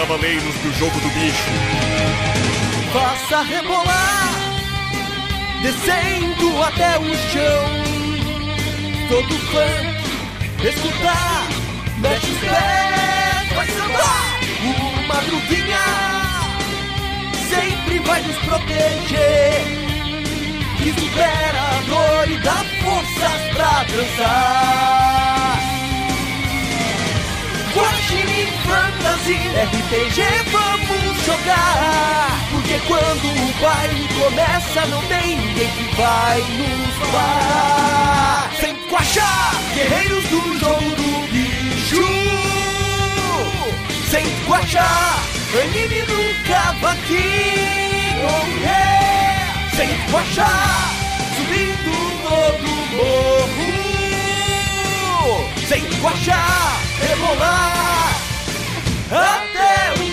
Cavaleiros do Jogo do Bicho. Faça rebolar, descendo até o chão. Todo fã, escutar, mexe os pés, vai sambar. Uma gruvinha sempre vai nos proteger. Que supera a dor e dá forças pra dançar. Guaxinim Fantasy RPG vamos jogar. Porque quando o baile começa Não tem ninguém que vai nos parar. Sem guaxá, guerreiros do jogo do bicho Sem guaxá, anime vai aqui oh, yeah. Sem guaxá, subindo todo morro. Sem guaxá rebolar até o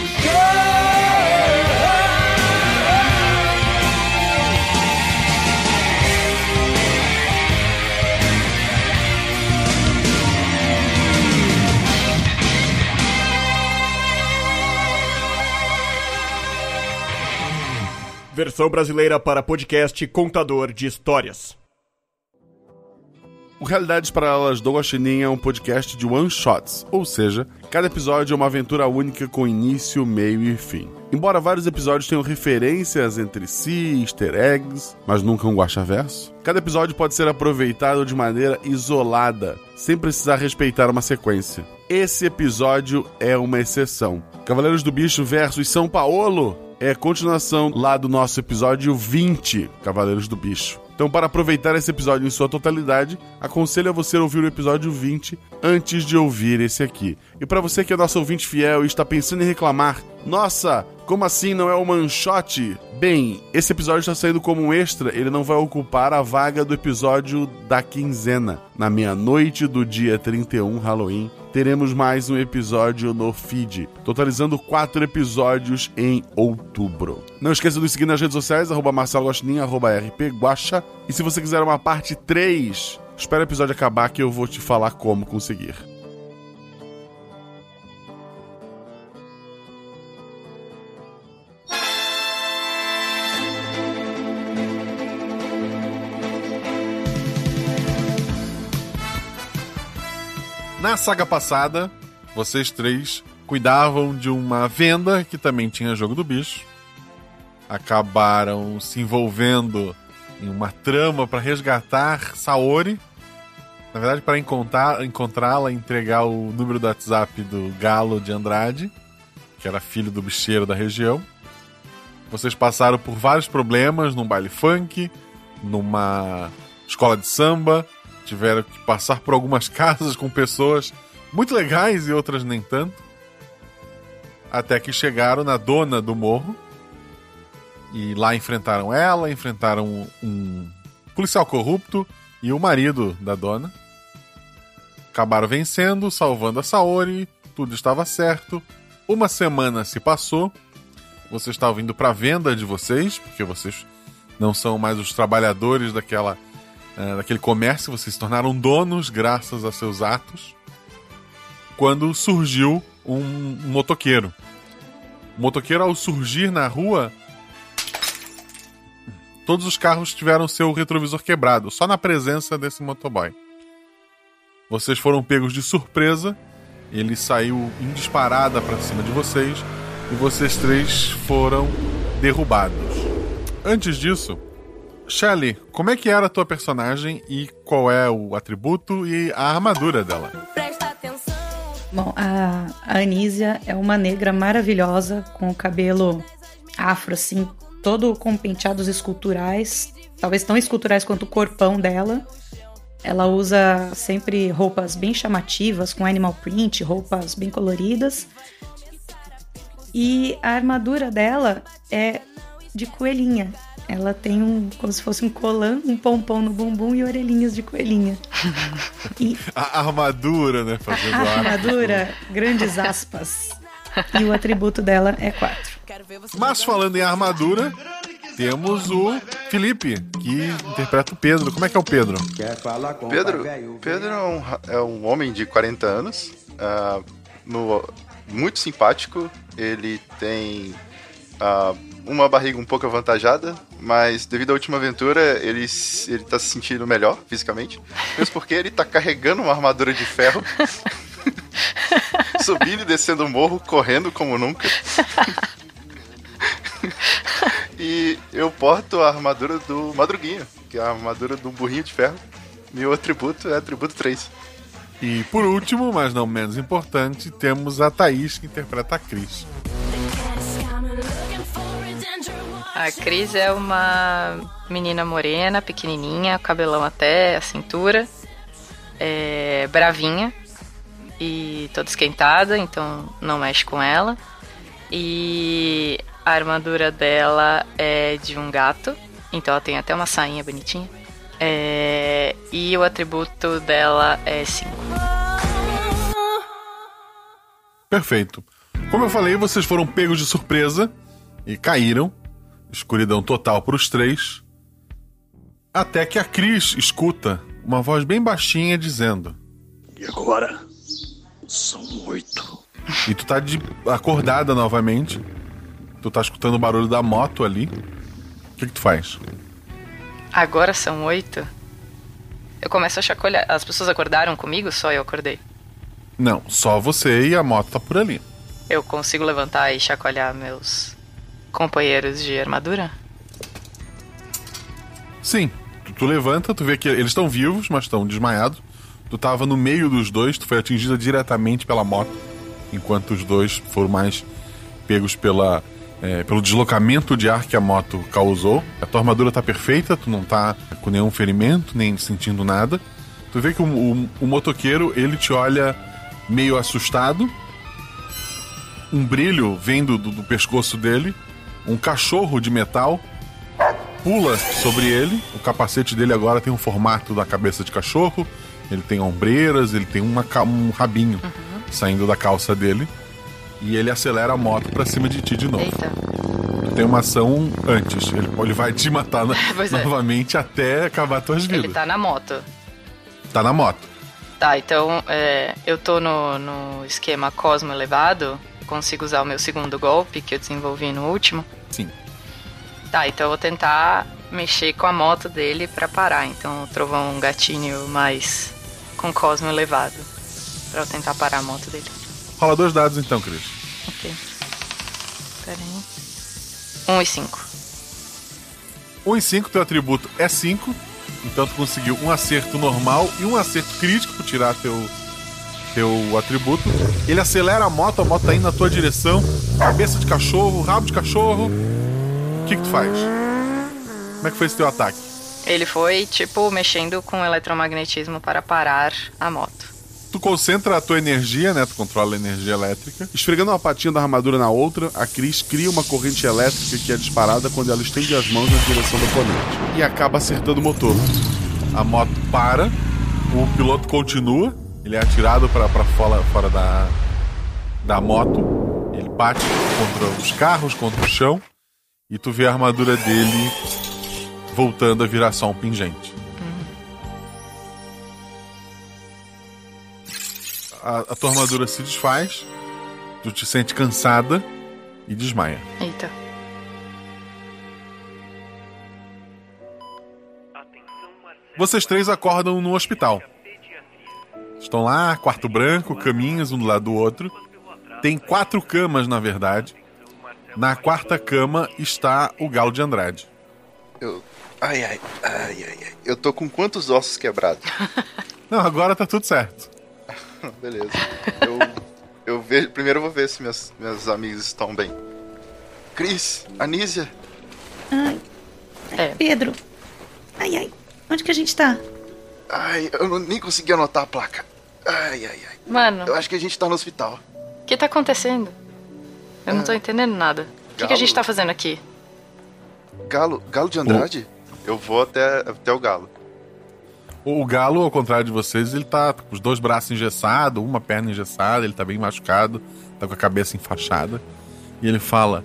Versão brasileira para podcast Contador de Histórias. O Realidades Paralelas do Guaxinim é um podcast de one-shots, ou seja, cada episódio é uma aventura única com início, meio e fim. Embora vários episódios tenham referências entre si, easter eggs, mas nunca um guaxaverso, cada episódio pode ser aproveitado de maneira isolada, sem precisar respeitar uma sequência. Esse episódio é uma exceção. Cavaleiros do Bicho versus São Paulo é continuação lá do nosso episódio 20, Cavaleiros do Bicho. Então, para aproveitar esse episódio em sua totalidade, aconselho a você ouvir o episódio 20 antes de ouvir esse aqui. E para você que é nosso ouvinte fiel e está pensando em reclamar, nossa, como assim não é um manchote? Bem, esse episódio está saindo como um extra, ele não vai ocupar a vaga do episódio da quinzena. Na meia-noite do dia 31, Halloween, teremos mais um episódio no feed, totalizando quatro episódios em outubro. Não esqueça de nos seguir nas redes sociais, arroba Marcelo Guaxinim, arroba RP Guaxa. E se você quiser uma parte 3, espera o episódio acabar que eu vou te falar como conseguir. Na saga passada, vocês três cuidavam de uma venda que também tinha jogo do bicho. Acabaram se envolvendo em uma trama para resgatar Saori. Na verdade, para encontrá-la e entregar o número do WhatsApp do Galo de Andrade, que era filho do bicheiro da região. Vocês passaram por vários problemas num baile funk, numa escola de samba, tiveram que passar por algumas casas com pessoas muito legais e outras nem tanto. Até que chegaram na dona do morro. E lá enfrentaram ela, enfrentaram um policial corrupto e o marido da dona. Acabaram vencendo, salvando a Saori, tudo estava certo. Uma semana se passou. Vocês estavam indo para a venda de vocês, porque vocês não são mais os trabalhadores daquela uh, daquele comércio, vocês se tornaram donos graças a seus atos. Quando surgiu um, um motoqueiro. O motoqueiro, ao surgir na rua, todos os carros tiveram seu retrovisor quebrado, só na presença desse motoboy. Vocês foram pegos de surpresa, ele saiu em disparada para cima de vocês e vocês três foram derrubados. Antes disso, Shelly, como é que era a tua personagem e qual é o atributo e a armadura dela? Bom, a, a Anísia é uma negra maravilhosa, com o cabelo afro, assim, todo com penteados esculturais, talvez tão esculturais quanto o corpão dela. Ela usa sempre roupas bem chamativas, com animal print, roupas bem coloridas. E a armadura dela é de coelhinha. Ela tem um, como se fosse um colã, um pompom no bumbum e orelhinhas de coelhinha. E a armadura, né? Fazendo a armadura, grandes aspas. E o atributo dela é 4. Mas falando em armadura, temos o Felipe, que interpreta o Pedro. Como é que é o Pedro? Pedro, Pedro é um, é um homem de 40 anos. Uh, no, muito simpático. Ele tem uh, uma barriga um pouco avantajada, mas devido à última aventura, ele, ele tá se sentindo melhor fisicamente. Mesmo porque ele tá carregando uma armadura de ferro. subindo e descendo o morro, correndo como nunca. e eu porto a armadura do Madruguinho, que é a armadura do burrinho de ferro. Meu atributo é atributo 3. E por último, mas não menos importante, temos a Thaís, que interpreta a Cris. A Cris é uma menina morena, pequenininha, cabelão até a cintura, é bravinha e toda esquentada, então não mexe com ela. E a armadura dela é de um gato, então ela tem até uma sainha bonitinha. É, e o atributo dela é 5. Perfeito. Como eu falei, vocês foram pegos de surpresa e caíram. Escuridão total para os três. Até que a Cris escuta uma voz bem baixinha dizendo: E agora? São oito. E tu tá de... acordada novamente. Tu tá escutando o barulho da moto ali. O que, que tu faz? Agora são oito? Eu começo a chacoalhar. As pessoas acordaram comigo? Só eu acordei. Não, só você e a moto tá por ali. Eu consigo levantar e chacoalhar meus companheiros de armadura? Sim. Tu, tu levanta, tu vê que eles estão vivos, mas estão desmaiados. Tu tava no meio dos dois, tu foi atingida diretamente pela moto, enquanto os dois foram mais pegos pela, é, pelo deslocamento de ar que a moto causou. A tua armadura tá perfeita, tu não tá com nenhum ferimento, nem sentindo nada. Tu vê que o, o, o motoqueiro, ele te olha meio assustado. Um brilho vem do, do, do pescoço dele. Um cachorro de metal pula sobre ele. O capacete dele agora tem o formato da cabeça de cachorro. Ele tem ombreiras, ele tem uma, um rabinho uhum. saindo da calça dele. E ele acelera a moto pra cima de ti de novo. Eita. Tem uma ação antes. Ele, ele vai te matar na, novamente é. até acabar tuas vidas. Ele tá na moto. Tá na moto. Tá, então é, eu tô no, no esquema Cosmo elevado. Consigo usar o meu segundo golpe que eu desenvolvi no último. Sim. Tá, então eu vou tentar mexer com a moto dele para parar. Então o trovão um gatinho mais com Cosmo elevado. Pra eu tentar parar a moto dele. Rola dois dados então, Cris. Ok. Pera aí. 1 um e 5. 1 um e 5, teu atributo é 5. Então tu conseguiu um acerto normal e um acerto crítico tirar teu, teu atributo. Ele acelera a moto, a moto tá indo na tua direção. Cabeça de cachorro, rabo de cachorro. O que, que tu faz? Como é que foi esse teu ataque? Ele foi, tipo, mexendo com o eletromagnetismo para parar a moto. Tu concentra a tua energia, né? Tu controla a energia elétrica. Esfregando uma patinha da armadura na outra, a Cris cria uma corrente elétrica que é disparada quando ela estende as mãos na direção do oponente. E acaba acertando o motor. A moto para, o piloto continua, ele é atirado para fora, fora da, da moto. Ele bate contra os carros, contra o chão. E tu vê a armadura dele voltando a virar só um pingente. A, a tua armadura se desfaz, tu te sente cansada e desmaia. Eita. Vocês três acordam no hospital. Estão lá, quarto branco, caminhos um do lado do outro. Tem quatro camas, na verdade. Na quarta cama está o Galo de Andrade. Eu Ai, ai, ai, ai, ai. Eu tô com quantos ossos quebrados? Não, agora tá tudo certo. Beleza. Eu, eu vejo. Primeiro eu vou ver se meus, meus amigos estão bem. Cris, Anísia. Ai. É. Pedro. Ai, ai. Onde que a gente tá? Ai, eu não, nem consegui anotar a placa. Ai, ai, ai. Mano. Eu acho que a gente tá no hospital. O que tá acontecendo? Eu não tô entendendo nada. O que, que, a gente tá fazendo aqui? Galo, Galo de Andrade? Eu vou até, até o galo. O galo, ao contrário de vocês, ele tá com os dois braços engessados, uma perna engessada, ele tá bem machucado, tá com a cabeça enfaixada. E ele fala: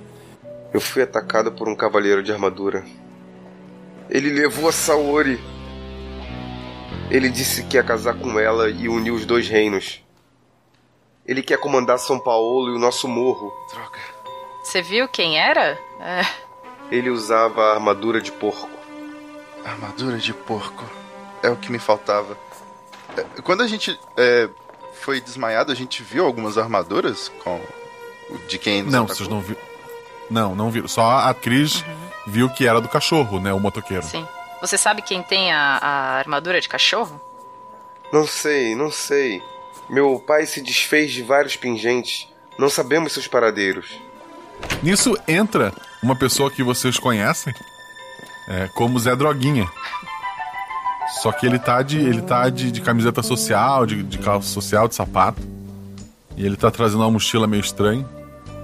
Eu fui atacado por um cavaleiro de armadura. Ele levou a Saori. Ele disse que ia casar com ela e unir os dois reinos. Ele quer comandar São Paulo e o nosso morro. Droga. Você viu quem era? É. Ele usava a armadura de porco. Armadura de porco. É o que me faltava. É, Quando a gente é, foi desmaiado, a gente viu algumas armaduras com de quem Não, atacou? vocês não viram. Não, não viram. Só a Cris viu que era do cachorro, né? O motoqueiro. Sim. Você sabe quem tem a, a armadura de cachorro? Não sei, não sei. Meu pai se desfez de vários pingentes. Não sabemos seus paradeiros. Nisso entra uma pessoa que vocês conhecem, é, como Zé Droguinha. Só que ele tá de, ele tá de, de camiseta social, de, de calça social, de sapato. E ele tá trazendo uma mochila meio estranha.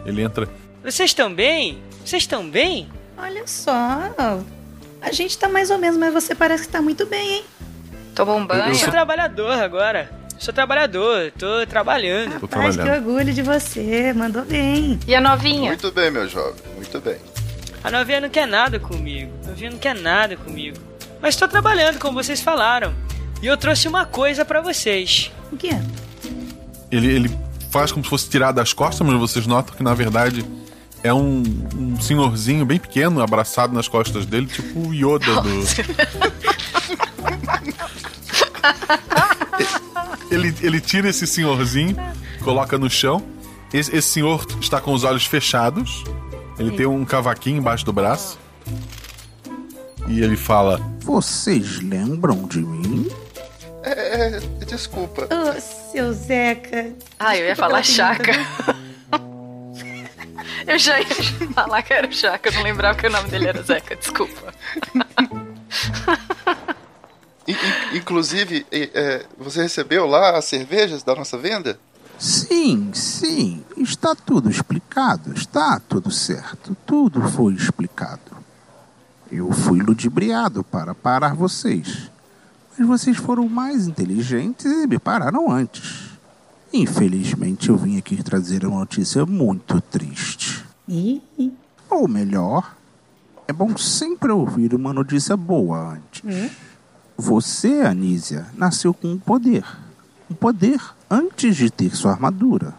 Ele entra. Vocês estão bem? Vocês estão bem? Olha só. A gente tá mais ou menos, mas você parece que tá muito bem, hein? Tomou um Eu banho? Eu sou- trabalhador agora. Sou trabalhador, tô trabalhando. Tô Rapaz, que trabalhando. orgulho de você. Mandou bem. E a novinha? Muito bem, meu jovem. Muito bem. A novinha não quer nada comigo. A novinha não quer nada comigo. Mas tô trabalhando, como vocês falaram. E eu trouxe uma coisa pra vocês. O que é? Ele, ele faz como se fosse tirar das costas, mas vocês notam que na verdade é um, um senhorzinho bem pequeno, abraçado nas costas dele, tipo o Yoda do. ele, ele tira esse senhorzinho, coloca no chão. Esse, esse senhor está com os olhos fechados. Ele tem um cavaquinho embaixo do braço. E ele fala: Vocês lembram de mim? É, é, desculpa. Ô, seu Zeca. Ah, eu ia falar Chaca. Eu já ia falar que era o Chaca, eu não lembrava que o nome dele era Zeca, desculpa. In- in- inclusive, é, você recebeu lá as cervejas da nossa venda? Sim, sim. Está tudo explicado. Está tudo certo. Tudo foi explicado. Eu fui ludibriado para parar vocês. Mas vocês foram mais inteligentes e me pararam antes. Infelizmente, eu vim aqui trazer uma notícia muito triste. Ou melhor, é bom sempre ouvir uma notícia boa antes. Você, Anísia, nasceu com um poder. Um poder antes de ter sua armadura.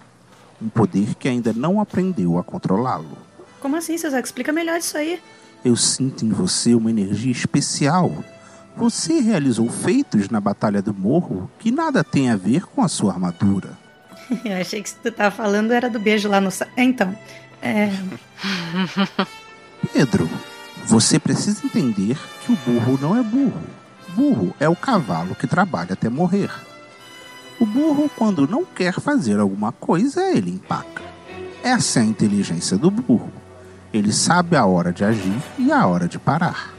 Um poder que ainda não aprendeu a controlá-lo. como assim, seu Zeca? Explica melhor isso aí. Eu sinto em você uma energia especial. Você realizou feitos na Batalha do Morro que nada tem a ver com a sua armadura. Eu achei que você tava falando era do beijo lá no. sa- Então, é. Pedro, você precisa entender que o burro não é burro. Burro é o cavalo que trabalha até morrer. O burro, quando não quer fazer alguma coisa, ele empaca. Essa é a inteligência do burro. Ele sabe a hora de agir e a hora de parar.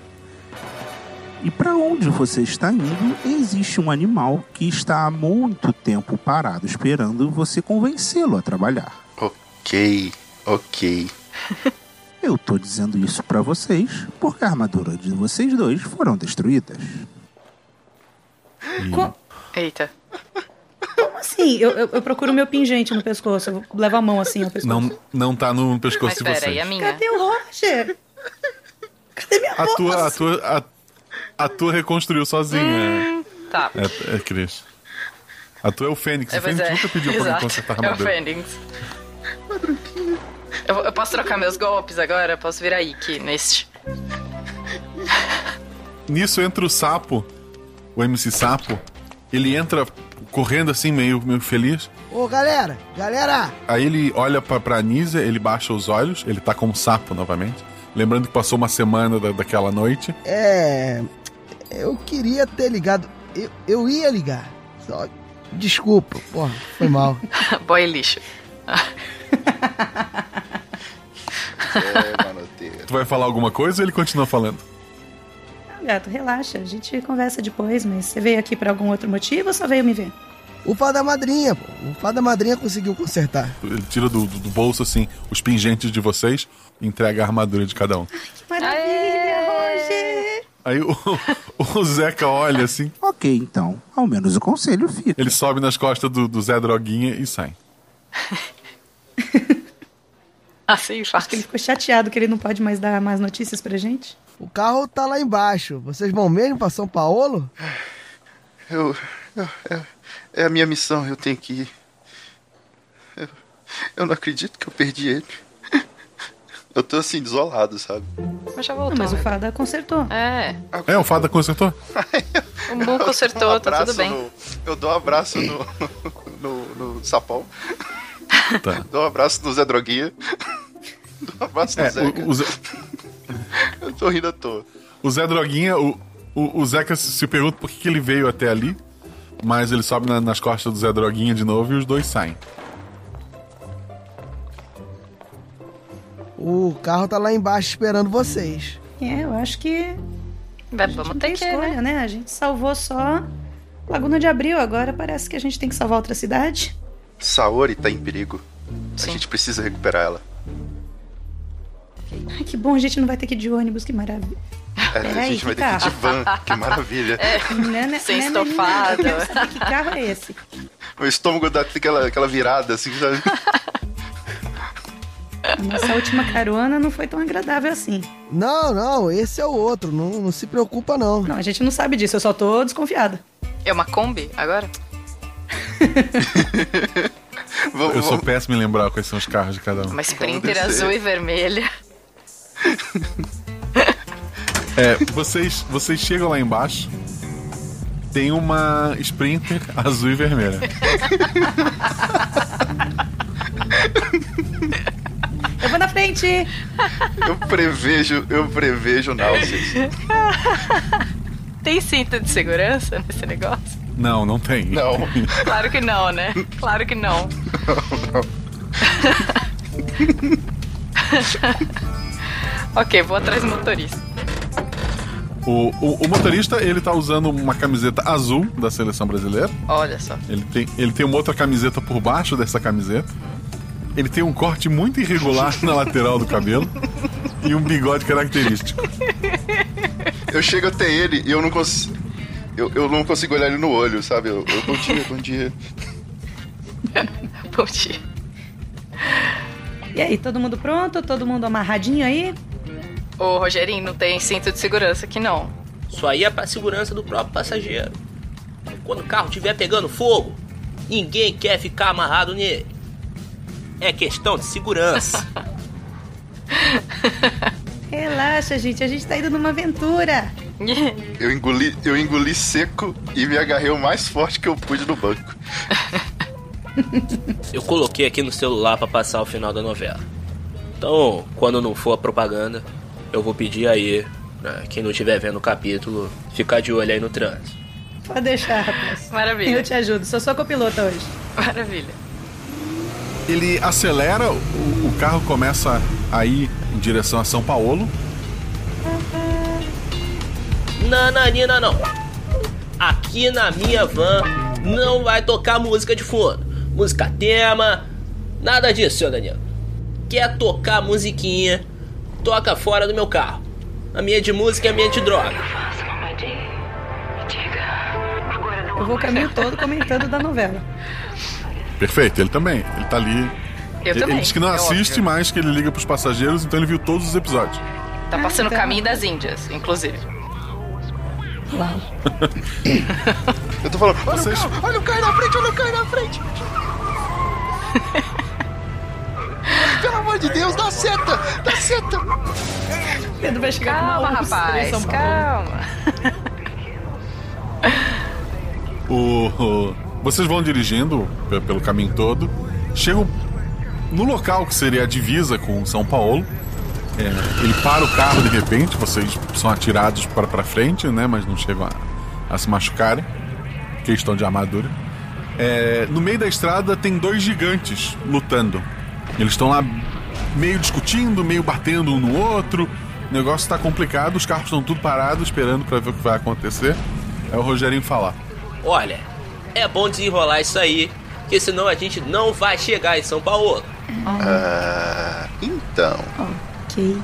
E para onde você está indo, existe um animal que está há muito tempo parado esperando você convencê-lo a trabalhar. Ok, ok. Eu tô dizendo isso pra vocês porque a armadura de vocês dois foram destruídas. Co- Eita. Como assim? Eu, eu, eu procuro meu pingente no pescoço. Eu levo a mão assim ao pescoço. Não, não tá no pescoço Mas de vocês. e a minha? Cadê o Roger? Cadê minha A tua, a tua, a, a tua reconstruiu sozinha. Tá. É, é Cris. A tua é o Fênix. É, o Fênix é. nunca pediu pra Exato. consertar a É o armadura. Fênix. Eu, eu posso trocar meus golpes agora? Eu posso virar Ikki neste. Nisso entra o sapo, o MC Sapo. Ele entra correndo assim, meio, meio feliz. Ô, galera, galera, Aí ele olha pra, pra Anísia, ele baixa os olhos, ele tá como sapo novamente. Lembrando que passou uma semana da, daquela noite. é. Eu queria ter ligado. Eu, eu ia ligar. Só. Desculpa, porra, foi mal. Boy lixo. É. Tu vai falar alguma coisa ou ele continua falando? Não, gato, relaxa. A gente conversa depois, mas você veio aqui por algum outro motivo ou só veio me ver? O fada madrinha, pô. O fada madrinha conseguiu consertar. Ele tira do, do- do bolso, assim, os pingentes de vocês e entrega a armadura de cada um. Que maravilha, Roger! Aí o, o Zeca olha assim, Ok, então, ao menos o conselho fica. ele sobe nas costas do, do Zé Droguinha e sai. Assim Acho que ele fácil. ficou chateado que ele não pode mais dar mais notícias pra gente. O carro tá lá embaixo. Vocês vão mesmo pra São Paulo? Eu, eu- é, é a minha missão, eu tenho que ir. Eu não acredito que eu perdi ele. Eu tô assim, desolado, sabe? Mas já voltou. Mas o né? Fada consertou. É. É, o Fada consertou? O Mu consertou, tá tudo bem. no- eu dou um abraço no, no, no Sapão. Tá. Dou um abraço no Zé Droguinha. Dou um abraço no É, Zeca. o, o Zé, Eu tô rindo à toa. o Zé Droguinha, o, o, o Zeca se se pergunta por que, que ele veio até ali, mas ele sobe na- nas costas do Zé Droguinha de novo e os dois saem. O carro tá lá embaixo esperando vocês. É, eu acho que. Vai, a gente vamos não ter tem que, escolha, né? né? A gente salvou só Laguna de Abril, agora parece que a gente tem que salvar outra cidade. Saori tá em perigo. Sim. A gente precisa recuperar ela. Ai, que bom, a gente não vai ter que ir de ônibus, que maravilha. É, a Peraí, gente vai ter que ir de van. Que maravilha. Nana, Sem Nana, Nana, estofado. Saber que carro é esse. O estômago dá aquela, aquela virada, assim, sabe? A nossa última carona não foi tão agradável assim. Não, não, esse é o outro. Não, não se preocupa, não. Não, a gente não sabe disso, eu só tô desconfiada. É uma Kombi agora? Vamos, Eu sou vamos- péssimo em lembrar quais são os carros de cada um. Uma Sprinter azul e vermelha. É, vocês, vocês chegam lá embaixo, tem uma Sprinter azul e vermelha. Eu vou na frente! Eu prevejo, eu prevejo náuseas. Tem cinto de segurança nesse negócio? Não, não tem. Não. Claro que não, né? Claro que não. ok, vou atrás do motorista. O, o, o motorista, ele tá usando uma camiseta azul da seleção brasileira. Olha só. Ele tem, ele tem uma outra camiseta por baixo dessa camiseta. Ele tem um corte muito irregular na lateral do cabelo e um bigode característico. Eu chego até ele e eu não consigo. Eu, eu não consigo olhar ele no olho, sabe? Eu, eu, bom dia, bom dia. Bom dia. E aí, todo mundo pronto? Todo mundo amarradinho aí? Ô, Rogerinho, não tem cinto de segurança aqui não. Isso aí é pra segurança do próprio passageiro. Quando o carro estiver pegando fogo, ninguém quer ficar amarrado nele. É questão de segurança. Relaxa, gente, a gente tá indo numa aventura. Eu engoli, eu engoli seco e me agarrei o mais forte que eu pude no banco. Eu coloquei aqui no celular pra passar o final da novela. Então, quando não for a propaganda, eu vou pedir aí, né, quem não estiver vendo o capítulo, ficar de olho aí no trânsito. Pode deixar, rapaz. Maravilha. Eu te ajudo, sou sua copilota hoje. Maravilha. Ele acelera, o, o carro começa a ir em direção a São Paulo. Nananina não. Aqui na minha van não vai tocar música de fundo. Música tema, nada disso, seu Danilo. Quer tocar musiquinha, toca fora do meu carro. A minha de música é a minha de droga. Eu vou o caminho todo comentando da novela. Perfeito, ele também. Ele tá ali. Eu ele, também, ele diz que não é assiste óbvio. mais, que ele liga pros passageiros, então ele viu todos os episódios. Tá passando o então. caminho das Índias, inclusive. Uau. Eu tô falando, olha Vocês- o carro, olha o carro na frente, olha o carro na frente. Pelo amor de Deus, dá seta, dá seta. Pedro vai chegar Calma, com rapaz, São calma. O, o- vocês vão dirigindo pe- pelo caminho todo, chegam no local que seria a divisa com São Paulo. É, ele para o carro de repente, vocês são atirados para para frente, né? Mas não chegam a, a se machucarem, questão de armadura. É, no meio da estrada tem dois gigantes lutando. Eles estão lá meio discutindo, meio batendo um no outro. O negócio está complicado, os carros estão tudo parados esperando para ver o que vai acontecer. É o Rogerinho falar. Olha, é bom desenrolar isso aí, porque senão a gente não vai chegar em São Paulo. Ah, então, Ok.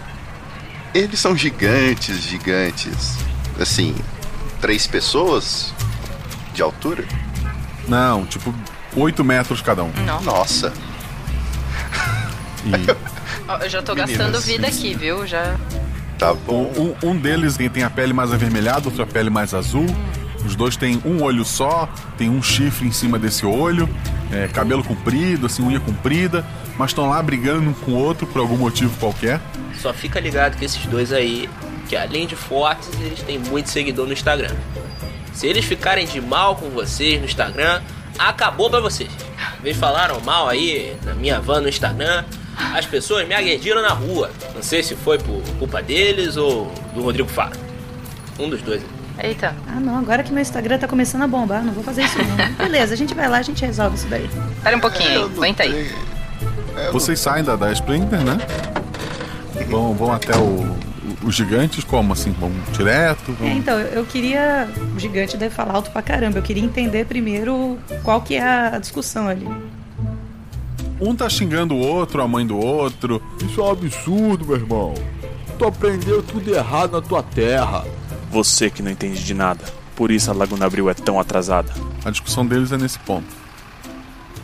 eles são gigantes, gigantes. Assim, três pessoas de altura? Não, tipo, 8 metros cada um. Não. Nossa. E Eu já tô Meninas. gastando vida aqui, viu? Já. Tá bom. um, um deles tem, tem a pele mais avermelhada, outro a pele mais azul. Os dois têm um olho só, tem um chifre em cima desse olho, é, cabelo comprido, assim, unha comprida. mas estão lá brigando um com o outro por algum motivo qualquer. Só fica ligado que esses dois aí, que além de fortes, eles têm muito seguidor no Instagram. Se eles ficarem de mal com vocês no Instagram, acabou pra vocês. Eles falaram mal aí na minha van no Instagram. As pessoas me agrediram na rua. Não sei se foi por culpa deles ou do Rodrigo Faro. Um dos dois. Eita. Ah, não, agora que meu Instagram tá começando a bombar, não vou fazer isso não. Beleza, a gente vai lá, a gente resolve isso daí. Espera um pouquinho aí, aguenta aí. Vocês saem da, da Splinter, né? Vão, vão até o, os gigantes, como assim? Vão direto? Vão... É, então, eu, eu queria. O gigante deve falar alto pra caramba. Eu queria entender primeiro qual que é a discussão ali. Um tá xingando o outro, a mãe do outro. Isso é um absurdo, meu irmão. Tu aprendeu tudo errado na tua terra. Você que não entende de nada. Por isso a Laguna Abril é tão atrasada. A discussão deles é nesse ponto.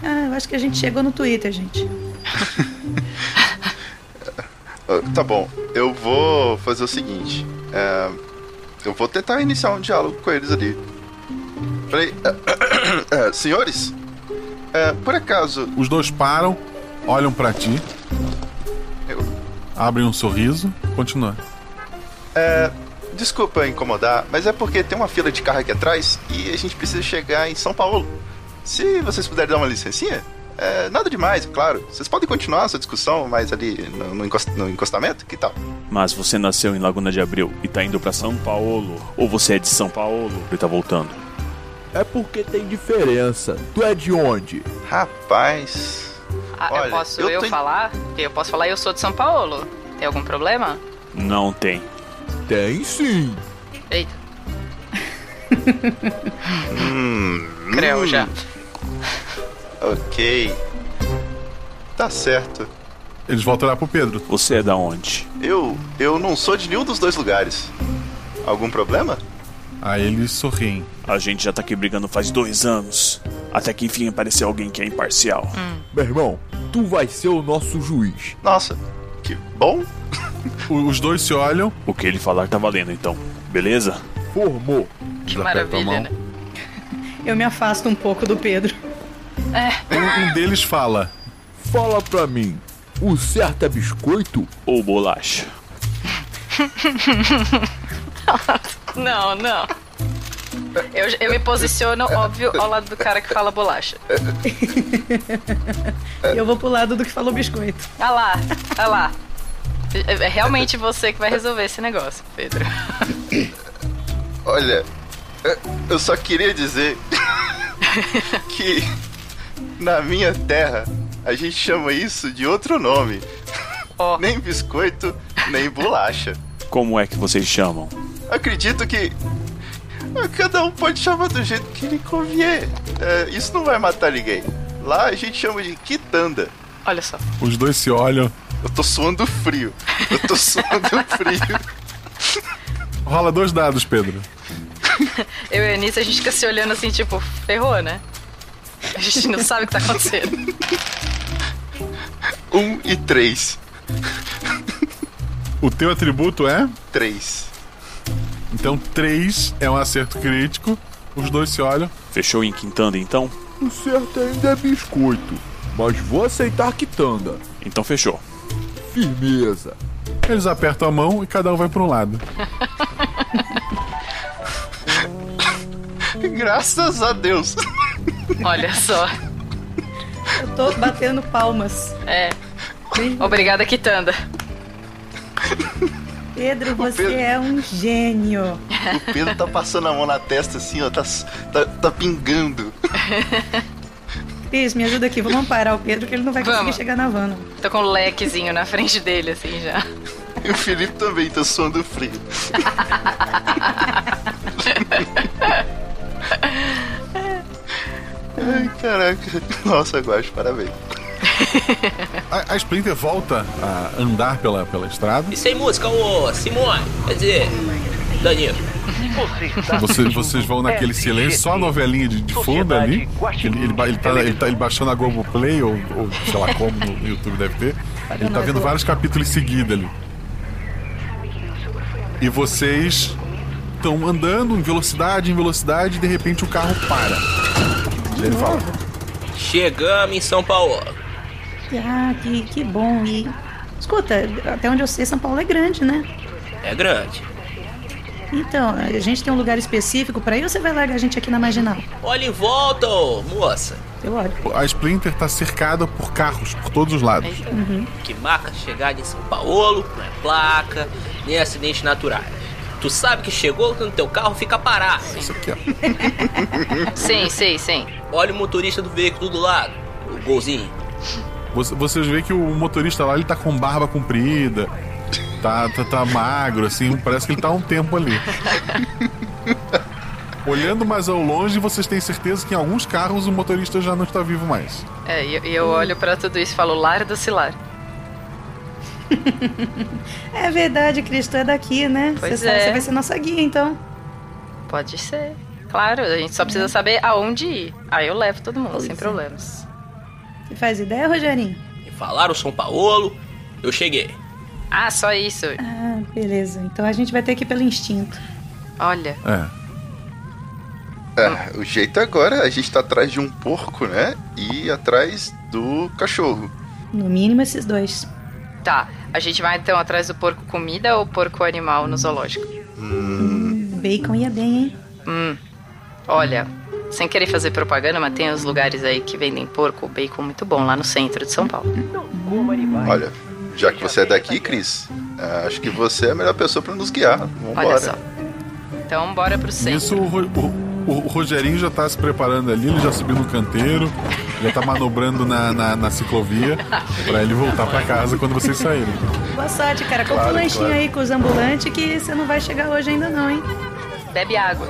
Ah, eu acho que a gente chegou no Twitter, gente. Ah, Tá bom, eu vou fazer o seguinte. é, eu vou tentar iniciar um diálogo com eles ali. Peraí. é, senhores? É, por acaso. Os dois param, olham pra ti. Abrem um sorriso, continua. É, desculpa incomodar, mas é porque tem uma fila de carro aqui atrás e a gente precisa chegar em São Paulo. Se vocês puderem dar uma licencinha, é, nada demais, claro. Vocês podem continuar a sua discussão mais ali no, no encost- no encostamento, que tal? Mas você nasceu em Laguna de Abril e tá indo pra São Paulo. Ou você é de São Paulo e tá voltando. É porque tem diferença. Tu é de onde? Rapaz. Ah, Olha, eu posso eu eu, tô- falar? Eu posso falar eu sou de São Paulo. Tem algum problema? Não tem. Tem sim. Eita. Hum, Creu hum. já. Ok. Tá certo. Eles voltam lá pro Pedro. Você é da onde? Eu, eu não sou de nenhum dos dois lugares. Algum problema? Aí eles sorriem. A gente já tá aqui brigando faz dois anos. Até que enfim apareceu alguém que é imparcial. Meu irmão, tu vai ser o nosso juiz. Nossa, que bom. Os dois se olham. O que ele falar tá valendo então. Beleza? Formou. Que maravilha, né? Eu me afasto um pouco do Pedro. É. Um, um deles fala. Fala pra mim, o certo é biscoito? Ou bolacha? Não, não. Eu, eu me posiciono, óbvio, ao lado do cara que fala bolacha. Eu vou pro lado do que falou biscoito. Ah lá, ah lá. É é realmente você que vai resolver esse negócio, Pedro. Olha, eu só queria dizer que na minha terra a gente chama isso de outro nome. Nem biscoito, nem bolacha. Como é que vocês chamam? Acredito que ah, cada um pode chamar do jeito que lhe convier. É, isso não vai matar ninguém. Lá a gente chama de quitanda. Olha só. Os dois se olham. Eu tô suando frio. Eu tô suando frio. Rola dois dados, Pedro. Eu e a Anitta, a gente fica se olhando assim, tipo, ferrou, né? A gente não sabe o que tá acontecendo. Um e três. O teu atributo é? Três. Então, três é um acerto crítico. Os dois se olham. Fechou em quintanda então? O certo ainda é biscoito. Mas vou aceitar quitanda. Então fechou. Firmeza. Eles apertam a mão e cada um vai para um lado. Graças a Deus. Olha só. Eu tô batendo palmas. É. Obrigada, Kitanda. Pedro, você Pedro- é um gênio. O Pedro tá passando a mão na testa assim, ó, tá, tá, tá pingando. Pis, me ajuda aqui, vamos parar o Pedro que ele não vai conseguir Vamos. chegar na van. não. Tô com um lequezinho na frente dele, assim, já. E o Felipe também tá suando frio. Ai, caraca. Nossa, Guacho, parabéns. A, a Splinter volta a andar pela, pela estrada. E sem música, ô Simone. Quer dizer, Danilo. Você- vocês vão naquele silêncio, só a novelinha de, de fundo ali. Ele, ele, ele tá, ele, tá, ele baixando a Globoplay, ou, ou sei lá como no YouTube deve ter. Ele tá vendo vários capítulos seguidos ali. E vocês estão andando em velocidade, em velocidade, e de repente o carro para. Ele fala: Chegamos em São Paulo. Ah, que, que bom. E escuta, até onde eu sei, São Paulo é grande, né? É grande. Então, a gente tem um lugar específico pra ir ou você vai largar a gente aqui na marginal? Olha em volta, ô, moça. Eu olho. A Splinter tá cercada por carros por todos os lados. Uhum. Que marca chegada em São Paulo, não é placa, nem acidentes naturais. Tu sabe que chegou no teu carro fica parado. Isso aqui, ó. Sim, sim, sim. Olha o motorista do veículo do lado, o golzinho. Você- Vocês veem que o motorista lá, ele tá com barba comprida, tá, tá, tá magro, assim, parece que ele tá há um tempo ali. Olhando mais ao longe, vocês têm certeza que em alguns carros o motorista já não está vivo mais. É, e eu, eu olho pra tudo isso e falo, lar do Cilar. É verdade, Cristo é daqui, né? Pois você, sabe- é. você vai ser nossa guia, então. Pode ser. Claro, a gente só precisa saber aonde ir. Aí eu levo todo mundo, sem problemas. Você faz ideia, Rogerinho? Me falaram São Paulo, eu cheguei. Ah, só isso. Ah, beleza. Então a gente vai ter que ir pelo instinto. Olha. É. É, o jeito agora é a gente tá atrás de um porco, né? E atrás do cachorro. No mínimo esses dois. Tá, a gente vai então atrás do porco comida ou porco animal no zoológico? Hum, bacon ia bem, hein? Hum. Olha, sem querer fazer propaganda, mas tem uns lugares aí que vendem porco, bacon muito bom lá no centro de São Paulo. Olha, já que você é daqui, Cris, é, acho que você é a melhor pessoa pra nos guiar. Vambora. Olha só. Então bora pro centro. Nisso, o, Ro- o- o Rogerinho já tá se preparando ali, ele já subiu no canteiro, já tá manobrando na, na, na ciclovia pra ele voltar pra casa quando vocês saírem. Boa sorte, cara. Compra Claro, um lanchinho claro. aí com os ambulantes que você não vai chegar hoje ainda não, hein? Bebe água.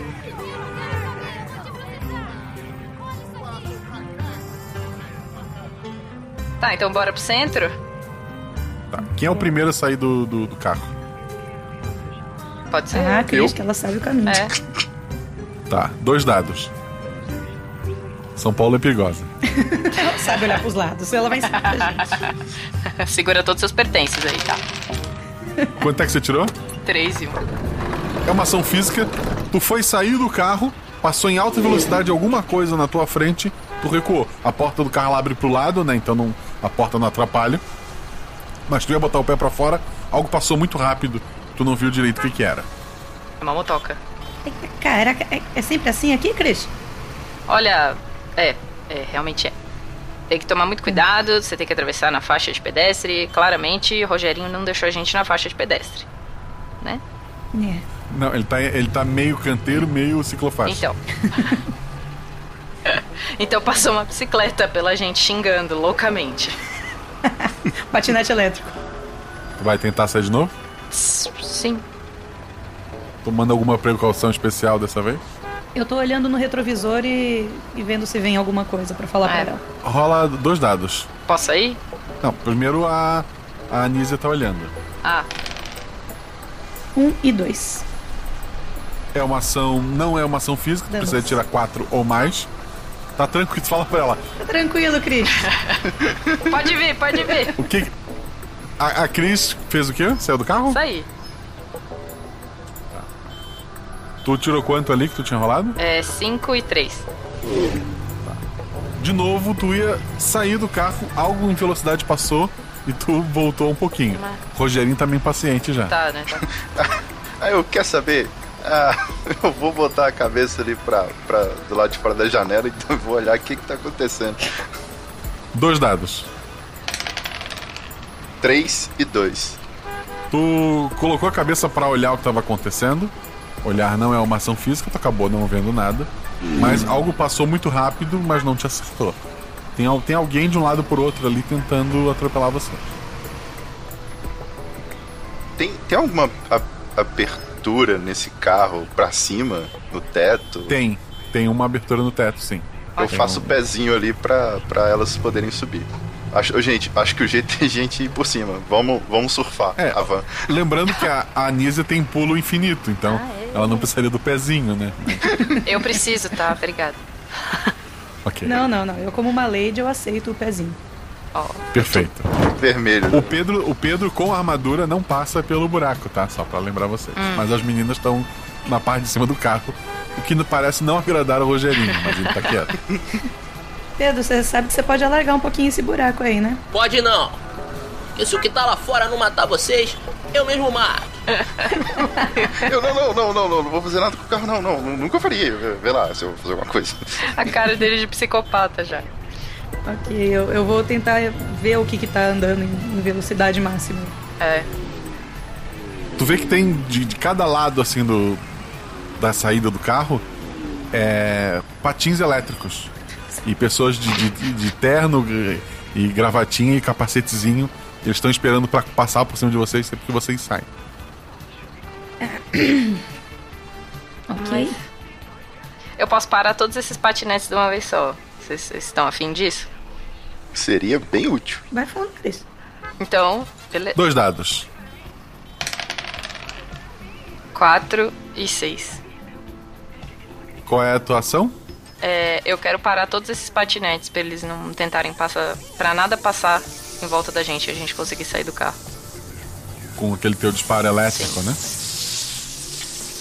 Tá, então bora pro centro? Tá. Quem é o primeiro a sair do, do, do carro? Pode ser. Ah, Cris, que ela sabe o caminho. É. Tá, dois dados. São Paulo é perigosa. Ela sabe olhar pros lados. Ela vai ensinar pra gente. Segura todos os seus pertences aí, tá? Quanto é que você tirou? Três e um. É uma ação física. Tu foi sair do carro, passou em alta velocidade alguma coisa na tua frente, tu recuou. A porta do carro abre pro lado, né? Então não, a porta não atrapalha. Mas tu ia botar o pé pra fora, algo passou muito rápido, tu não viu direito o que que era. É uma motoca. Caraca, é, é sempre assim aqui, Cris? Olha, é, é, realmente é. Tem que tomar muito cuidado, você tem que atravessar na faixa de pedestre. Claramente, o Rogerinho não deixou a gente na faixa de pedestre. Né? É. Não, ele tá, ele tá meio canteiro, meio ciclofaixa. Então. então passou uma bicicleta pela gente xingando loucamente. Patinete elétrico. Tu vai tentar sair de novo? Sim. Tomando alguma precaução especial dessa vez? Eu tô olhando no retrovisor e, e vendo se vem alguma coisa pra falar É. pra ela. Rola dois dados. Posso ir? Não, primeiro a, a Anísia tá olhando. Ah, Um e dois. É uma ação, não é uma ação física, tu Danos. precisa tirar quatro ou mais. Tá tranquilo, fala pra ela. Tá tranquilo, Cris. pode vir, pode vir. O que. A, a Cris fez o quê? Saiu do carro? Isso Tu tirou quanto ali que tu tinha rolado? É 5 e 3. De novo, tu ia sair do carro, algo em velocidade passou e tu voltou um pouquinho. Rogerinho tá meio impaciente já. Tá, né? Tá. Ah, eu quer saber? Ah, eu vou botar a cabeça ali pra, pra, do lado de fora da janela, então eu vou olhar o que que tá acontecendo. Dois dados. 3 e 2. Tu colocou a cabeça pra olhar o que tava acontecendo. Olhar não é uma ação física, tu acabou não vendo nada. Mas algo passou muito rápido, mas não te acertou. Tem, tem alguém de um lado por outro ali tentando atropelar você. Tem, tem alguma a- abertura nesse carro pra cima, no teto? Tem, tem uma abertura no teto, sim. Eu Tem faço um- o pezinho ali pra, pra elas poderem subir. Acho, gente, acho que o jeito é a gente ir por cima. Vamos, vamos surfar É, a van. Lembrando que a, a Anísia tem pulo infinito, então ela não precisaria do pezinho, né? Eu preciso, tá? Obrigada. Ok. Não, não, não. Eu, como uma lady, eu aceito o pezinho. Perfeito. Vermelho. O Pedro, o Pedro com a armadura não passa pelo buraco, tá? Só pra lembrar vocês. Hum. Mas as meninas estão na parte de cima do carro, o que não- parece não agradar o Rogerinho, mas ele tá quieto. Pedro, você sabe que você pode alargar um pouquinho esse buraco aí, né? Pode não. Porque se o que tá lá fora não matar vocês, eu mesmo mato. Eu não, não, não, não, não, não vou fazer nada com o carro, não, não, nu- nunca faria. Vê- Vê lá se eu vou fazer alguma coisa. A cara dele de psicopata já. Ok, eu, eu vou tentar ver o que que tá andando em, em velocidade máxima. É. Tu vê que tem de, de cada lado, assim, do da saída do carro, é, patins elétricos. E pessoas de, de- de terno e- e gravatinha e capacetezinho. Eles estão esperando pra passar por cima de vocês sempre que vocês saem. Ok. Eu posso parar todos esses patinetes de uma vez só. Vocês vocês estão afim disso? Seria bem útil. Vai falando, Cris. Então, beleza. Dois dados. 4 e 6. Qual é a tua ação? É, eu quero parar todos esses patinetes pra eles não tentarem passar. pra nada passar em volta da gente e a gente conseguir sair do carro. Com aquele teu disparo elétrico, né?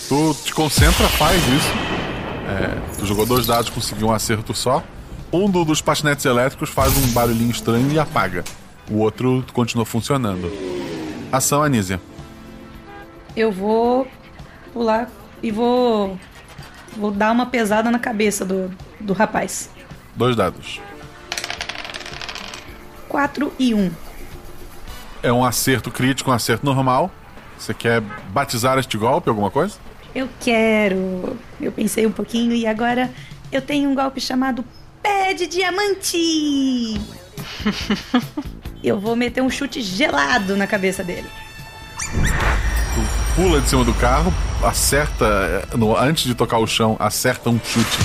Tu te concentra, faz isso. É, tu jogou dois dados, conseguiu um acerto só. Um do- dos patinetes elétricos faz um barulhinho estranho e apaga. O outro continua funcionando. Ação, Anísia. Eu vou pular e vou. Vou dar uma pesada na cabeça do, do rapaz. Dois dados. 4 e 1. É um acerto crítico, um acerto normal. Você quer batizar este golpe, alguma coisa? Eu quero. Eu pensei um pouquinho e agora eu tenho um golpe chamado Pé de Diamante! eu vou meter um chute gelado na cabeça dele. Pula de cima do carro, acerta, é, no- antes de tocar o chão, acerta um chute.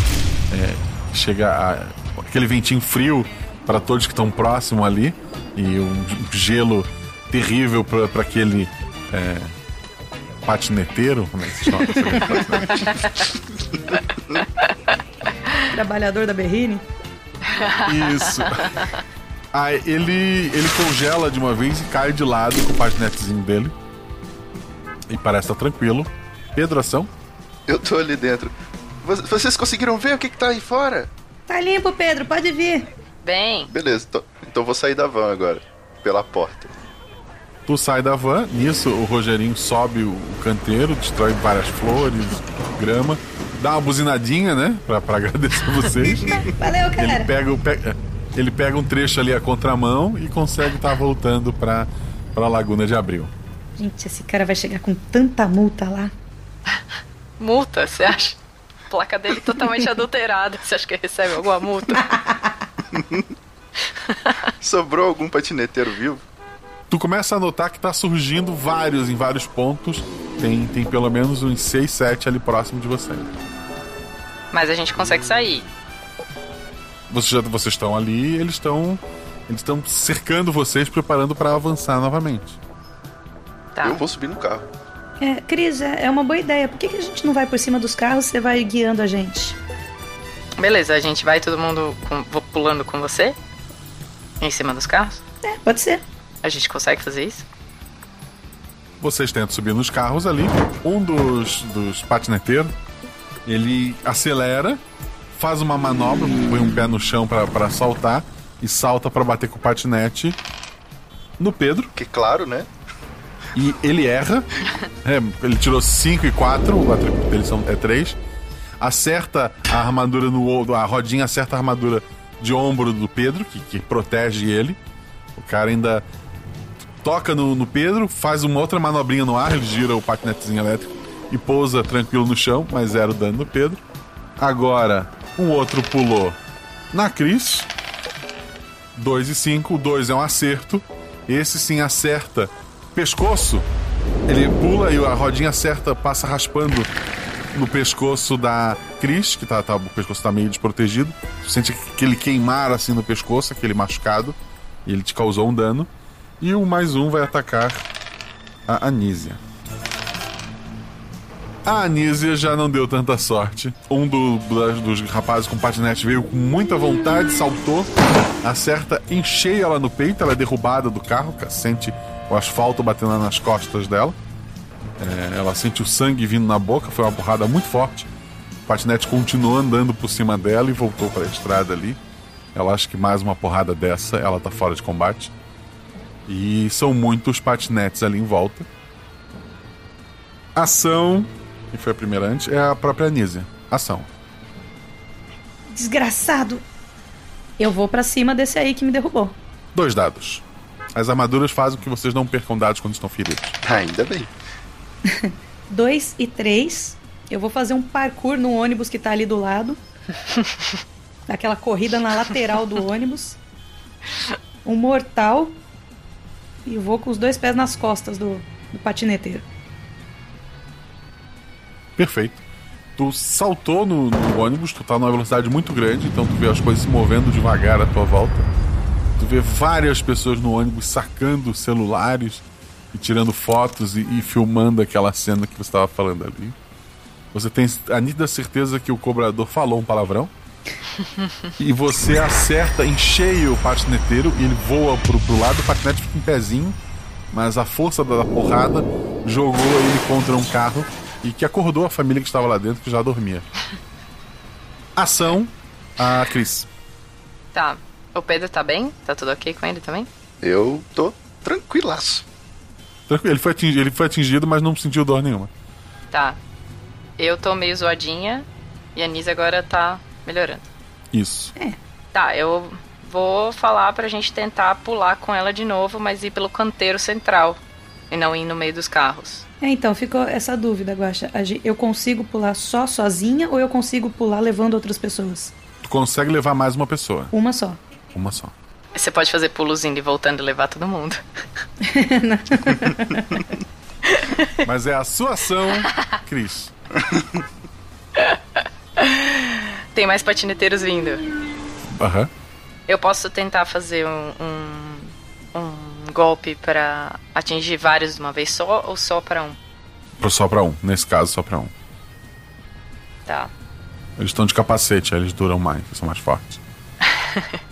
É, chega a, aquele ventinho frio para todos que estão próximo ali e um gelo terrível para aquele é, patineteiro. Como é que se chama? Trabalhador da Berrine. Isso. Aí ele, ele congela de uma vez e cai de lado com o patinetezinho dele. E parece estar tranquilo. Pedro, ação? Eu tô ali dentro. Vo- Vocês conseguiram ver o que, que tá aí fora? Tá limpo, Pedro, pode vir. Bem. Beleza, tô- então eu vou sair da van agora. Pela porta. Tu sai da van, nisso o Rogerinho sobe o canteiro, destrói várias flores, grama, dá uma buzinadinha, né? Pra, pra agradecer vocês. Valeu, cara. Ele pega, ele pega um trecho ali a contramão e consegue estar voltando pra, pra Laguna de Abril. Gente, esse cara vai chegar com tanta multa lá. Multa, você acha? Placa dele totalmente adulterada. Você acha que ele recebe alguma multa? Sobrou algum patineteiro vivo? Tu começa a notar que tá surgindo vários em vários pontos. Tem, tem pelo menos uns 6, 7 ali próximo de você. Mas a gente consegue sair. Vocês, já, vocês estão ali eles estão. Eles estão cercando vocês, preparando para avançar novamente. Tá. Eu vou subir no carro. É, Cris, é, é uma boa ideia. Por que, que a gente não vai por cima dos carros e você vai guiando a gente? Beleza, a gente vai todo mundo com- vou pulando com você? Em cima dos carros? É, pode ser. A gente consegue fazer isso? Vocês tentam subir nos carros ali. Um dos, dos patineteiros, ele acelera, faz uma manobra, põe um pé no chão para saltar e salta para bater com o patinete no Pedro. Que claro, né? E ele erra. É, ele tirou 5 e 4, o atributo dele são, é 3. Acerta a armadura no a rodinha acerta a armadura de ombro do Pedro, que, que protege ele. O cara ainda toca no, no Pedro, faz uma outra manobrinha no ar, ele gira o patinetezinho elétrico e pousa tranquilo no chão, mas zero dano no Pedro. Agora, um outro pulou na Cris. 2 e 5, o 2 é um acerto. Esse sim acerta pescoço. Ele pula e a rodinha acerta, passa raspando no pescoço da Cris, que tá, tá- o pescoço tá meio desprotegido. Tu sente aquele queimar assim no pescoço, aquele machucado. E ele te causou um dano. E o mais um vai atacar a Anísia. A Anísia já não deu tanta sorte. Um do- dos rapazes com patinete veio com muita vontade, saltou, acerta em ela no peito, ela é derrubada do carro, sente o asfalto batendo nas costas dela. É, ela sente o sangue vindo na boca, foi uma porrada muito forte. O patinete continuou andando por cima dela e voltou para a estrada ali. Ela acha que mais uma porrada dessa, ela tá fora de combate. E são muitos patinetes ali em volta. Ação, que foi a primeira antes, é a própria Anísia. Ação. Desgraçado. Eu vou pra cima desse aí que me derrubou. Dois dados. As armaduras fazem com que vocês não percam dados quando estão feridos. Ainda bem. Dois e três. Eu vou fazer um parkour no ônibus que tá ali do lado. Daquela corrida na lateral do ônibus. Um mortal. E vou com os dois pés nas costas do, do patineteiro. Perfeito. Tu saltou no, no ônibus, tu tá numa velocidade muito grande, então tu vê as coisas se movendo devagar à tua volta. Tu vê várias pessoas no ônibus sacando celulares e tirando fotos e, e filmando aquela cena que você estava falando ali. Você tem a nítida certeza que o cobrador falou um palavrão. e você acerta em cheio o patineteiro e ele voa pro, pro lado, o patinete fica em pezinho, mas a força da porrada jogou ele contra um carro e que acordou a família que estava lá dentro que já dormia. Ação, a Cris. Tá. O Pedro tá bem? Tá tudo ok com ele também? Eu tô tranquilaço. Tranquilo, ele foi atingido, ele foi atingido mas não sentiu dor nenhuma. Tá. Eu tô meio zoadinha e a Nisa agora tá melhorando. Isso. Tá, eu vou falar pra gente tentar pular com ela de novo, mas ir pelo canteiro central e não ir no meio dos carros. É, então, ficou essa dúvida, Guaxa. Eu consigo pular só sozinha ou eu consigo pular levando outras pessoas? Tu consegue levar mais uma pessoa. Uma só. Uma só. Você pode fazer pulos indo e voltando e levar todo mundo. Mas é a sua ação, Cris. Tem mais patineteiros vindo. Aham. Eu posso tentar fazer um, um, um golpe pra atingir vários de uma vez só ou só pra um? Só pra um. Nesse caso, só pra um. Tá. Eles estão de capacete, eles duram mais, eles são mais fortes.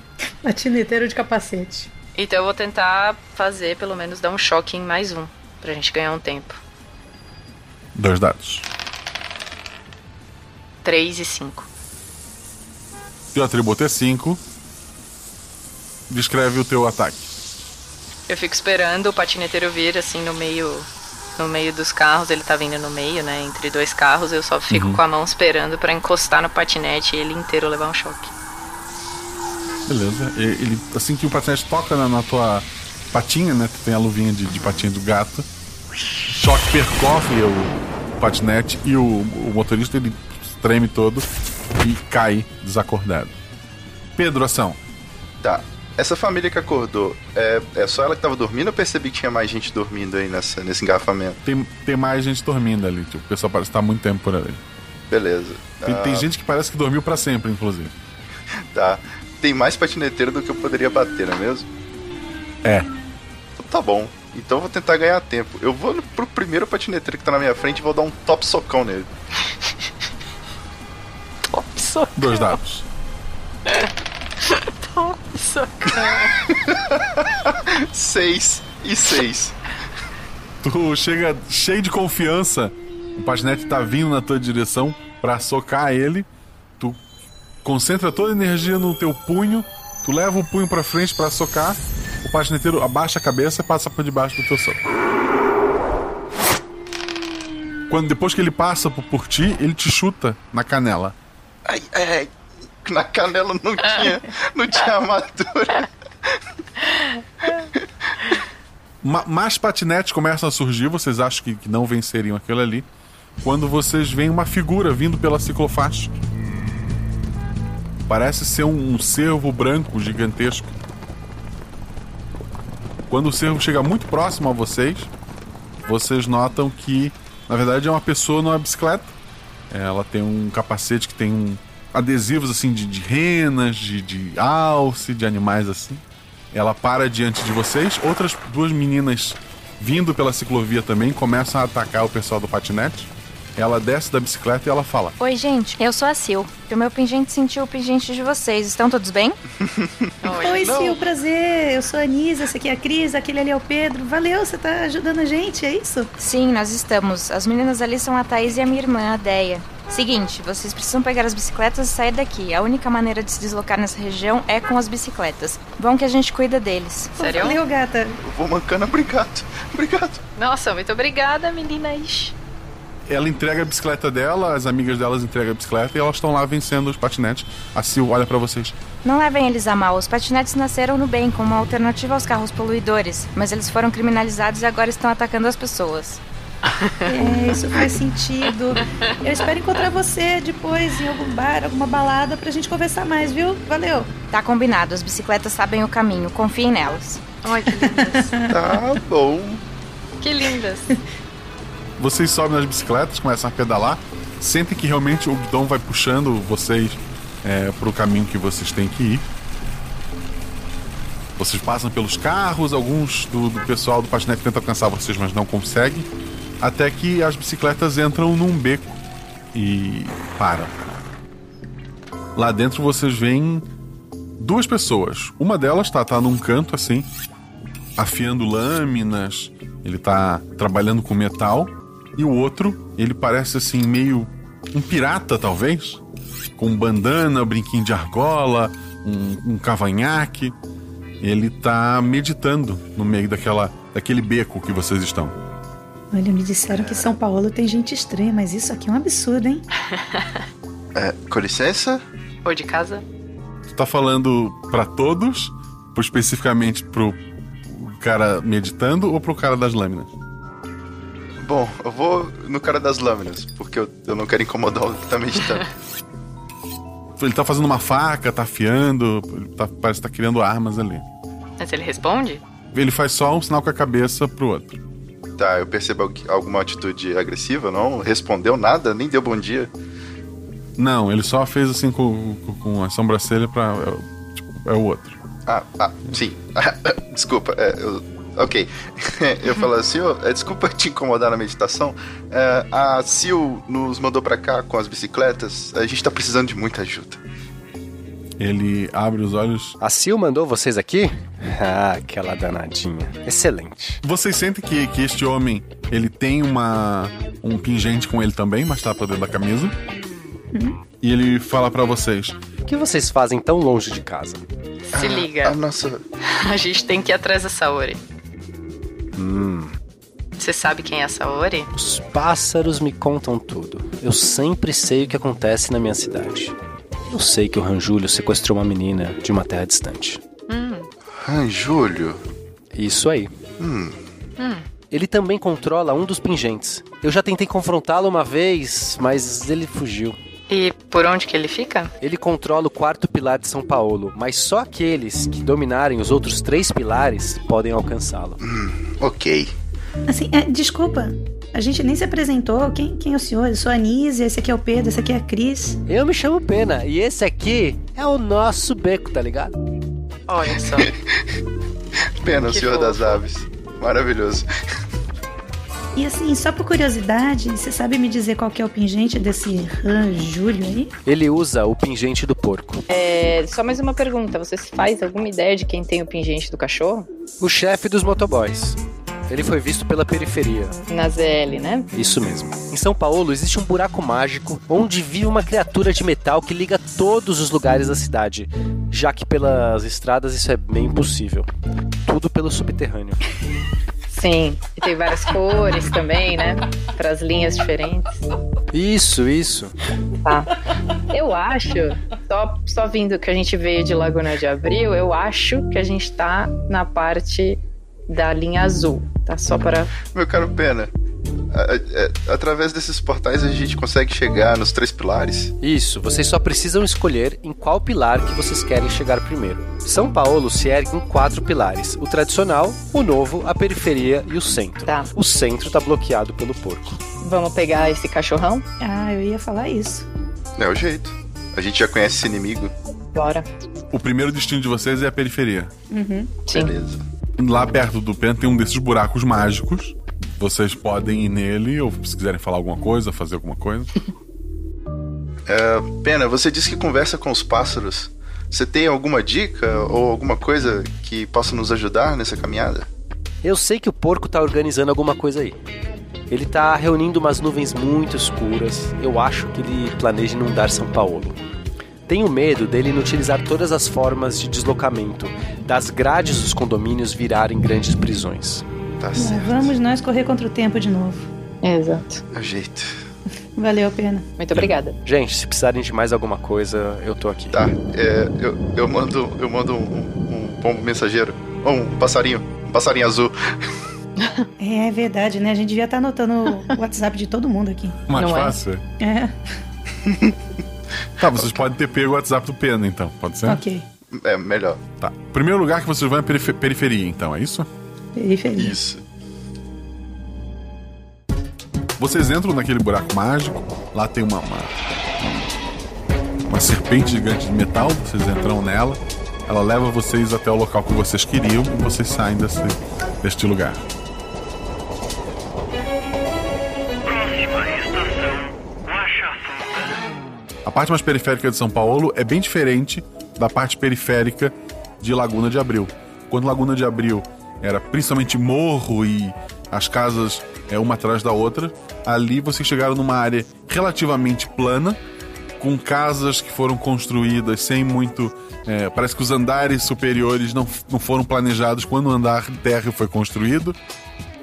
Patineteiro de capacete. Então eu vou tentar fazer, pelo menos, dar um choque em mais um. Pra gente ganhar um tempo. Dois dados. 3 e 5. Teu atributo é 5. Descreve o teu ataque. Eu fico esperando o patineteiro vir assim no meio no meio dos carros, ele tá vindo no meio, né, entre dois carros, eu só fico Uhum. com a mão esperando pra encostar no patinete e ele inteiro levar um choque. Beleza. Ele, assim que o patinete toca na, na tua patinha, né? Tu tem a luvinha de, de patinha do gato. Choque percorre o patinete e o, o motorista ele treme todo e cai desacordado. Pedro, ação. Tá. Essa família que acordou, é, é só ela que tava dormindo ou eu percebi que tinha mais gente dormindo aí nessa, nesse engarrafamento? Tem, tem mais gente dormindo ali. Tipo, o pessoal parece estar há muito tempo por ali. Beleza. Tem, tem Ah, gente que parece que dormiu pra sempre, inclusive. Tá. Tem mais patineteiro do que eu poderia bater, não é mesmo? É. Então tá bom. Então eu vou tentar ganhar tempo. Eu vou pro primeiro patineteiro que tá na minha frente e vou dar um top socão nele. top socão. Dois dados. Top socão. seis e seis. Tu chega cheio de confiança. O patinete tá vindo na tua direção pra socar ele. Concentra toda a energia no teu punho. Tu leva o punho pra frente pra socar. O patineteiro abaixa a cabeça e passa por debaixo do teu soco. Quando depois que ele passa por, por ti, ele te chuta na canela. Ai, ai, ai. Na canela não tinha, não tinha armadura. Ma- mais patinetes começam a surgir, vocês acham que, que não venceriam aquilo ali. Quando vocês veem uma figura vindo pela ciclofaixa. Parece ser um, um cervo branco gigantesco. Quando o cervo chega muito próximo a vocês, vocês notam que, na verdade, é uma pessoa numa bicicleta. Ela tem um capacete que tem um adesivos assim de, de renas, de, de alce, de animais assim. Ela para diante de vocês. Outras duas meninas vindo pela ciclovia também começam a atacar o pessoal do patinete. Ela desce da bicicleta e ela fala: Oi, gente, eu sou a Sil. E o meu pingente sentiu o pingente de vocês. Estão todos bem? Oi, Sil, prazer. Eu sou a Anisa, essa aqui é a Cris, aquele ali é o Pedro. Valeu, você tá ajudando a gente, é isso? Sim, nós estamos. As meninas ali são a Thaís e a minha irmã, a Deia. Seguinte, vocês precisam pegar as bicicletas e sair daqui. A única maneira de se deslocar nessa região é com as bicicletas. Vão que a gente cuida deles. Sério? Valeu, gata. Eu vou mancando, obrigado. Obrigado. Nossa, muito obrigada, meninas. Ela entrega a bicicleta dela, as amigas delas entregam a bicicleta e elas estão lá vencendo os patinetes. A Sil olha pra vocês. Não levem eles a mal. Os patinetes nasceram no bem como uma alternativa aos carros poluidores, mas eles foram criminalizados e agora estão atacando as pessoas. É, isso faz sentido. Eu espero encontrar você depois em algum bar, alguma balada, pra gente conversar mais, viu? Valeu. Tá combinado, as bicicletas sabem o caminho, confiem nelas. Ai, que lindas. Tá bom. que lindas. Vocês sobem nas bicicletas, começam a pedalar. Sentem que realmente o guidão vai puxando vocês é, pro caminho que vocês têm que ir. Vocês passam pelos carros, alguns do, do pessoal do patinete tentam alcançar vocês, mas não conseguem. Até que as bicicletas entram num beco e param. Lá dentro vocês veem duas pessoas. Uma delas tá, tá num canto assim, afiando lâminas, ele tá trabalhando com metal. E o outro, ele parece assim, meio um pirata, talvez, com bandana, brinquinho de argola, um, um cavanhaque. Ele tá meditando no meio daquela, daquele beco que vocês estão. Olha, me disseram que São Paulo tem gente estranha, mas isso aqui é um absurdo, hein? É, com licença? Ou de casa? Tu tá falando pra todos, ou especificamente pro cara meditando ou pro cara das lâminas? Bom, eu vou no cara das lâminas, porque eu, eu não quero incomodar o que tá meditando. Ele tá fazendo uma faca, tá afiando, ele tá- parece que tá criando armas ali. Mas ele responde? Ele faz só um sinal com a cabeça pro outro. tá, eu percebo algu- alguma atitude agressiva, não? Respondeu nada, nem deu bom dia. Não, ele só fez assim com, com, com a sobrancelha pra. É, o- tipo, é o outro. Ah, ah sim. Desculpa, é, eu- ok. eu falo assim, ó, é, desculpa te incomodar na meditação. É, a Sil nos mandou pra cá com as bicicletas. A gente tá precisando de muita ajuda. Ele abre os olhos. A Sil mandou vocês aqui? Ah, aquela danadinha. Excelente. Vocês sentem que, que este homem ele tem uma um pingente com ele também, mas tá pra dentro da camisa. E ele fala pra vocês: O que vocês fazem tão longe de casa? Se liga. A nossa. A gente tem que ir atrás da Saori. Hum. Você sabe quem é a Saori? Os pássaros me contam tudo. Eu sempre sei o que acontece na minha cidade. Eu sei que o Ranjulio sequestrou uma menina de uma terra distante. Hum. Ranjulio? Isso aí. Hum. Hum. Ele também controla um dos pingentes. Eu já tentei confrontá-lo uma vez, mas ele fugiu. E por onde que ele fica? Ele controla o quarto pilar de São Paulo, mas só aqueles que dominarem os outros três pilares podem alcançá-lo. Ok. Assim, é, desculpa. A gente nem se apresentou. Quem, quem é o senhor? Eu sou a Anísia, esse aqui é o Pedro, esse aqui é a Cris. Eu me chamo Pena e esse aqui é o nosso beco, tá ligado? Olha só. Pena, o Que Senhor das fofo. Aves. Maravilhoso. E assim, só por curiosidade, você sabe me dizer qual que é o pingente desse Han Júlio aí? Ele usa o pingente do porco. É, só mais uma pergunta. Você faz alguma ideia de quem tem o pingente do cachorro? O chefe dos motoboys. Ele foi visto pela periferia. Na ZL, né? Isso mesmo. Em São Paulo existe um buraco mágico onde vive uma criatura de metal que liga todos os lugares da cidade, já que pelas estradas isso é bem impossível. Tudo pelo subterrâneo. Sim. E tem várias cores também, né? Para as linhas diferentes. Isso, isso. Tá. Eu acho, só, só vindo que a gente veio de Laguna de Abril, eu acho que a gente tá na parte da linha azul. Tá só para. Meu caro Pena, a- a- a- através desses portais a gente consegue chegar nos três pilares. Isso, vocês só precisam escolher em qual pilar que vocês querem chegar primeiro. São Paulo se ergue em quatro pilares: o tradicional, o novo, a periferia e o centro. Tá. O centro tá bloqueado pelo porco. Vamos pegar esse cachorrão? Ah, eu ia falar isso. É o jeito. A gente já conhece esse inimigo. Bora. O primeiro destino de vocês é a periferia. Uhum. Sim. Beleza. Lá perto do Pen tem um desses buracos mágicos. Vocês podem ir nele, ou se quiserem falar alguma coisa, fazer alguma coisa. É, Pena, você disse que conversa com os pássaros. Você tem alguma dica ou alguma coisa que possa nos ajudar nessa caminhada? Eu sei que o porco tá organizando alguma coisa aí. Ele tá reunindo umas nuvens muito escuras. Eu acho que ele planeja inundar São Paulo. Tenho medo dele inutilizar todas as formas de deslocamento, das grades dos condomínios virarem grandes prisões. Tá Lá vamos nós correr contra o tempo de novo. Exato. É o jeito. Valeu a pena. Muito obrigada. Gente, se precisarem de mais alguma coisa, eu tô aqui. Tá, é, eu, eu mando, eu mando um, um pombo mensageiro. Ou um passarinho. Um passarinho azul. É, é verdade, né? A gente devia estar anotando o WhatsApp de todo mundo aqui. Mais Não é? fácil? É, Tá, vocês podem ter pego o WhatsApp do Pena, então. Pode ser? ok. É, melhor. Tá. Primeiro lugar que vocês vão é perife- periferia, então, é isso? Periferia. Isso. Vocês entram naquele buraco mágico, lá tem uma, uma, uma serpente gigante de metal, vocês entram nela, ela leva vocês até o local que vocês queriam e vocês saem desse, deste lugar. A parte mais periférica de São Paulo é bem diferente da parte periférica de Laguna de Abril. Quando Laguna de Abril era principalmente morro e as casas é uma atrás da outra, ali vocês chegaram numa área relativamente plana, com casas que foram construídas sem muito. é, parece que os andares superiores não, não foram planejados quando o andar térreo foi construído.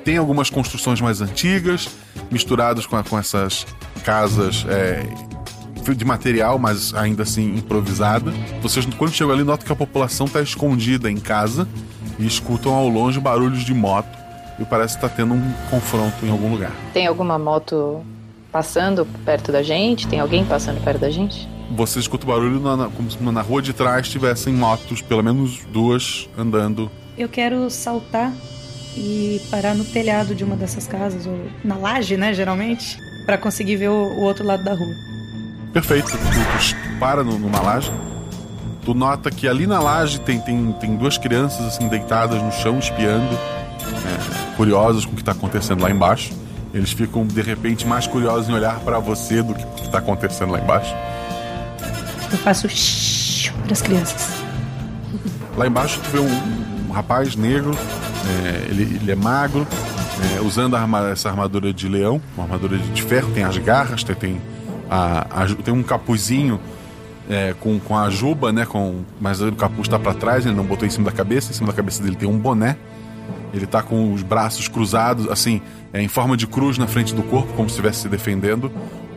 Tem algumas construções mais antigas, misturadas com, a- com essas casas é, de material, mas ainda assim improvisada. Vocês, quando chegam ali, notam que a população está escondida em casa e escutam ao longe barulhos de moto e parece que está tendo um confronto em algum lugar. Tem alguma moto passando perto da gente? Tem alguém passando perto da gente? Você escuta o barulho na, na- como se na rua de trás tivessem motos, pelo menos duas, andando. Eu quero saltar e parar no telhado de uma dessas casas, ou na laje, né, geralmente, Pra conseguir ver o, o outro lado da rua. Perfeito. Tu, tu para no- numa laje. Tu nota que ali na laje tem, tem, tem duas crianças assim deitadas no chão, espiando, é, curiosas com o que está acontecendo lá embaixo. Eles ficam de repente mais curiosos em olhar para você do que o que está acontecendo lá embaixo. Eu faço para as crianças. Lá embaixo tu vê um, um rapaz negro, é, ele, ele é magro, é, usando arma- essa armadura de leão, uma armadura de, ferro, tem as garras, tem, tem, a, a tem um capuzinho é, com, com a juba, né? Com, mas o capuz está para trás, ele não botou em cima da cabeça, em cima da cabeça dele tem um boné. Ele tá com os braços cruzados, assim, é, em forma de cruz na frente do corpo, como se estivesse se defendendo,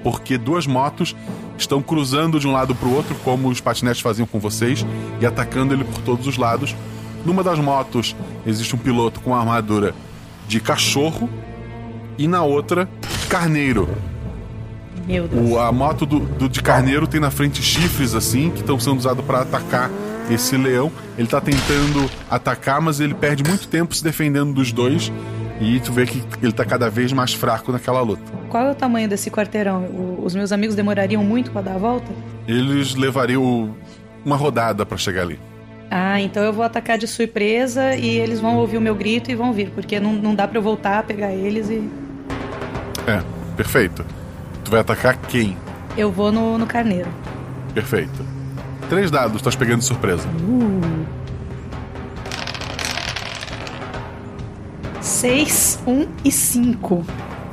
porque duas motos estão cruzando de um lado para o outro, como os patinetes faziam com vocês, e atacando ele por todos os lados. Numa das motos existe um piloto com armadura de cachorro e na outra carneiro. Meu Deus. O- a moto do, do de carneiro tem na frente chifres assim que estão sendo usados para atacar esse leão. Ele tá tentando atacar, mas ele perde muito tempo se defendendo dos dois. E tu vê que ele tá cada vez mais fraco naquela luta. Qual é o tamanho desse quarteirão? O- os meus amigos demorariam muito pra dar a volta? Eles levariam uma rodada para chegar ali. Ah, então eu vou atacar de surpresa e eles vão ouvir o meu grito e vão vir, porque não, não dá pra eu voltar, pegar eles e. É, perfeito. Tu vai atacar quem? Eu vou no, no carneiro. Perfeito. Três dados, estás pegando de surpresa. Uh. Seis, um e cinco.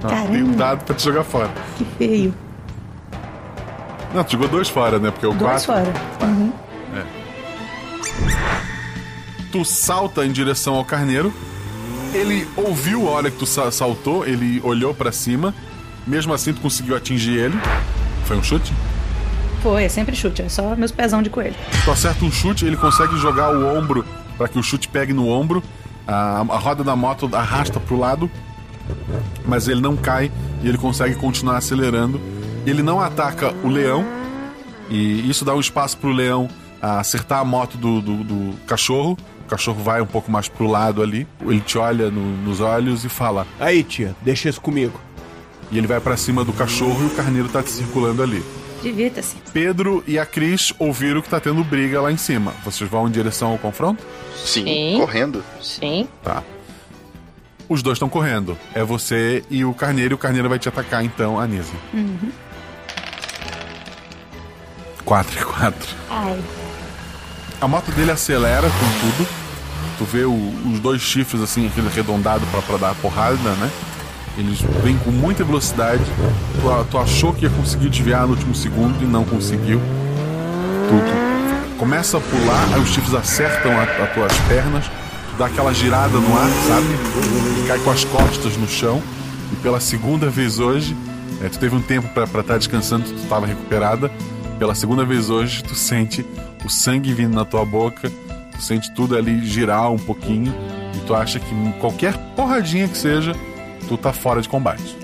Ah, tem um Caramba, dado pra te jogar fora. que feio. Não, tu jogou dois fora, né? Porque o Dois quatro. fora. Uhum. É. Tu salta em direção ao carneiro. Ele ouviu a hora que tu sa- saltou, ele olhou pra cima. Mesmo assim, tu conseguiu atingir ele. Foi um chute? Foi, é sempre chute, é só meus pezão de coelho. Tu acerta um chute, ele consegue jogar o ombro para que o chute pegue no ombro. A, a roda da moto arrasta pro lado, mas ele não cai e ele consegue continuar acelerando. Ele não ataca o leão, e isso dá um espaço pro leão acertar a moto do, do- do cachorro. O cachorro vai um pouco mais pro lado ali. Ele te olha no- nos olhos e fala: Aí, tia, deixa isso comigo. E ele vai para cima do cachorro e o carneiro tá circulando ali. Divirta-se. Pedro e a Cris ouviram que tá tendo briga lá em cima. Vocês vão em direção ao confronto? Sim, Sim. correndo. Sim. Tá. Os dois estão correndo. É você e o carneiro, e o carneiro vai te atacar então, Anise. Uhum. 4 e 4. Ai. A moto dele acelera com tudo. Tu vê o- os dois chifres assim, aquele arredondado pra, pra dar a porrada, né? Eles vêm com muita velocidade. Tu, tu achou que ia conseguir desviar no último segundo e não conseguiu. Tu, tu começa a pular, aí os chifres acertam as tuas pernas. Tu dá aquela girada no ar, sabe? E cai com as costas no chão. E pela segunda vez hoje, é, tu teve um tempo para estar tá descansando, tu estava recuperada. Pela segunda vez hoje, tu sente o sangue vindo na tua boca, tu sente tudo ali girar um pouquinho e tu acha que qualquer porradinha que seja, tu tá fora de combate.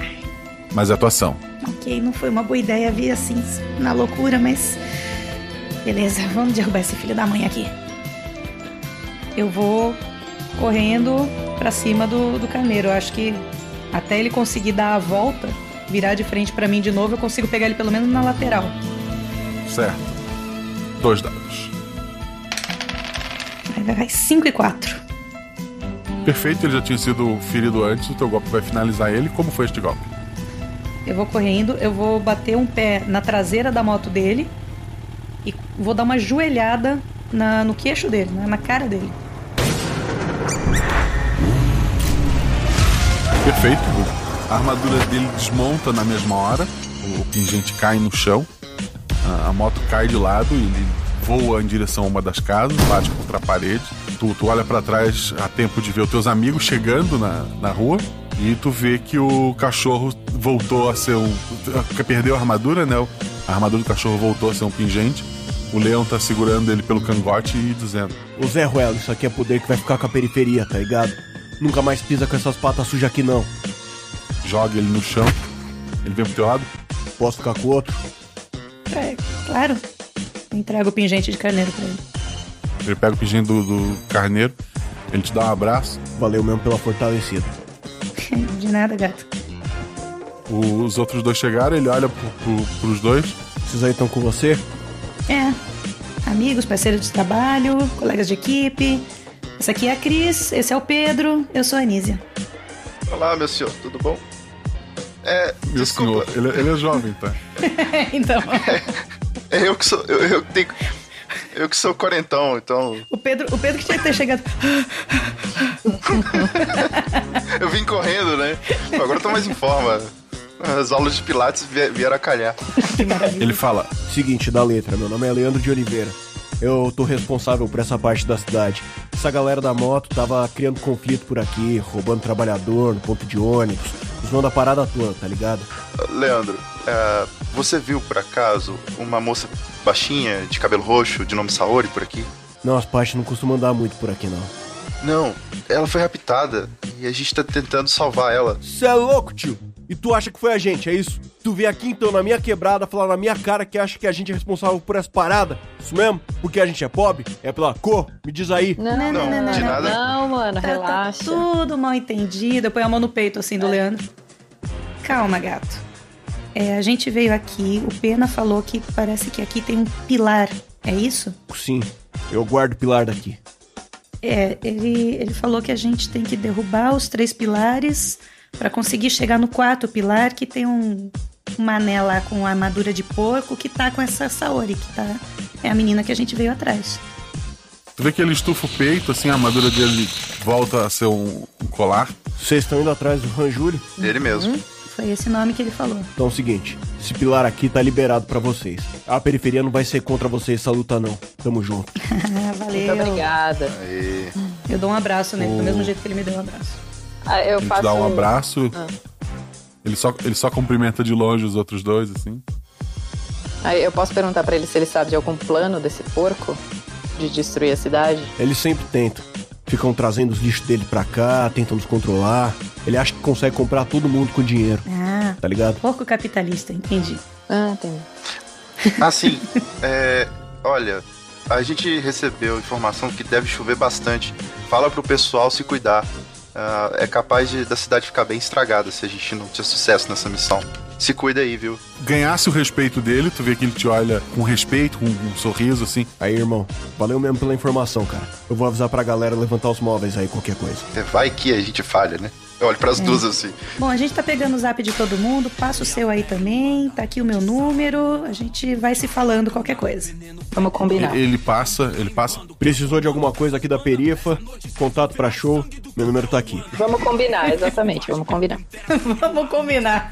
Mas é atuação. Ok, não foi uma boa ideia vir assim na loucura, mas. Beleza, vamos derrubar esse filho da mãe aqui. Eu vou correndo para cima do, do carneiro. Eu acho que até ele conseguir dar a volta, virar de frente para mim de novo, eu consigo pegar ele pelo menos na lateral. Certo. Dois dados. Vai, vai, vai. 5 e 4. Perfeito, ele já tinha sido ferido antes, o teu golpe vai finalizar ele. Como foi este golpe? Eu vou correndo, eu vou bater um pé na traseira da moto dele e vou dar uma joelhada na, no queixo dele, na, na cara dele. Perfeito. A armadura dele desmonta na mesma hora, o pingente cai no chão, a, a moto cai de lado e ele voa em direção a uma das casas, bate contra a parede. Tu, tu olha para trás a tempo de ver os teus amigos chegando na, na rua e tu vê que o cachorro voltou a ser um. Perdeu a armadura, né? A armadura do cachorro voltou a ser um pingente. O leão tá segurando ele pelo cangote e dizendo: Ô Zé Ruelo, isso aqui é poder que vai ficar com a periferia, tá ligado? Nunca mais pisa com essas patas sujas aqui não. Joga ele no chão. Ele vem pro teu lado? Posso ficar com o outro? É, claro. Entrega o pingente de carneiro pra ele. Ele pega o pingente do, do carneiro, ele te dá um abraço. Valeu mesmo pela fortalecida. de nada, gato. Os outros dois chegaram, ele olha pro, pro, pros dois. Esses aí estão com você? É. Amigos, parceiros de trabalho, colegas de equipe. Essa aqui é a Cris, esse é o Pedro, eu sou a Anísia. Olá, meu senhor, tudo bom? É, meu desculpa. senhor, ele, ele, é jovem, tá? então. É, eu que sou. Eu, eu, tenho, eu que sou quarentão, então. O Pedro, o Pedro que tinha que ter chegado. eu vim correndo, né? Agora eu tô mais em forma. As aulas de Pilates vieram a calhar. Ele fala: Seguinte da letra, meu nome é Leandro de Oliveira. Eu tô responsável por essa parte da cidade. Essa galera da moto tava criando conflito por aqui, roubando trabalhador no ponto de ônibus, usando a parada toda, tá ligado? Leandro, é, você viu por acaso uma moça baixinha, de cabelo roxo, de nome Saori por aqui? Não, as partes não costumam andar muito por aqui, não. Não, ela foi raptada e a gente tá tentando salvar ela. Cê é louco, tio? E tu acha que foi a gente, é isso? Tu vem aqui então na minha quebrada falar na minha cara que acha que a gente é responsável por essa parada? Isso mesmo? Porque a gente é pobre? É pela cor? Me diz aí. Não, não, não, não, de não, nada. Não, mano, Tá, relaxa. tá tudo mal entendido. Eu ponho a mão no peito assim do Leandro. Calma, gato. É, a gente veio aqui, o Pena falou que parece que aqui tem um pilar. É isso? Sim, eu guardo o pilar daqui. É, ele, ele falou que a gente tem que derrubar os três pilares para conseguir chegar no quarto pilar, que tem um, mané lá com armadura de porco que tá com essa Saori, que tá. É a menina que a gente veio atrás. Tu vê que ele estufa o peito, assim, a armadura dele volta a ser um, um colar. Vocês estão indo atrás do Ranjúlio? Ele mesmo. Hum, foi esse nome que ele falou. Então é o seguinte, esse pilar aqui tá liberado para vocês. A periferia não vai ser contra vocês essa luta não. Tamo junto. Valeu. Muito obrigada. Aí. Eu dou um abraço nele, do mesmo jeito que ele me deu um abraço. Ah, eu Ele faço... te dá um abraço. Ah. Ele, só, ele só cumprimenta de longe os outros dois, assim. Aí eu posso perguntar pra ele se ele sabe de algum plano desse porco de destruir a cidade? Eles sempre tentam. Ficam trazendo os lixos dele pra cá, tentam nos controlar. Ele acha que consegue comprar todo mundo com dinheiro, Ah, tá ligado? porco capitalista, entendi. Ah, entendi. Assim, é, olha, a gente recebeu informação que deve chover bastante. Fala pro pessoal se cuidar. Ah, é capaz de, da cidade ficar bem estragada se a gente não tiver sucesso nessa missão. Se cuida aí, viu? Ganhasse o respeito dele, tu vê que ele te olha com respeito, com um sorriso assim. Aí, irmão, valeu mesmo pela informação, cara. Eu vou avisar pra galera levantar os móveis aí, qualquer coisa. É, Vai que a gente falha, né? Eu olho pras É. duas assim. Bom, a gente tá pegando o zap de todo mundo, passa o seu aí também, tá aqui o meu número, a gente vai se falando qualquer coisa. Vamos combinar. Ele, ele passa, ele passa. Precisou de alguma coisa aqui da perifa? Contato pra show? Meu número tá aqui. Vamos combinar, exatamente, vamos combinar. Vamos combinar.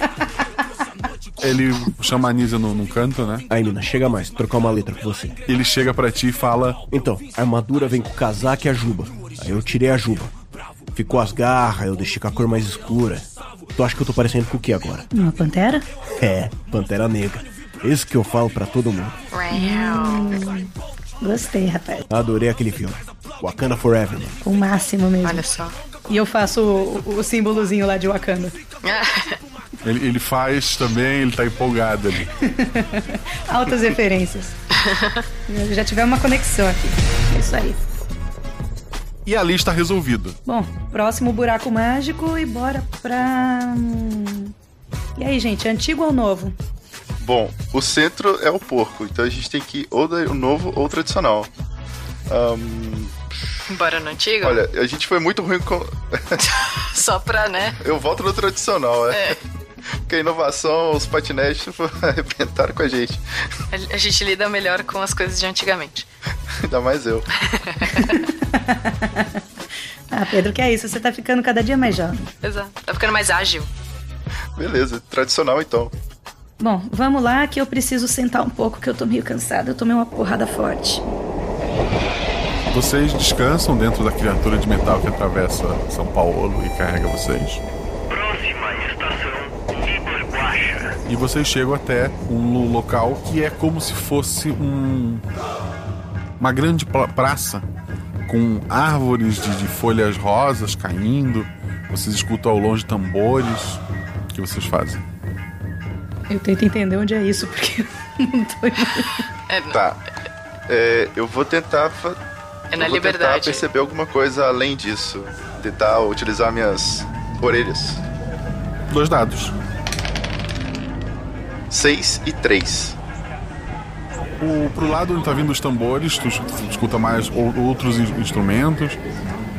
Ele chama a Anísia no, num canto, né? Aí, mina, chega mais, trocar uma letra com você. Ele chega pra ti e fala: Então, a armadura vem com o casaco e a juba. Aí eu tirei a juba. Ficou as garras, eu deixei com a cor mais escura. Tu acha que eu tô parecendo com o que agora? Uma pantera? É, Pantera Negra. Isso que eu falo pra todo mundo. Hum, gostei, rapaz. Adorei aquele filme. Wakanda Forever, mano. O máximo mesmo. Olha só. E eu faço o, o símbolozinho lá de Wakanda. Ele, ele faz também, ele tá empolgado ali. Altas referências. Já tivemos uma conexão aqui. É isso aí. E ali está resolvido. Bom, próximo buraco mágico e bora pra. hum, E aí, gente, antigo ou novo? Bom, o centro é o porco, então a gente tem que ir ou o novo ou o tradicional. Ahn, Bora no antigo? olha, a gente foi muito ruim com. Só pra, né? Eu volto no tradicional, é. É. Porque a inovação, os patinetes arrebentaram com a gente. A, a gente lida melhor com as coisas de antigamente. Ainda mais eu. Ah, Pedro, que é isso? Você tá ficando cada dia mais jovem. Exato. Tá ficando mais ágil. Beleza, tradicional então. Bom, vamos lá que eu preciso sentar um pouco, que eu tô meio cansada. Eu tomei uma porrada forte. Vocês descansam dentro da criatura de metal que atravessa São Paulo e carrega vocês. Próxima estação, Liberguacha. E vocês chegam até um lo- local que é como se fosse um uma grande praça com árvores de, de folhas rosas caindo. Vocês escutam ao longe tambores. O que vocês fazem? Eu tento entender onde é isso, porque eu não tô. É, Tá. É, eu vou tentar. fa- É na eu vou tentar liberdade. perceber alguma coisa além disso. Tentar utilizar minhas orelhas. Dois dados. 6 e 3. O, pro lado onde tá vindo os tambores, tu escuta, tu escuta mais ou- outros in- instrumentos,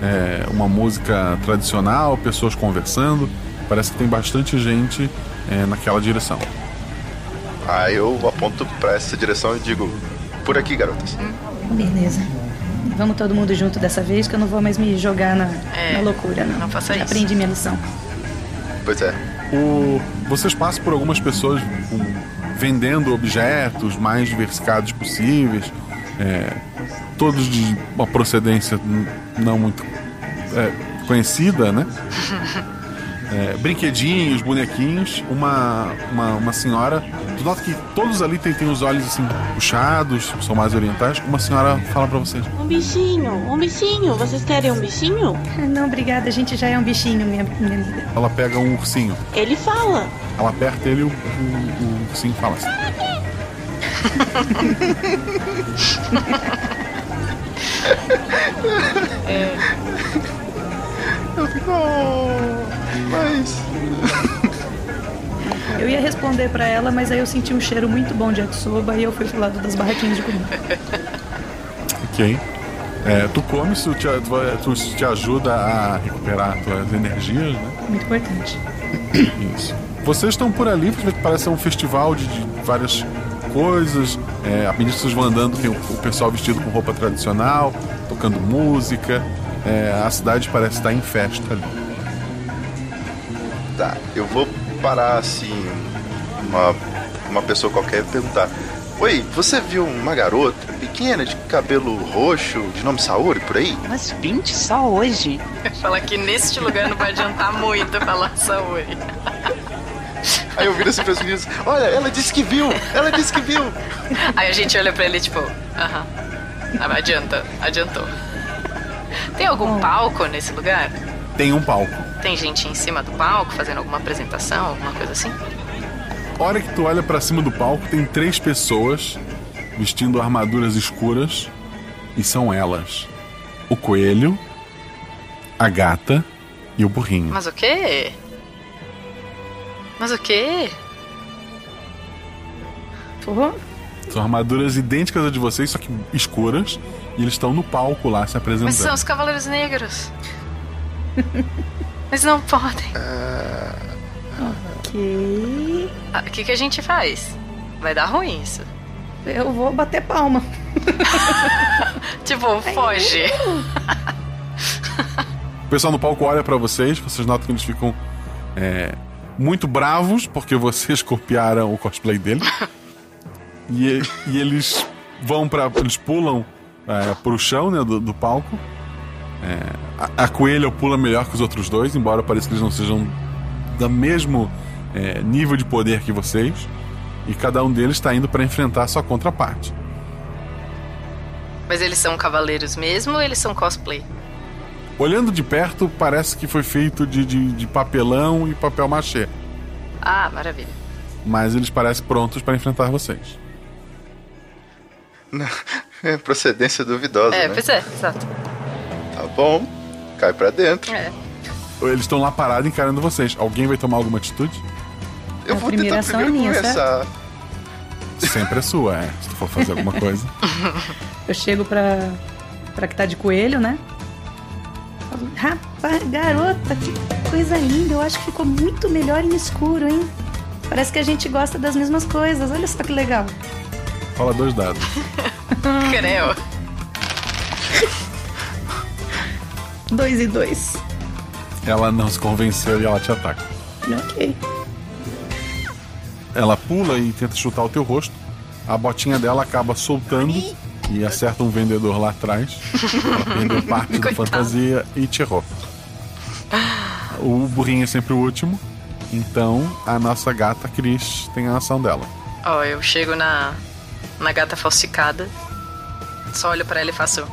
é, uma música tradicional, pessoas conversando. Parece que tem bastante gente é, naquela direção. Aí eu aponto pra essa direção e digo: Por aqui, garotas. Beleza. Vamos todo mundo junto dessa vez, que eu não vou mais me jogar na, É, na loucura, não. não faça isso. Aprendi minha lição. Pois é. O, vocês passam por algumas pessoas com- vendendo objetos mais diversificados possíveis, é, todos de uma procedência não muito é, conhecida, né? É, brinquedinhos, bonequinhos, uma, uma, uma senhora. Tu nota que todos ali têm, têm os olhos assim puxados, são mais orientais. Uma senhora fala pra vocês: Um bichinho, um bichinho. Vocês querem um bichinho? Não, obrigada, a gente já é um bichinho, minha, minha amiga. Ela pega um ursinho, Ele fala. ela aperta ele e o, o, o ursinho fala assim. Eu fico. "Oh, mas. Eu ia responder pra ela, mas aí eu senti um cheiro muito bom de yakisoba e eu fui pro lado das barraquinhas de comida. Ok. É, tu come, isso te, tu te ajuda a recuperar tuas energias, né? Muito importante. Isso. Vocês estão por ali, você vê que parece um festival de, de várias coisas. É, à medida que vocês vão andando, tem o, o pessoal vestido com roupa tradicional, tocando música. É, a cidade parece estar em festa ali. Tá, eu vou parar assim. Uma, uma pessoa qualquer e perguntar: Oi, você viu uma garota pequena de cabelo roxo, de nome Saori, por aí? Umas 20 só hoje. Falar que neste lugar não vai adiantar muito falar saúde. Aí eu viro assim para os meninos: Olha, ela disse que viu! Ela disse que viu! Aí a gente olha pra ele tipo, aham. Ah, mas adianta, adiantou. Tem algum palco nesse lugar? Tem um palco. Tem gente em cima do palco fazendo alguma apresentação, alguma coisa assim? Hora que tu olha pra cima do palco, tem três pessoas vestindo armaduras escuras e são elas: o coelho, a gata e o burrinho. Mas o quê? Mas o quê? Tô. São armaduras idênticas a de vocês, só que escuras. E eles estão no palco lá se apresentando. Mas são os Cavaleiros Negros. Mas não podem. Ok. Ah, O que, que a gente faz? Vai dar ruim isso. Eu vou bater palma. Tipo, foge. O pessoal no palco olha pra vocês, vocês notam que eles ficam é, muito bravos porque vocês copiaram o cosplay dele. e, e eles vão para Eles pulam é, pro chão né, do, do palco. É, a, a coelha pula melhor que os outros dois, embora pareça que eles não sejam do mesmo é, nível de poder que vocês. E cada um deles está indo para enfrentar a sua contraparte. Mas eles são cavaleiros mesmo ou eles são cosplay? Olhando de perto, parece que foi feito de, de, de papelão e papel machê. Ah, maravilha. Mas eles parecem prontos para enfrentar vocês. É procedência duvidosa, É, né? pois é, exato. Tá bom. Cai pra dentro. É. Eles estão lá parados encarando vocês. Alguém vai tomar alguma atitude? Eu A vou primeira tentar ação é primeiro minha, conversar. Sempre é sua, é. Se tu for fazer alguma coisa. Eu chego pra, pra que tá de coelho, né? Rapaz, garota, que coisa linda. Eu acho que ficou muito melhor em escuro, hein? Parece que a gente gosta das mesmas coisas. Olha só que legal. Fala dois dados. Creu. Dois e dois. Ela não se convenceu e ela te ataca. Ok. Ela pula e tenta chutar o teu rosto. A botinha dela acaba soltando e acerta um vendedor lá atrás. Ela perdeu parte da fantasia e te errou. O burrinho é sempre o último. Então a nossa gata Cris tem a ação dela. Ó, eu chego na, na gata falsificada, só olho pra ela e faço.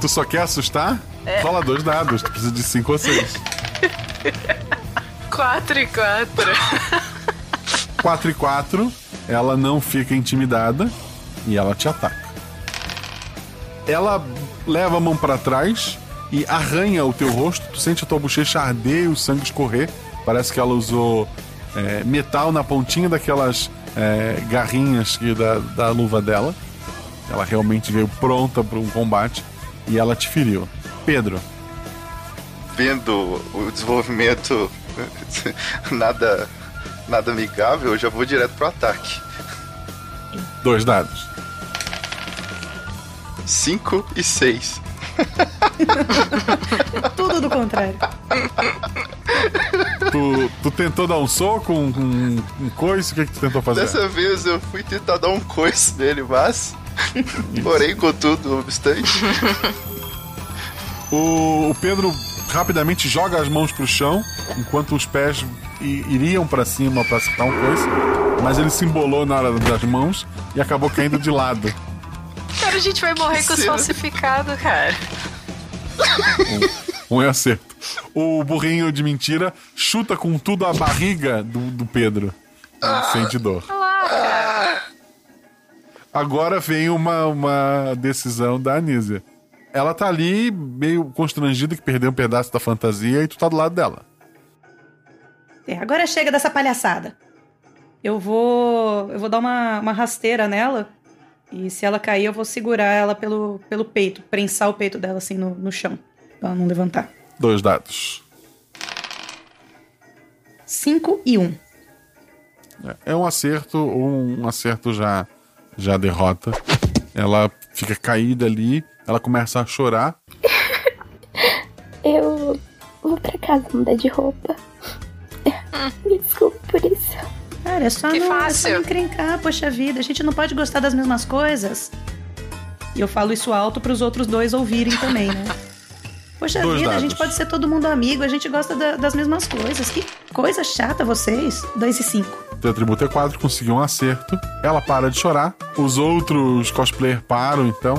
Tu só quer assustar? É. Rola dois dados, tu precisa de cinco ou seis. 4 e 4. 4 e 4, ela não fica intimidada e ela te ataca. Ela leva a mão pra trás e arranha o teu rosto, tu sente a tua bochecha arder e o sangue escorrer. Parece que ela usou é, metal na pontinha daquelas é, garrinhas da, da luva dela. Ela realmente veio pronta para um combate e ela te feriu. Pedro, Vendo o desenvolvimento nada, nada amigável, eu já vou direto pro ataque. dois dados. 5 e 6. Tudo do contrário. Tu, tu tentou dar um soco, um, um, um coice, o que, que tu tentou fazer? Dessa vez eu fui tentar dar um coice nele, mas. Porém, contudo, não obstante. O, o Pedro rapidamente joga as mãos pro chão, enquanto os pés iriam pra cima pra acertar um coice, mas ele se embolou na hora das mãos e acabou caindo de lado. Cara, a gente vai morrer com os Cena. falsificados, cara. Um é acerto. O burrinho de mentira chuta com tudo a barriga do, do Pedro. Ele sente dor. Agora vem uma, uma decisão da Anísia. Ela tá ali meio constrangida que perdeu um pedaço da fantasia e tu tá do lado dela. É, agora chega dessa palhaçada. Eu vou. Eu vou dar uma, uma rasteira nela. E se ela cair, eu vou segurar ela pelo, pelo peito, prensar o peito dela assim no, no chão. Pra ela não levantar. Dois dados. 5 e 1. Um. É um acerto ou um acerto já, já derrota. Ela fica caída ali, ela começa a chorar. Eu vou pra casa mudar de roupa. Me desculpe por isso. Cara, é só, Que não, é fácil. só não encrencar, poxa vida. A gente não pode gostar das mesmas coisas. E eu falo isso alto pros outros dois ouvirem também, né? Poxa Dois vida, a dados. gente pode ser todo mundo amigo, a gente gosta da- das mesmas coisas. Que coisa chata vocês. 2 e 5. Teu atributo é 4, conseguiu um acerto. Ela para de chorar. Os outros cosplayers param, então.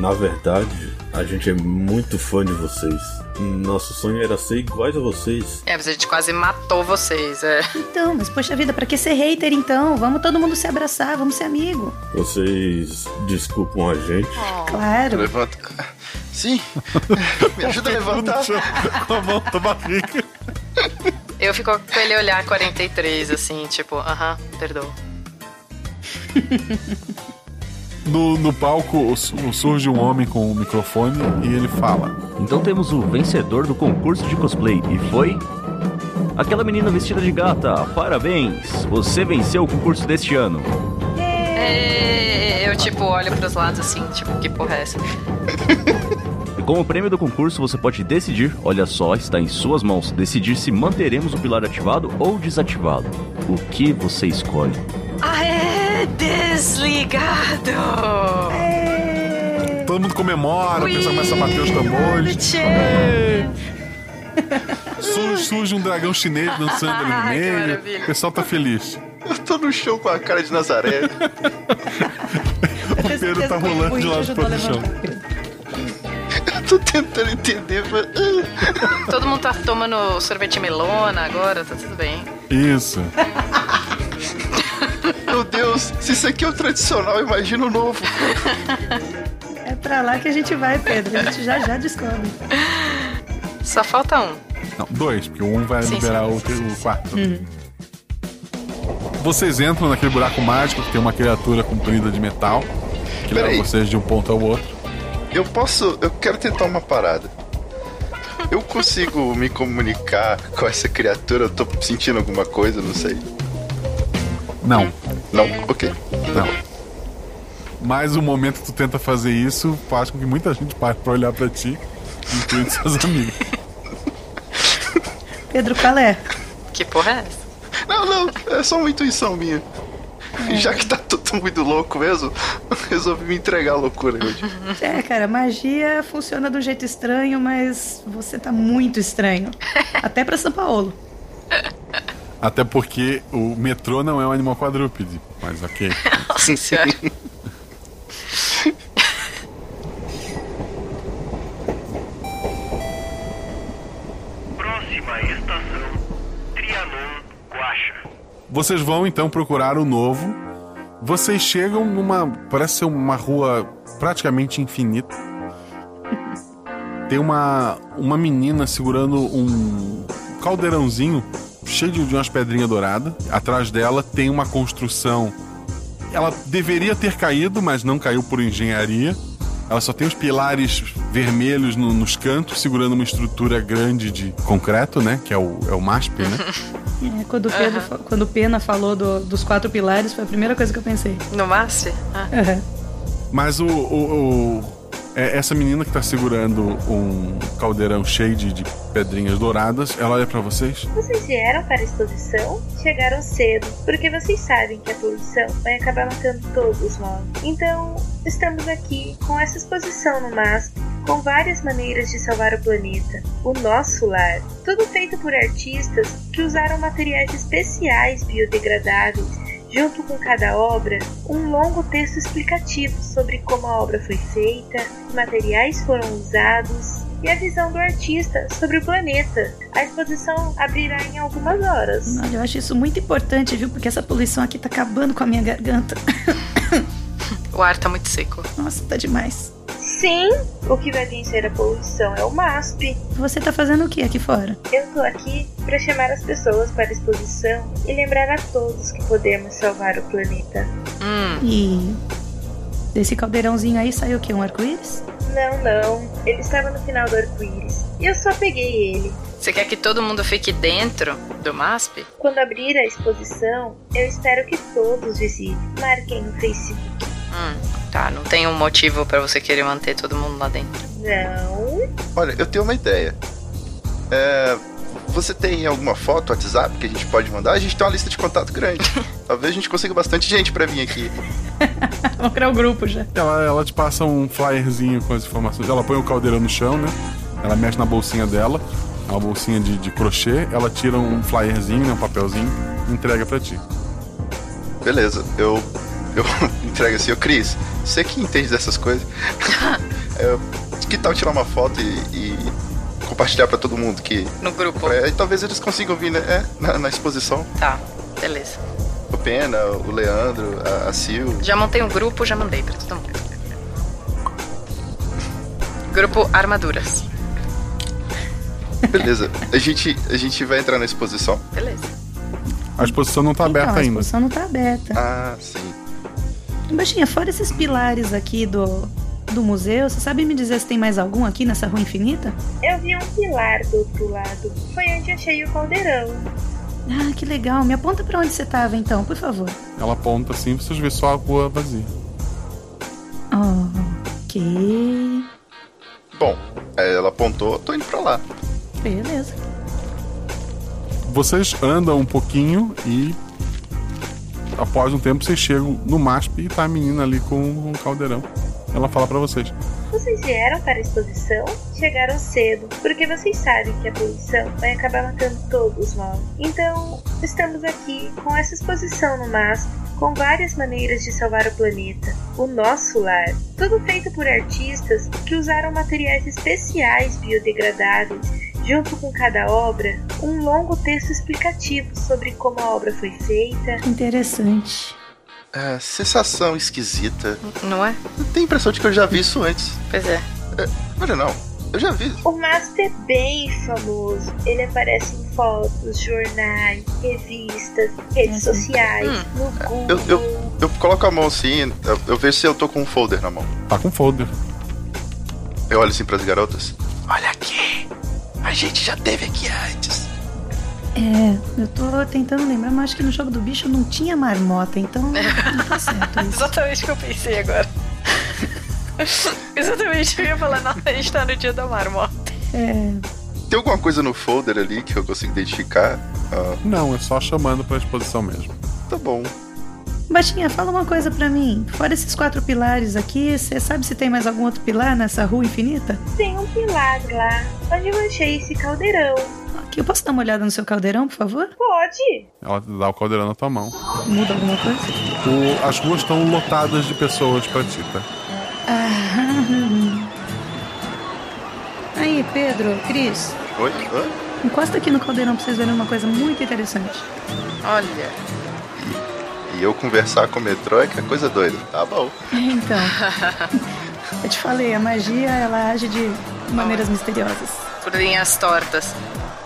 Na verdade, a gente é muito fã de vocês. Nosso sonho era ser iguais a vocês. É, mas a gente quase matou vocês, é. Então, mas poxa vida, pra que ser hater então? Vamos todo mundo se abraçar, vamos ser amigo. Vocês desculpam a gente. Claro. Levanta. Sim. Me ajuda a levantar. Com a mão da barriga. Eu fico com ele olhar 43, assim, tipo, aham, perdoa. No, no palco su- surge um homem com um microfone e ele fala: Então temos o vencedor do concurso de cosplay e foi. Aquela menina vestida de gata, parabéns! Você venceu o concurso deste ano. É, Eu, tipo, olho pros lados assim, tipo, que porra é essa? E como prêmio do concurso, você pode decidir, olha só, está em suas mãos, decidir se manteremos o pilar ativado ou desativado. O que você escolhe? Ah, é desligado! Todo mundo comemora, o pessoal começa a bater os tambores. Surge, surge um dragão chinês dançando ali no meio. maravilha. O pessoal tá feliz. Eu tô no chão com a cara de Nazaré. O Pedro tá rolando de lado para o chão. Eu tô tentando entender, mas. Todo mundo tá tomando sorvete melona agora, tá tudo bem. Isso. Meu Deus, se isso aqui é o tradicional, imagina o novo. É pra lá que a gente vai, Pedro. A gente já já descobre. Só falta um. Não, dois, porque um vai Sim, liberar sim, o, ter- o quarto. Uhum. Vocês entram naquele buraco mágico que tem uma criatura comprida de metal que leva Peraí. vocês de um ponto ao outro. Eu posso. Eu quero tentar uma parada. Eu consigo me comunicar com essa criatura? Eu tô sentindo alguma coisa, não sei. Não. Não? Ok. Não. Mas o momento que tu tenta fazer isso faz com que muita gente pare pra olhar pra ti, incluindo seus amigos. Pedro, qual é? Que porra é essa? Não, não, é só uma intuição minha. É. Já que tá tudo muito louco mesmo, resolvi me entregar à loucura hoje. É, cara, magia funciona de um jeito estranho, mas você tá muito estranho. Até pra São Paulo. Até porque o metrô não é um animal quadrúpede, mas ok. Nossa senhora. Próxima estação, Trianon, Guaxa. Vocês vão então procurar o novo. Vocês chegam numa. Parece ser uma rua praticamente infinita. Tem uma, uma menina segurando um caldeirãozinho cheio de, umas pedrinhas douradas. Atrás dela tem uma construção. Ela deveria ter caído, mas não caiu por engenharia. Ela só tem os pilares vermelhos no- nos cantos, segurando uma estrutura grande de concreto, né? Que é o, é o MASP, né? É, quando, o Pedro, quando o Pena falou do- dos quatro pilares, foi a primeira coisa que eu pensei. No MASP? Ah. Mas o, o- o- é, essa menina que tá segurando um caldeirão cheio de, de pedrinhas douradas, ela olha pra vocês. Vocês vieram para a exposição? Chegaram cedo, porque vocês sabem que a poluição vai acabar matando todos nós. Então, estamos aqui com essa exposição no MASP, com várias maneiras de salvar o planeta, o nosso lar. Tudo feito por artistas que usaram materiais especiais biodegradáveis junto com cada obra, um longo texto explicativo sobre como a obra foi feita, que materiais foram usados e a visão do artista sobre o planeta. A exposição abrirá em algumas horas. Olha, eu acho isso muito importante, viu? Porque essa poluição aqui tá acabando com a minha garganta. O ar tá muito seco. Nossa, tá demais. Sim, o que vai vencer a poluição é o MASP. Você tá fazendo o que aqui fora? Eu tô aqui para chamar as pessoas para a exposição e lembrar a todos que podemos salvar o planeta. Hum. E desse caldeirãozinho aí saiu o quê? Um arco-íris? Não, não, ele estava no final do arco-íris e eu só peguei ele. Você quer que todo mundo fique dentro do MASP? Quando abrir a exposição, eu espero que todos visitem. Marquem no Facebook. Hum, tá, não tem um motivo pra você querer manter todo mundo lá dentro. Não. Olha, eu tenho uma ideia. É, você tem alguma foto, WhatsApp que a gente pode mandar? A gente tem uma lista de contato grande. Talvez a gente consiga bastante gente pra vir aqui. Vamos criar o grupo já. Ela, ela te passa um flyerzinho com as informações. Ela põe o caldeirão no chão, né? Ela mexe na bolsinha dela, uma bolsinha de, de crochê. Ela tira um flyerzinho, né? Um papelzinho, e entrega pra ti. Beleza, eu. Eu entrego assim, ô Cris, você que entende dessas coisas. é, que tal tirar uma foto e, e compartilhar pra todo mundo que. No grupo. É, e talvez eles consigam vir, né? É, na, na exposição. Tá, beleza. O Pena, o Leandro, a, a Sil. Já montei um grupo, já mandei pra todo mundo. Grupo Armaduras. Beleza, a gente, a gente vai entrar na exposição. Beleza. A exposição não tá aberta Então, a ainda. exposição não tá aberta. Ah, sim. Baixinha, fora esses pilares aqui do, do museu, você sabe me dizer se tem mais algum aqui nessa rua infinita? Eu vi um pilar do outro lado. Foi onde achei o caldeirão. Ah, que legal. Me aponta pra onde você tava então, por favor. Ela aponta assim, vocês vê só a rua vazia. Ok. Bom, ela apontou, tô indo pra lá. Beleza. Vocês andam um pouquinho e após um tempo vocês chegam no MASP e tá a menina ali com um caldeirão. Ela fala pra vocês. Vocês vieram para a exposição? Chegaram cedo, porque vocês sabem que a poluição vai acabar matando todos nós. Então, estamos aqui com essa exposição no MASP, com várias maneiras de salvar o planeta, o nosso lar. Tudo feito por artistas que usaram materiais especiais biodegradáveis. Junto com cada obra, um longo texto explicativo sobre como a obra foi feita. Interessante. É, sensação esquisita. Não é? Eu tenho a impressão de que eu já vi isso antes. Pois é. é olha, não. Eu já vi. O Master é bem famoso. Ele aparece em fotos, jornais, revistas, redes sociais, no Google. Eu, eu, eu coloco a mão assim, eu, eu vejo se eu tô com um folder na mão. Tá com folder. Eu olho assim pras garotas. Olha aqui. A gente já teve aqui antes. É, eu tô tentando lembrar, mas acho que no jogo do bicho não tinha marmota, então não tá certo isso. Exatamente o que eu pensei agora. Exatamente, eu ia falar, não, a gente tá no dia da marmota. É. Tem alguma coisa no folder ali que eu consigo identificar? Ah, Não, é só chamando pra exposição mesmo. tá bom. Baixinha, fala uma coisa pra mim. Fora esses quatro pilares aqui, você sabe se tem mais algum outro pilar nessa rua infinita? Tem um pilar lá, onde eu achei esse caldeirão. Aqui, eu posso dar uma olhada no seu caldeirão, por favor? Pode. Ela dá o caldeirão na tua mão. Muda alguma coisa? O- as ruas estão lotadas de pessoas pra ti, tá? Ah. Aí, Pedro, Cris, Oi? Hã? encosta aqui no caldeirão pra vocês verem uma coisa muito interessante. Olha. E eu conversar com o metrô é que é coisa doida. Tá bom. Então, eu te falei, a magia ela age de maneiras misteriosas. Por linhas tortas.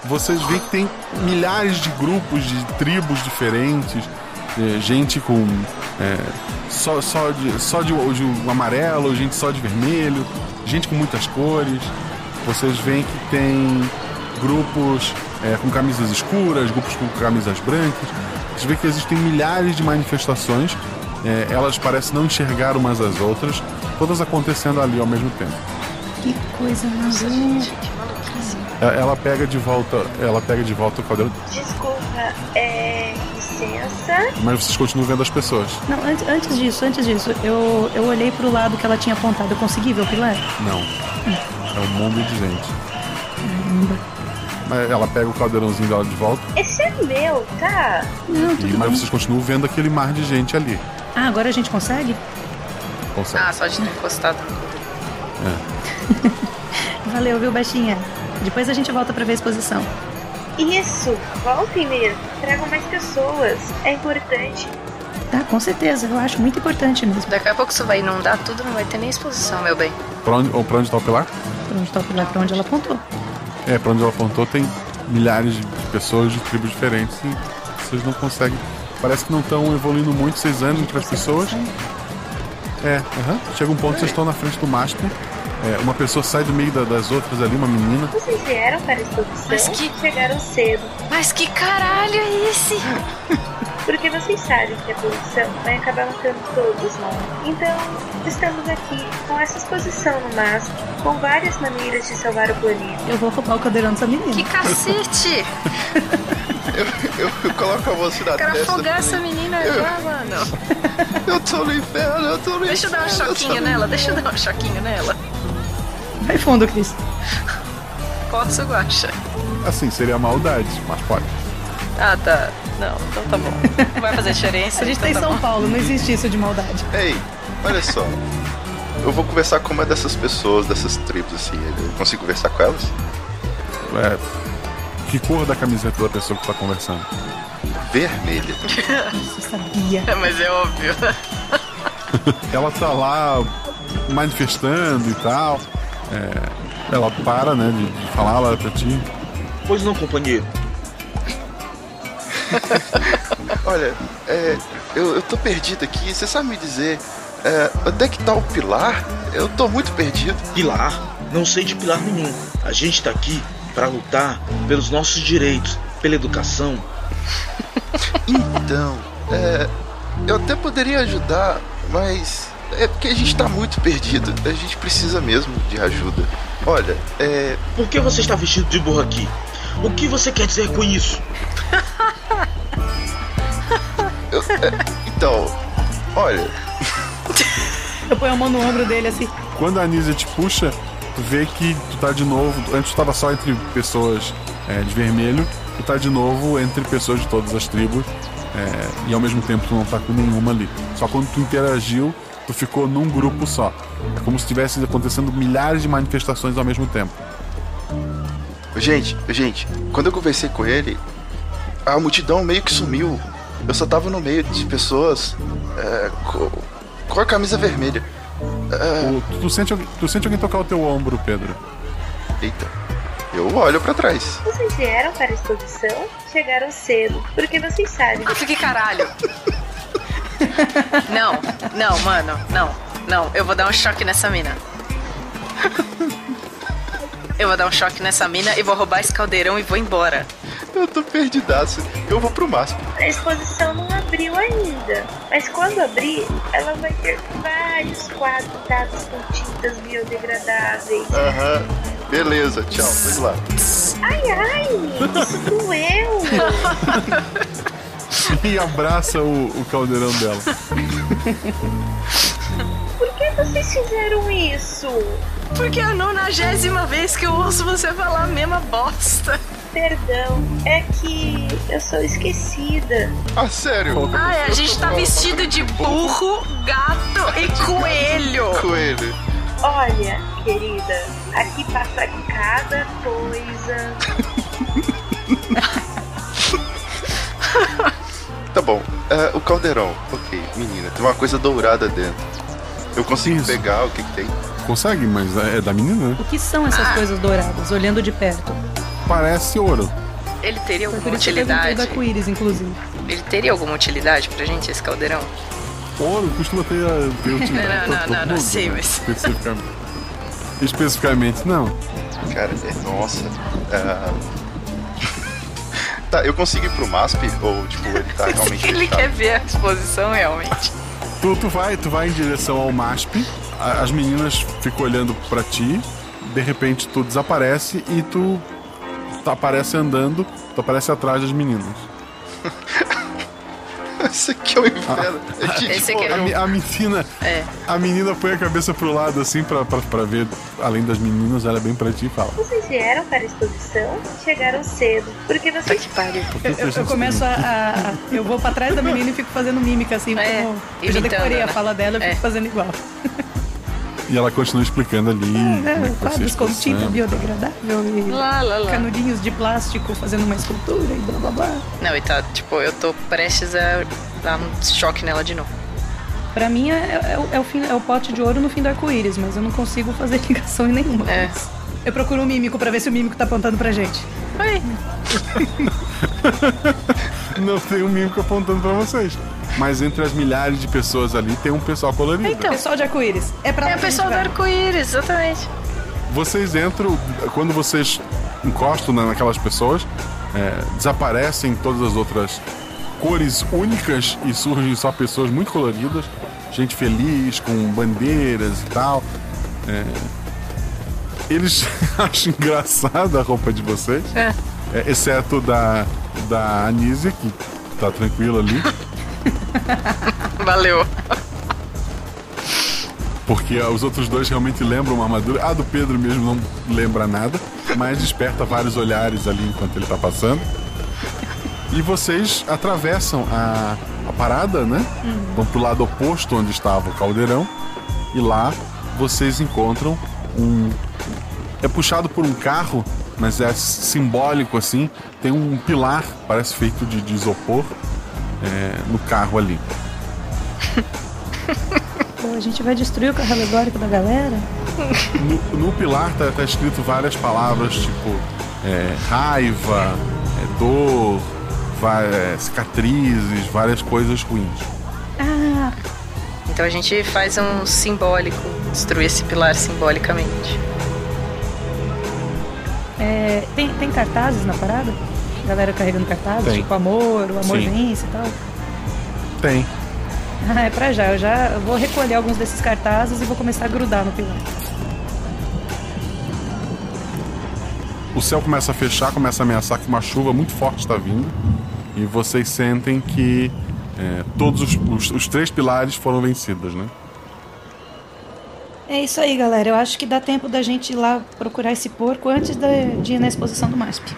Vocês veem que tem milhares de grupos, de tribos diferentes, é, gente com é, só, só, de, só de, de amarelo, gente só de vermelho, gente com muitas cores. Vocês veem que tem grupos é, com camisas escuras, grupos com camisas brancas. Vocês veem que existem milhares de manifestações. é, elas parecem não enxergar umas às outras, todas acontecendo ali ao mesmo tempo. Que coisa maluca. Ela ela pega de volta, ela pega de volta o caldeirão, Desculpa, é. licença. mas vocês continuam vendo as pessoas. Não, antes, antes disso, antes disso, eu, eu olhei pro lado que ela tinha apontado. Eu consegui ver o pilar? Não. É um mundo de gente. Caramba. Mas ela pega o caldeirãozinho dela de volta, Esse é meu, tá? Não, e, tudo mas bem. vocês continuam vendo aquele mar de gente ali. Ah, agora a gente consegue? Consegue. Ah, só de ter encostado. É. Valeu, viu, baixinha? Depois a gente volta pra ver a exposição. Isso, voltem mesmo. Tragam mais pessoas. É importante. Tá, com certeza. Eu acho muito importante mesmo. Daqui a pouco isso vai inundar tudo, não vai ter nem exposição, meu bem. Pra onde, ou pra onde tá o pilar? Pra onde tá o pilar? Pra onde ela apontou. É, pra onde ela apontou tem milhares de pessoas de tribos diferentes e vocês não conseguem. Parece que não estão evoluindo muito, vocês andam entre as pessoas. É. Chega um ponto que vocês estão na frente do mastro. É, uma pessoa sai do meio da- das outras ali, uma menina. Vocês vieram para a exposição? Mas que- Chegaram cedo. Mas que caralho é esse? Porque vocês sabem que a poluição vai acabar matando todos nós. Então, estamos aqui com essa exposição no MASP, com várias maneiras de salvar o planeta. Eu vou roubar o caldeirão dessa menina. Que cacete! Eu, eu coloco a mão assim na Quero testa. afogar essa menina Eu- já, mano. Eu tô no inferno, eu tô no Deixa eu dar um inferno, eu choquinho nela, deixa eu dar um choquinho nela. Vai fundo, Cris. Posso, Guaxa? Assim, seria maldade, mas pode. Ah, tá. Não, então tá bom. Não vai fazer diferença. A gente tá então em tá São bom. Paulo, não existe isso de maldade. Ei, olha só. Eu vou conversar com uma dessas pessoas, dessas tribos, assim. Eu consigo conversar com elas? É, que cor da camiseta da pessoa que tá conversando? Vermelha. Eu sabia. Mas é óbvio. ela tá lá manifestando e tal. É, ela para, né, de, de falar, ela olha pra ti. Pois não, companheiro. Olha, é, eu, eu tô perdido aqui. Você sabe me dizer É, onde é que tá o Pilar? Eu tô muito perdido. Pilar? Não sei de pilar nenhum. A gente tá aqui para lutar pelos nossos direitos, pela educação. Então, é. Eu até poderia ajudar, mas. É porque a gente tá muito perdido. A gente precisa mesmo de ajuda. Olha, é. Por que você está vestido de burro aqui? O que você quer dizer com isso? eu- é, então, olha. Eu ponho a mão no ombro dele assim. Quando a Anísia te puxa, tu vê que tu tá de novo. Antes tu tava só entre pessoas é, de vermelho, tu tá de novo entre pessoas de todas as tribos. é, e ao mesmo tempo tu não tá com nenhuma ali. Só quando tu interagiu, tu ficou num grupo só. É como se estivesse acontecendo milhares de manifestações ao mesmo tempo. Gente, gente, quando eu conversei com ele, a multidão meio que sumiu. Eu só tava no meio de pessoas é, co- com, a camisa vermelha. É, O- tu, tu sente, alguém- tu sente alguém tocar o teu ombro, Pedro. Eita. Eu olho pra trás. Vocês vieram para a exposição? Chegaram cedo, porque vocês sabem. Ah, que caralho! Não, não, mano, não, não. Eu vou dar um choque nessa mina. Eu vou dar um choque nessa mina e vou roubar esse caldeirão e vou embora. Eu tô perdidaço. Eu vou pro máximo. A exposição não abriu ainda, mas quando abrir, ela vai ter vários quadros pintados com tintas biodegradáveis. Aham. Beleza, tchau. Vamos lá. Ai, ai, isso doeu. E abraça o, o caldeirão dela. Por que vocês fizeram isso? Porque é a nonagésima vez que eu ouço você falar a mesma bosta. Perdão, é que eu sou esquecida. Ah, sério? Ah, é, a gente tá vestido de burro, gato e coelho. Coelho. Olha, querida, aqui passa cada coisa. Tá bom. É, o caldeirão. Ok, menina. Tem uma coisa dourada dentro. Eu consigo pegar o que, que tem. Consegue, mas é da menina, né? O que são essas coisas douradas, olhando de perto? Parece ouro. Ele teria alguma por isso utilidade? do arco-íris, inclusive. Ele teria alguma utilidade pra gente, esse caldeirão? Ouro costuma ter, ter utilidade. Não, pra não, não, não, mundo, sei, né? mas- Especificamente. Especificamente, não. Cara, é, nossa. é, tá, eu consigo ir pro MASP? Ou, tipo, ele tá realmente. Ele fechado? quer ver a exposição realmente. Tu, tu, vai, tu vai em direção ao MASP, a- as meninas ficam olhando pra ti, de repente tu desaparece e tu, tu aparece andando, tu aparece atrás das meninas. Esse aqui é o inferno. É Esse aqui é a, a menina, É. a menina põe a cabeça pro lado assim pra, pra, pra ver, além das meninas, ela é bem pra ti e fala. Vocês vieram para a exposição? Chegaram cedo, porque vocês. Que pariu. Eu, eu- eu começo a, a- Eu vou pra trás da menina e fico fazendo mímica, assim, É, como. Eu já decorei a fala dela, eu fico É. fazendo igual. E ela continua explicando ali. é Quadros com tinta biodegradável e Lá, lá, lá. canudinhos de plástico fazendo uma escultura e blá blá blá. Não, e tá, tipo, eu tô prestes a dar um choque nela de novo. Pra mim é, é o- é o fim, é o pote de ouro no fim do arco-íris, mas eu não consigo fazer ligação em nenhuma. É. Eu procuro um mímico pra ver se o mímico tá apontando pra gente. Oi. Não tem um mímico apontando pra vocês. Mas entre as milhares de pessoas ali tem um pessoal colorido. Então, pessoal de arco-íris. É pra É o pessoal do arco-íris, exatamente. Vocês entram, quando vocês encostam na- naquelas pessoas, é, desaparecem todas as outras cores únicas e surgem só pessoas muito coloridas, gente feliz, com bandeiras e tal. É, eles acham engraçada a roupa de vocês, É. é, exceto da, da Anísia, que tá tranquila ali. Valeu. Porque os outros dois realmente lembram uma armadura. A do Pedro mesmo não lembra nada, mas desperta vários olhares ali enquanto ele tá passando. E vocês atravessam a, a parada, né? Vão pro lado oposto onde estava o caldeirão. E lá vocês encontram um. É puxado por um carro, mas é simbólico assim. Tem um pilar, parece feito de, de isopor, é, no carro ali. Pô, a gente vai destruir o carro alegórico da galera? No, no pilar tá, tá escrito várias palavras, tipo é, raiva, é, dor, é, cicatrizes, várias coisas ruins. Ah, então a gente faz um simbólico, destruir esse pilar simbolicamente. É, tem, tem cartazes na parada? Galera carregando cartazes, Tem. tipo amor, o amor Sim. vence e tal. Tem. Ah, é pra já. Eu já vou recolher alguns desses cartazes e vou começar a grudar no pilar. O céu começa a fechar, começa a ameaçar que uma chuva muito forte está vindo. E vocês sentem que é, todos os, os- os três pilares foram vencidos, né? É isso aí, galera. Eu acho que dá tempo da gente ir lá procurar esse porco antes de ir na exposição do MASP.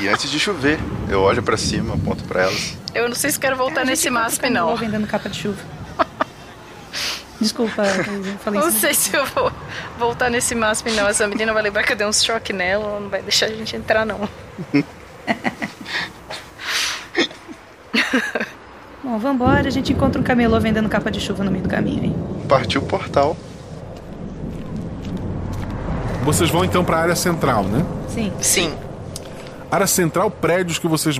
E antes de chover, eu olho pra cima, aponto pra elas. Eu não sei se quero voltar nesse MASP, não. Não vendendo capa de chuva. Desculpa, eu falei Não isso. sei se eu vou voltar nesse MASP, não. Essa menina vai lembrar que eu dei um choque nela, ela não vai deixar a gente entrar, não. Bom, vambora. A gente encontra um camelô vendendo capa de chuva no meio do caminho aí. Partiu o portal. Vocês vão então para a área central, né? Sim. Sim. Área central, prédios que vocês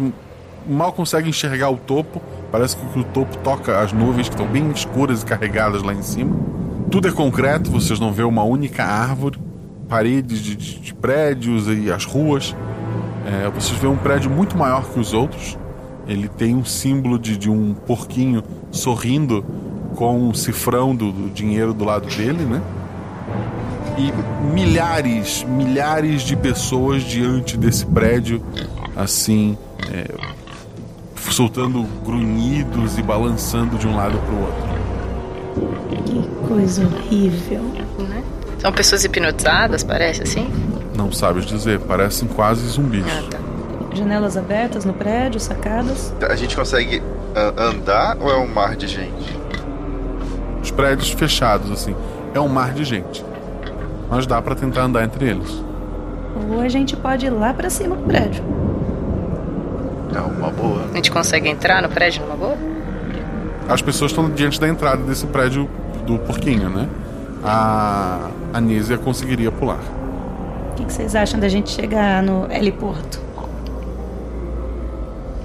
mal conseguem enxergar o topo. Parece que o topo toca as nuvens que estão bem escuras e carregadas lá em cima. Tudo é concreto, vocês não vê uma única árvore, paredes de, de- de prédios e as ruas. É, vocês vêem um prédio muito maior que os outros. Ele tem um símbolo de, de um porquinho sorrindo com um cifrão do, do dinheiro do lado dele, né? e milhares, milhares de pessoas diante desse prédio, assim, é, soltando grunhidos e balançando de um lado para o outro. Que coisa horrível. Né? São pessoas hipnotizadas, parece assim? Não sabes dizer, parecem quase zumbis. Janelas abertas no prédio, sacadas. A gente consegue a- andar ou é um mar de gente? Os prédios fechados, assim, é um mar de gente. Mas dá para tentar andar entre eles. Ou a gente pode ir lá pra cima do prédio. É uma boa. A gente consegue entrar no prédio numa boa? As pessoas estão diante da entrada desse prédio do porquinho, né? A Anísia conseguiria pular. O que, que vocês acham da gente chegar no heliporto?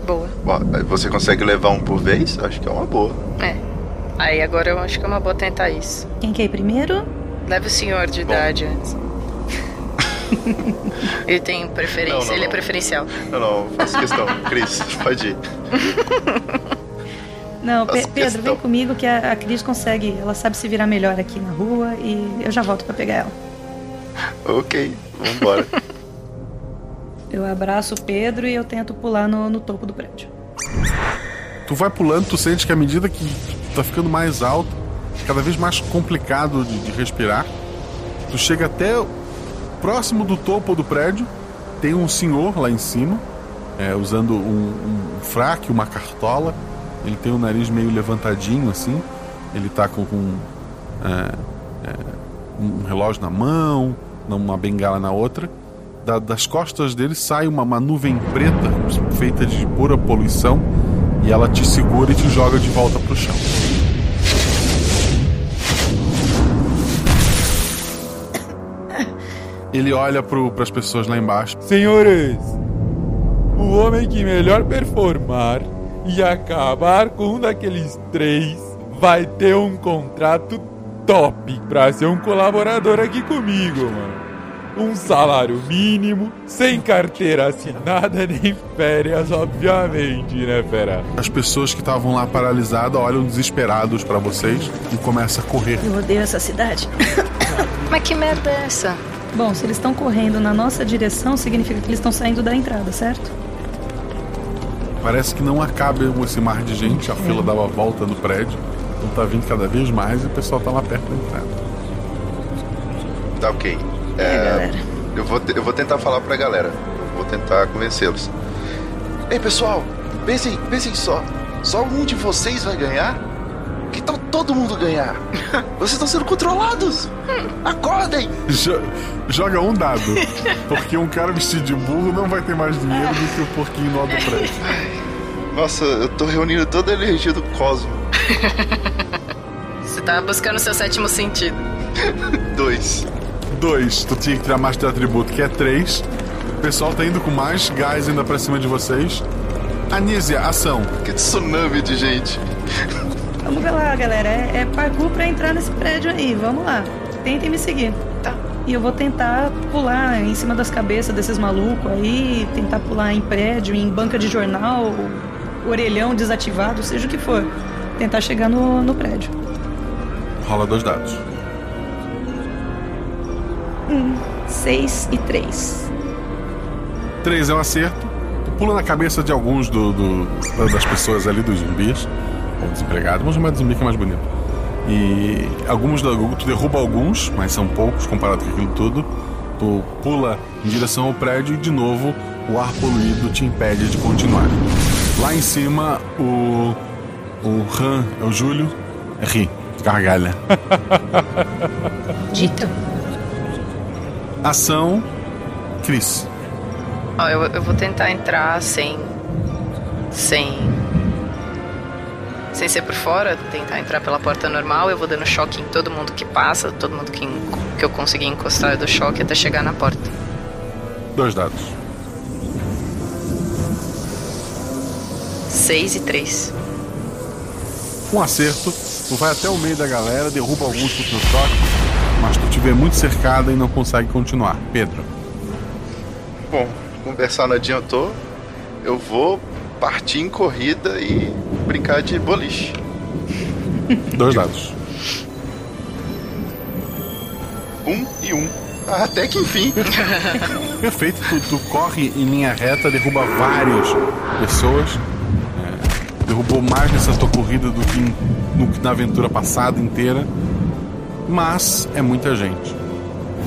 Boa. Bom, você consegue levar um por vez? Acho que é uma boa. É. Aí agora eu acho que é uma boa tentar isso. Quem quer ir primeiro? Leve o senhor de idade antes. Ele tem preferência, Não, não, ele é não. preferencial. Não, não, faço questão. Cris, pode ir. Não, Pe- Pedro, questão. vem comigo que a, a Cris consegue. Ela sabe se virar melhor aqui na rua e eu já volto pra pegar ela. Ok, vambora. Eu abraço o Pedro e eu tento pular no, no topo do prédio. Tu vai pulando, tu sente que à medida que tá ficando mais alto, cada vez mais complicado de, de respirar, tu chega até próximo do topo do prédio, tem um senhor lá em cima, é, usando um, um fraque, uma cartola, ele tem o nariz meio levantadinho assim, ele tá com, com, é, é, um relógio na mão, uma bengala na outra. Da- das costas dele sai uma, uma nuvem preta feita de pura poluição e ela te segura e te joga de volta pro chão. Ele olha para as pessoas lá embaixo. Senhores, o homem que melhor performar e acabar com um daqueles três vai ter um contrato top pra ser um colaborador aqui comigo, mano. Um salário mínimo, sem carteira assinada nem férias, obviamente, né, fera? As pessoas que estavam lá paralisadas olham desesperados para vocês e começam a correr. Eu odeio essa cidade. Mas que merda é essa? Bom, se eles estão correndo na nossa direção, significa que eles estão saindo da entrada, certo? Parece que não acaba esse mar de gente, a fila dava volta no prédio, então tá vindo cada vez mais e o pessoal tá lá perto da entrada. Tá ok. É, eu, vou eu vou tentar falar pra galera. Eu vou tentar convencê-los. Ei, pessoal, pensem, pensem só. Só um de vocês vai ganhar? Que tal todo mundo ganhar? Vocês estão sendo controlados! Acordem! Jo- joga um dado, porque um cara vestido de burro não vai ter mais dinheiro do que o porquinho no alto do prédio. Nossa, eu tô reunindo toda a energia do cosmo. Você tá buscando seu sétimo sentido. Dois. Dois, tu tinha que tirar mais de atributo, que é três. O pessoal tá indo com mais gás ainda pra cima de vocês. Anísia, ação. Que tsunami de gente. Vamos ver lá, galera. É, é parkour pra entrar nesse prédio aí. Vamos lá. Tentem me seguir. Tá. E eu vou tentar pular em cima das cabeças desses malucos aí, tentar pular em prédio, em banca de jornal, orelhão desativado, seja o que for. Tentar chegar no, no prédio. Rola dois dados. Um, seis e três. Três é um acerto. Tu pula na cabeça de alguns do, do- das pessoas ali, dos zumbis. Ou desempregados. Vamos chamar de zumbi que é mais bonito. E alguns da- tu derruba alguns, mas são poucos comparado com aquilo tudo. Tu pula em direção ao prédio e de novo o ar poluído te impede de continuar. Lá em cima o. O Han, é o Júlio, ri, gargalha. Dita. Ação, Cris. Ó, eu, eu vou tentar entrar sem. Sem. Sem ser por fora, tentar entrar pela porta normal. Eu vou dando choque em todo mundo que passa, todo mundo que, que eu conseguir encostar eu dou choque até chegar na porta. Dois dados. Seis e três. Um acerto, tu vai até o meio da galera, derruba alguns com o teu choque, mas tu te vê muito cercada e não consegue continuar. Pedro. Bom, conversar não adiantou. Eu vou partir em corrida e brincar de boliche. Dois dados. Um e um. Até que enfim. Perfeito, tu, tu corre em linha reta, derruba várias pessoas. É, derrubou mais nessa tua corrida do que no que na aventura passada inteira. Mas é muita gente.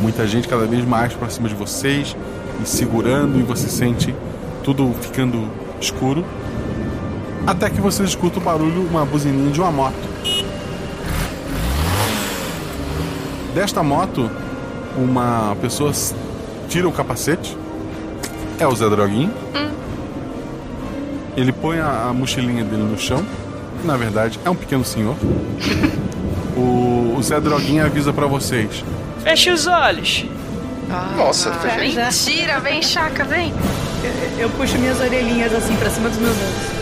Muita gente cada vez mais pra cima de vocês, e segurando, e você sente tudo ficando escuro. Até que você escuta o barulho, uma buzininha de uma moto. Desta moto, uma pessoa tira o capacete. É o Zé Droguinho. Ele põe a, a mochilinha dele no chão. Na verdade, é um pequeno senhor. O, Zé Droguinho avisa pra vocês. Feche os olhos. Nossa, Ah, mentira, vem, Chaca, vem. Eu, eu puxo minhas orelhinhas assim pra cima dos meus olhos.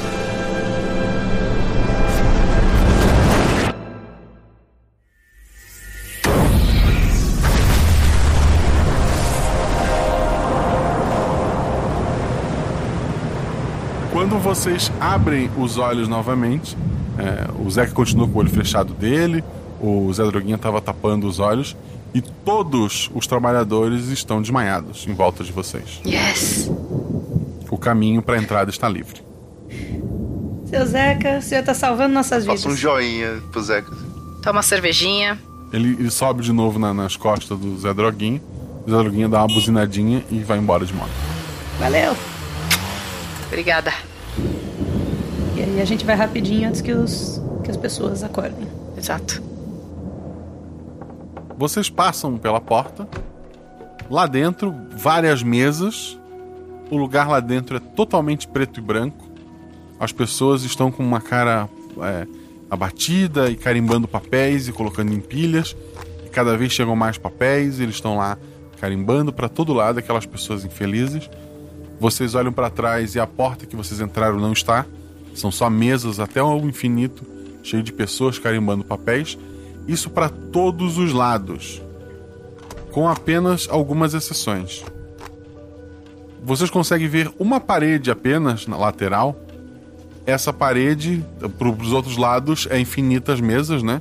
Quando vocês abrem os olhos novamente, é, o Zeca continua com o olho fechado dele, o Zé Droguinha estava tapando os olhos e todos os trabalhadores estão desmaiados em volta de vocês. Yes! O caminho para a entrada está livre. Seu Zeca, o senhor tá salvando nossas vidas. Faça um joinha pro Zeca. Toma uma cervejinha. Ele, ele sobe de novo na- nas costas do Zé Droguinho. O Zé Droguinho dá uma buzinadinha e vai embora de moto. Valeu. Obrigada. E aí a gente vai rapidinho antes que, os, que as pessoas acordem. Exato. Vocês passam pela porta. Lá dentro, várias mesas. O lugar lá dentro é totalmente preto e branco. As pessoas estão com uma cara é, abatida e carimbando papéis e colocando em pilhas. E cada vez chegam mais papéis. Eles estão lá carimbando para todo lado aquelas pessoas infelizes. Vocês olham para trás e a porta que vocês entraram não está. São só mesas até o infinito, cheio de pessoas carimbando papéis. Isso para todos os lados, com apenas algumas exceções. Vocês conseguem ver uma parede apenas na lateral. Essa parede, para os outros lados, é infinitas mesas, né?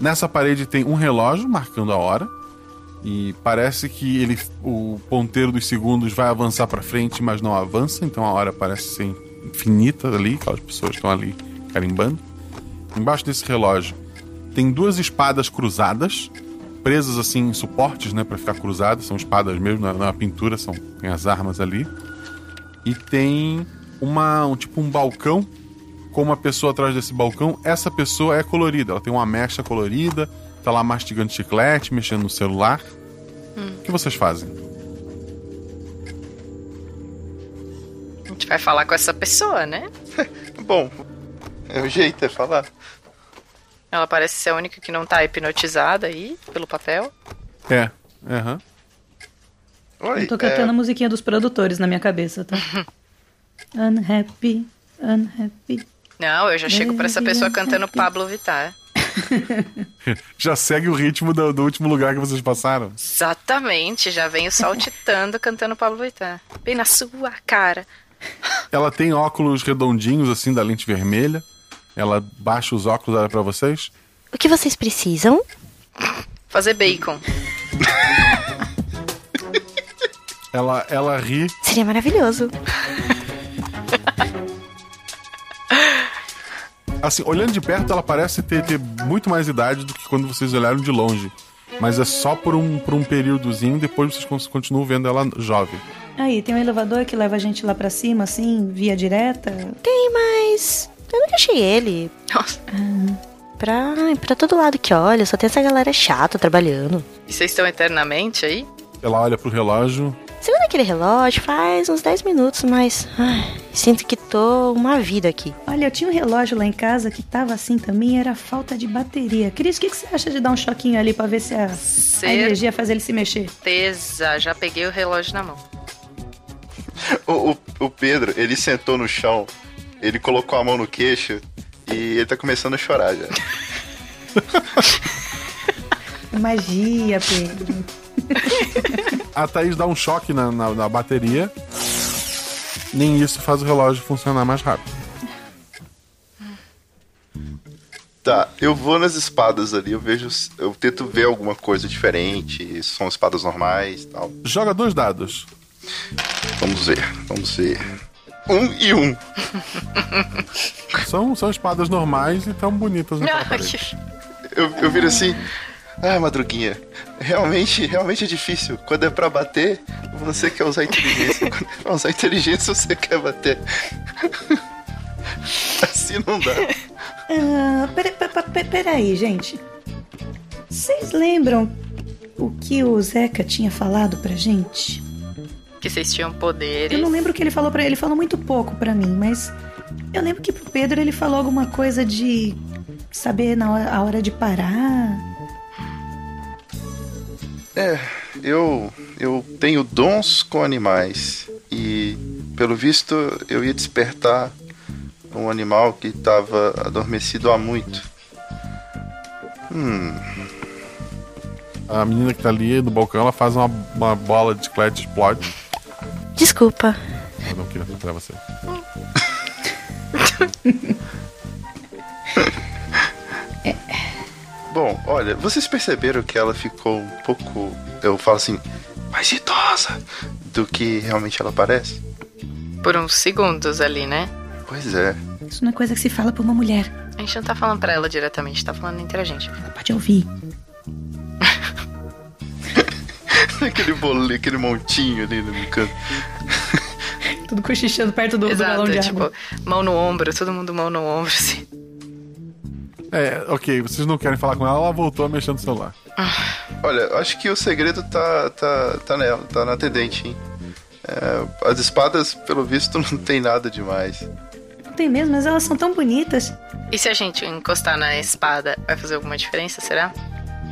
Nessa parede tem um relógio marcando a hora. E parece que ele, o ponteiro dos segundos vai avançar para frente, mas não avança. Então a hora parece ser infinita ali. Aquelas pessoas estão ali carimbando. Embaixo desse relógio tem duas espadas cruzadas, presas assim em suportes, né, para ficar cruzadas, são espadas mesmo, não é é uma pintura, são tem as armas ali. E tem uma um tipo um balcão com uma pessoa atrás desse balcão. Essa pessoa é colorida, ela tem uma mecha colorida, tá lá mastigando chiclete, mexendo no celular. O que vocês fazem? A gente vai falar com essa pessoa, né? Bom, é o jeito é falar. Ela parece ser a única que não tá hipnotizada aí pelo papel. É, aham. Eu tô cantando a musiquinha dos produtores na minha cabeça, tá? unhappy, unhappy. Não, eu já chego pra essa pessoa cantando Pablo Vittar. Já segue o ritmo do, do último lugar que vocês passaram? Exatamente, já venho saltitando cantando Pablo Vittar. Bem na sua cara. Ela tem óculos redondinhos, assim, da lente vermelha. Ela baixa os óculos, olha pra vocês. O que vocês precisam? Fazer bacon. Ela, ela ri. Seria maravilhoso. Assim, olhando de perto, ela parece ter, ter muito mais idade do que quando vocês olharam de longe. Mas é só por um, por um períodozinho, depois vocês con- continuam vendo ela jovem. Aí, tem um elevador que leva a gente lá pra cima, assim, via direta. Tem, mas. Eu nunca achei ele. Nossa. Pra, pra todo lado que olha, só tem essa galera chata trabalhando. E vocês estão eternamente aí? Ela olha pro relógio. Segundo aquele relógio, faz uns 10 minutos, mas. ai, sinto que tô uma vida aqui. Olha, eu tinha um relógio lá em casa que tava assim também, era falta de bateria. Cris, o que, que você acha de dar um choquinho ali pra ver se a, a energia faz ele se mexer? Certeza, já peguei o relógio na mão. O, o, o Pedro, ele sentou no chão, ele colocou a mão no queixo e ele tá começando a chorar já. Magia, Pedro. A Thaís dá um choque na, na, na bateria. Nem isso faz o relógio funcionar mais rápido. Tá, eu vou nas espadas ali, eu vejo. Eu tento ver alguma coisa diferente. São espadas normais e tal. Joga dois dados. Vamos ver, vamos ver. Um e um. São, são espadas normais e tão bonitas naquela parede. Eu, eu viro assim. Ah, madruguinha, realmente, realmente é difícil. Quando é pra bater, você quer usar inteligência. Quando é pra usar inteligência, você quer bater. assim não dá. Ah, pera- pera- pera- peraí, gente. Vocês lembram o que o Zeca tinha falado pra gente? Que vocês tinham poderes. Eu não lembro o que ele falou pra ele. Ele falou muito pouco pra mim, mas eu lembro que pro Pedro ele falou alguma coisa de saber na hora, a hora de parar. É, eu eu tenho dons com animais e pelo visto eu ia despertar um animal que estava adormecido há muito. Hum, A menina que tá ali no balcão, ela faz uma, uma bola de chiclete explode. Desculpa. Eu não queria atrapalhar você. Bom, olha, vocês perceberam que ela ficou um pouco, eu falo assim, mais idosa do que realmente ela parece? Por uns segundos ali, né? Pois é. Isso não é coisa que se fala pra uma mulher. A gente não tá falando pra ela diretamente, tá falando entre a gente. Pode ouvir. aquele bolinho, aquele montinho ali no canto. Tudo cochichando perto do, do Exato, galão de tipo, água. mão no ombro, todo mundo mão no ombro, assim. É, ok, vocês não querem falar com ela, ela voltou a mexer no celular. Olha, eu acho que o segredo tá, tá, tá nela, tá na atendente, hein? É, as espadas, pelo visto, não tem nada demais. Não tem mesmo, mas elas são tão bonitas. E se a gente encostar na espada, vai fazer alguma diferença, será?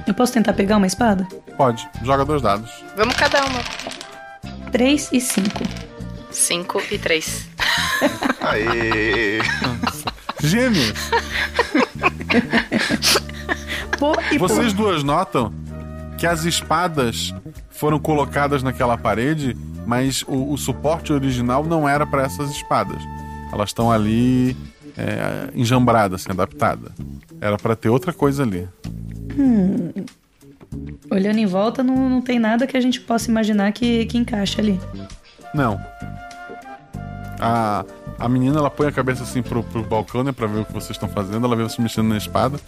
Eu posso tentar pegar uma espada? Pode, joga dois dados. Vamos cada uma. Três e cinco. Cinco e três. Aê! Gêmeos! Pô e pô. Vocês duas notam que as espadas foram colocadas naquela parede, mas o, o suporte original não era para essas espadas. Elas estão ali é, enjambradas, assim, adaptadas. Era para ter outra coisa ali. Hum. Olhando em volta, não, não tem nada que a gente possa imaginar que, que encaixa ali. Não. A, a menina ela põe a cabeça assim pro, pro balcão, né, pra ver o que vocês estão fazendo. Ela vê vocês mexendo na espada.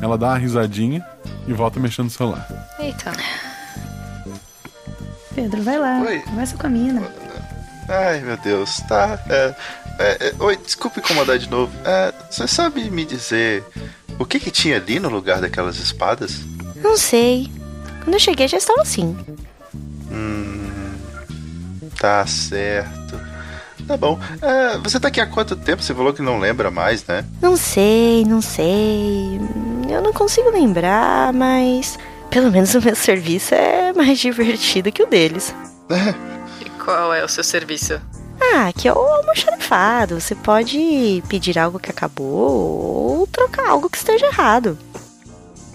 Ela dá uma risadinha e volta mexendo no celular. Eita. Pedro, vai lá. Oi. Conversa com a mina. Ai, meu Deus, tá. é, é, é, oi, desculpe incomodar de novo. É, você sabe me dizer o que que tinha ali no lugar daquelas espadas? Não sei. Quando eu cheguei já estava assim. Hum. Tá certo. Tá bom. É, você tá aqui há quanto tempo? Você falou que não lembra mais, né? Não sei, não sei. Eu não consigo lembrar, mas pelo menos o meu serviço é mais divertido que o deles. E qual é o seu serviço? Ah, que é o almoxarifado. Você pode pedir algo que acabou ou trocar algo que esteja errado.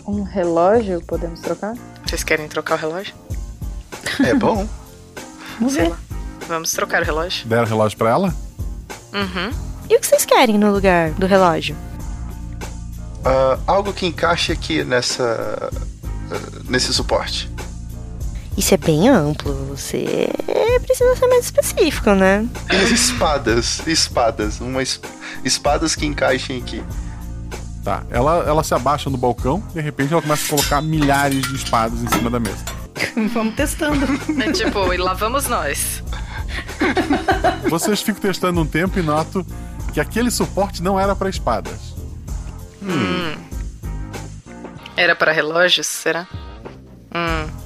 Um relógio podemos trocar? Vocês querem trocar o relógio? É bom. Vamos ver. Vamos trocar o relógio. Deram o relógio pra ela? Uhum. E o que vocês querem no lugar do relógio? Ah, algo que encaixe aqui nessa. ah, nesse suporte. Isso é bem amplo. Você precisa ser mais específico, né? E espadas, espadas. Uma es- espadas que encaixem aqui. Tá. Ela, ela se abaixa no balcão, de repente ela começa a colocar milhares de espadas em cima da mesa. Vamos testando. É tipo, e lá vamos nós. Vocês ficam testando um tempo e notam que aquele suporte não era pra espadas. Hum. Era para relógios, será? Hum.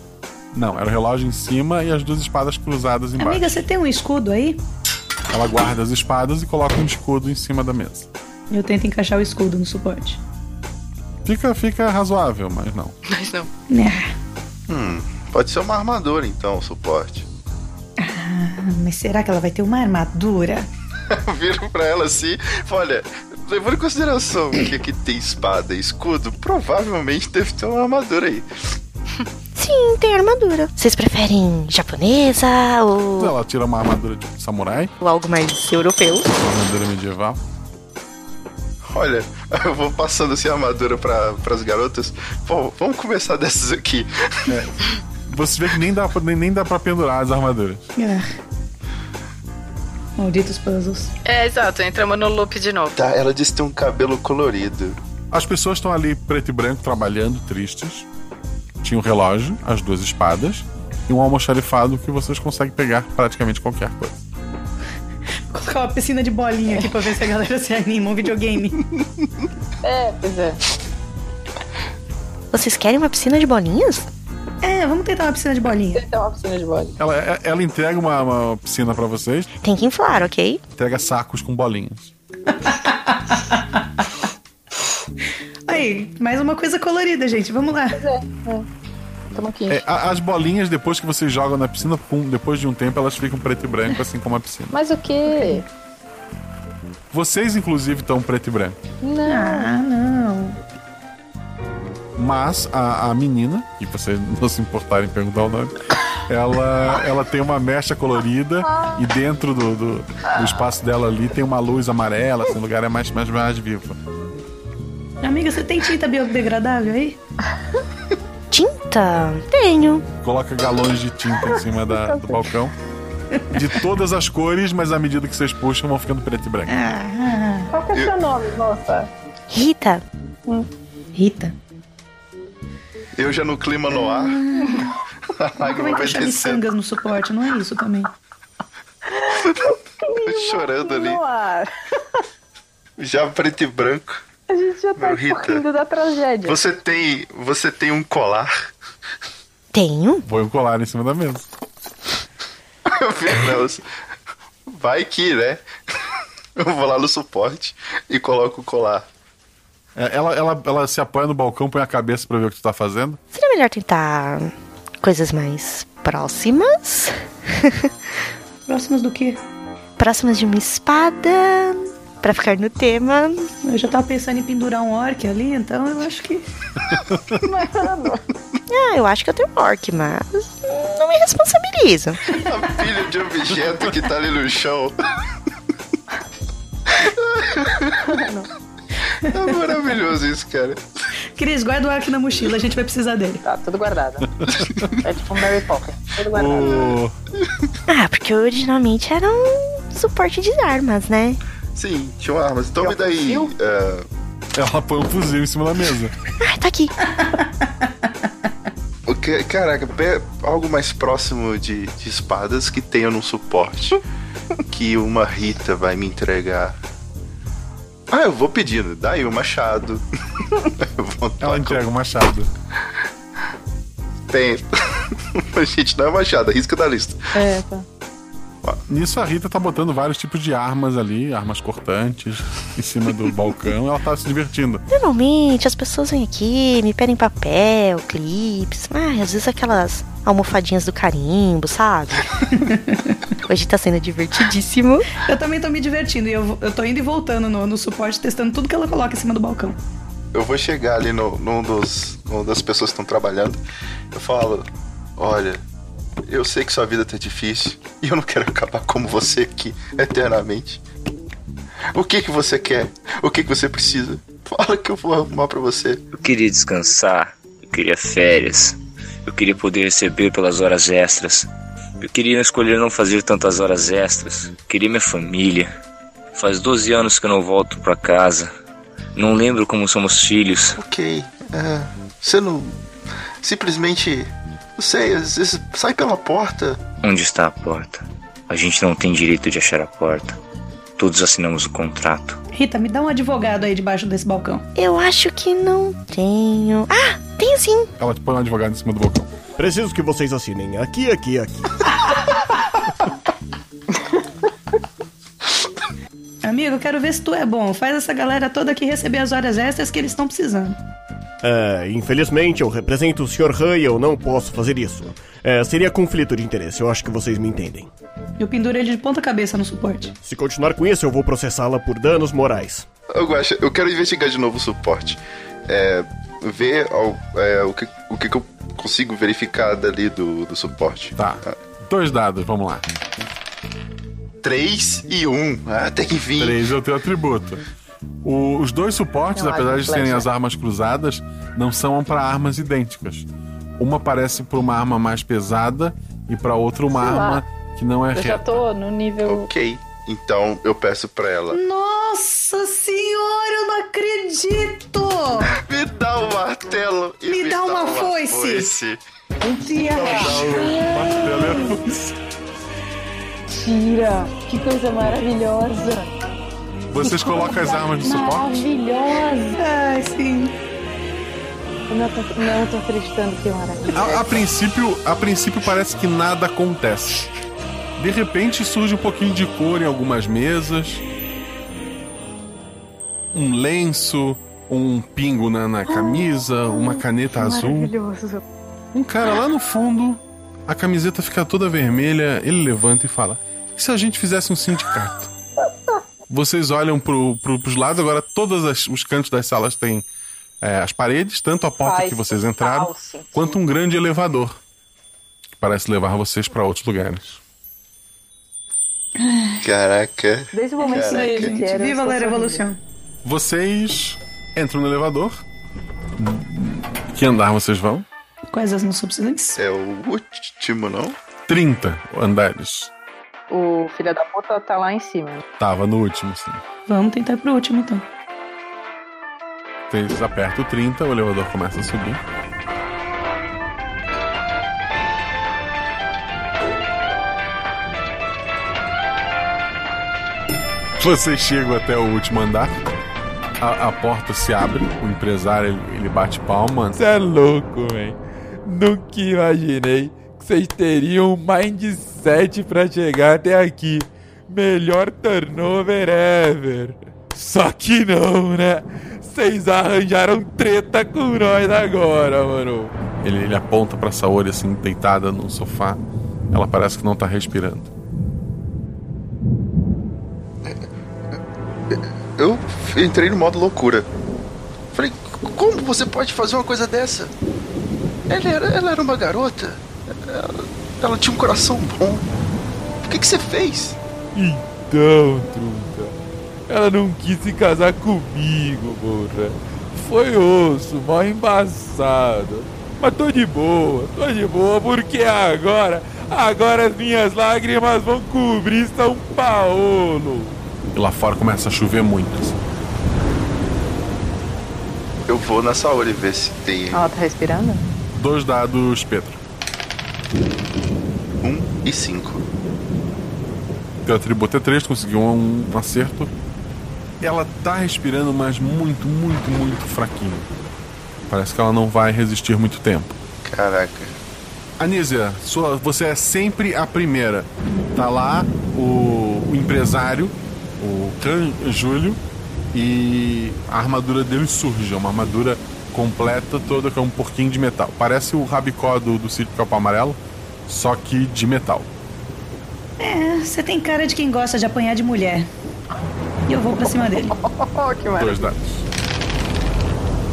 Não, era o relógio em cima e as duas espadas cruzadas embaixo. Amiga, você tem um escudo aí? Ela guarda as espadas e coloca um escudo em cima da mesa. Eu tento encaixar o escudo no suporte. Fica, fica razoável, mas não. Mas não. Hum, pode ser uma armadura então, o suporte. Ah, mas será que ela vai ter uma armadura? Viro pra ela assim, olha, levando em consideração que aqui tem espada e escudo, provavelmente deve ter uma armadura aí. Sim, tem armadura. Vocês preferem japonesa ou, Ela tira uma armadura tipo samurai, ou algo mais europeu? uma armadura medieval. Olha, eu vou passando assim a armadura para as garotas. Pô, vamos começar dessas aqui. Você vê que nem dá, pra- nem, nem dá pra pendurar as armaduras. Ah. Malditos puzzles. É, exato, entramos no loop de novo. Tá, ela disse que tem um cabelo colorido. As pessoas estão ali preto e branco trabalhando, tristes. Tinha um relógio, as duas espadas e um almoxarifado que vocês conseguem pegar praticamente qualquer coisa. Vou colocar uma piscina de bolinha aqui pra ver se a galera se anima, um videogame. É, pois é. Vocês querem uma piscina de bolinhas? É, vamos tentar uma piscina de bolinha. Tentar uma piscina de bolinha. Ela, é- ela entrega uma, uma piscina pra vocês, Tem que inflar, ok? entrega sacos com bolinhas. Aí, mais uma coisa colorida, gente. Vamos lá. Pois é, é. Aqui. É, as bolinhas, depois que vocês jogam na piscina, pum, depois de um tempo elas ficam preto e branco, assim como a piscina. Mas o quê? Vocês, inclusive, estão preto e branco. Não. Ah, não. Mas a, a menina, que vocês não se importarem em perguntar o nome, ela, ela tem uma mecha colorida e dentro do, do, do espaço dela ali tem uma luz amarela, assim, o lugar é mais, mais, mais vivo. Amiga, você tem tinta biodegradável aí? Tinta? Tenho. Coloca galões de tinta em cima da, do balcão. De todas as cores, mas à medida que vocês puxam, vão ficando preto e branco. Ah, Qual que é o seu nome, moça? Rita. Rita. Eu já no clima no ar. A Como é que descendo, miçangas no suporte? Não é isso também. chorando ali. No ar. Já preto e branco. A gente já tá rindo da tragédia. Você tem. Você tem um colar. Tenho. Põe um colar em cima da mesa. Vai que, né? Eu vou lá no suporte e coloco o colar. É, Ela, ela, ela se apoia no balcão, põe a cabeça pra ver o que tu tá fazendo. Seria melhor tentar coisas mais próximas? Próximas do quê? Próximas de uma espada. Pra ficar no tema. Eu já tava pensando em pendurar um orc ali, então eu acho que. Ah, eu acho que eu tenho orc, mas não me responsabilizo. A pilha de objeto que tá ali no chão. É maravilhoso isso, cara. Cris, guarda o arco na mochila, a gente vai precisar dele. Tá, tudo guardado. É tipo um Mary Poppins. Tudo guardado. O- Ah, porque originalmente era um suporte de armas, né? Sim, tinha armas. Então me daí. é, Ela põe um fuzil em cima da mesa. Ah, tá aqui. o que- caraca, algo mais próximo de, de espadas que tenha num suporte. que uma Rita vai me entregar. Ah, eu vou pedindo. Daí o machado. Eu vou Ela entrega o machado. Tem. Gente, não é machado, é risca da lista. É, tá. Nisso a Rita tá botando vários tipos de armas ali, armas cortantes, em cima do balcão. Ela tá se divertindo. Normalmente as pessoas vêm aqui, me pedem papel, clipes, ah, às vezes aquelas almofadinhas do carimbo, sabe? Hoje tá sendo divertidíssimo. Eu também tô me divertindo e eu, eu tô indo e voltando no, no suporte, testando tudo que ela coloca em cima do balcão. Eu vou chegar ali no, num dos, numa das pessoas que estão trabalhando. Eu falo: Olha, eu sei que sua vida tá difícil e eu não quero acabar como você aqui eternamente. O que que você quer? O que que você precisa? Fala que eu vou arrumar pra você. Eu queria descansar, eu queria férias, eu queria poder receber pelas horas extras. Eu queria escolher não fazer tantas horas extras. Eu queria minha família. Faz 12 anos que eu não volto pra casa. Não lembro como somos filhos. Ok, é, você não. Simplesmente. Não sei, às vezes sai pela porta. Onde está a porta? A gente não tem direito de achar a porta. Todos assinamos o contrato. Rita, me dá um advogado aí debaixo desse balcão. Eu acho que não tenho. Ah, tenho sim. Ela te põe um advogado em cima do balcão. Preciso que vocês assinem aqui, aqui, aqui. Amigo, eu quero ver se tu é bom. Faz essa galera toda aqui receber as horas extras que eles estão precisando. É, infelizmente eu represento o Sr. Han e eu não posso fazer isso. É, seria conflito de interesse, eu acho que vocês me entendem. Eu penduro ele de ponta cabeça no suporte. Se continuar com isso, eu vou processá-la por danos morais. Eu, Guaxa, eu quero investigar de novo o suporte. É, ver ao- é, o, que, o que que eu consigo verificar dali do, do suporte. Tá. Dois dados, vamos lá. 3 e 1. Um. Ah, tem que vir. 3 é o teu atributo. O- os dois suportes, Não, apesar de serem Flash, as armas cruzadas, não são para armas idênticas. Uma parece para uma arma mais pesada e para outra uma Sei lá. arma que não é Eu já reta. tô no nível. Ok. Então eu peço pra ela. Nossa senhora, eu não acredito! Me dá um martelo e Me me, dá uma uma foice. foice. Mentira! Mentira! Que coisa maravilhosa! Vocês colocam as armas no suporte? Maravilhosa! Ai, sim. Eu não tô, não tô acreditando que maravilha. A, a princípio, a princípio parece que nada acontece. De repente surge um pouquinho de cor em algumas mesas. Um lenço, um pingo na, na camisa, uma caneta azul. Maravilhoso. Um cara lá no fundo, a camiseta fica toda vermelha, ele levanta e fala: E se a gente fizesse um sindicato? Vocês olham pro, pro, pros lados, agora todos os cantos das salas têm é, as paredes, tanto a porta Faz que vocês entraram, sentido. quanto um grande elevador que parece levar vocês para outros lugares. Caraca. Desde o momento Caraca. que eu quero, Viva a revolução! Vocês entram no elevador. Que andar vocês vão? Quais as nossas opções? É o último, não? 30 andares. O filho da puta tá lá em cima. Tava no último, sim. Vamos tentar pro último então. Vocês apertam o 30, o elevador começa a subir. Vocês chegam até o último andar. A, a porta se abre, o empresário ele, ele bate palma. Você é louco, man. Nunca imaginei vocês teriam um mindset pra chegar até aqui. Melhor turnover ever. Só que não, né? Vocês arranjaram treta com nós agora, mano. Ele, ele aponta pra Saori assim, deitada no sofá. Ela parece que não tá respirando. Eu entrei no modo loucura. Falei, como você pode fazer uma coisa dessa? Ela era, ela era uma garota. Ela, ela tinha um coração bom. Por que, que você fez? Então, truta. Ela não quis se casar comigo, porra. Foi osso, mal embaçado. Mas tô de boa, tô de boa, porque agora, agora as minhas lágrimas vão cobrir São Paulo. E lá fora começa a chover muito. assim. Eu vou na Saori ver se tem Ela tá respirando? Dois dados, Pedro. Um e cinco. Teu atributo é 3, conseguiu um, um acerto. Ela tá respirando, mas muito, muito, muito fraquinho. Parece que ela não vai resistir muito tempo. Caraca. Anísia, sua, você é sempre a primeira. Tá lá o, o empresário, o Can Júlio, e a armadura dele surge. É uma armadura completa, toda com um porquinho de metal. Parece o rabicó do, do Circo Capão Amarelo, só que de metal. É, você tem cara de quem gosta de apanhar de mulher. E eu vou pra cima dele. que Dois dados.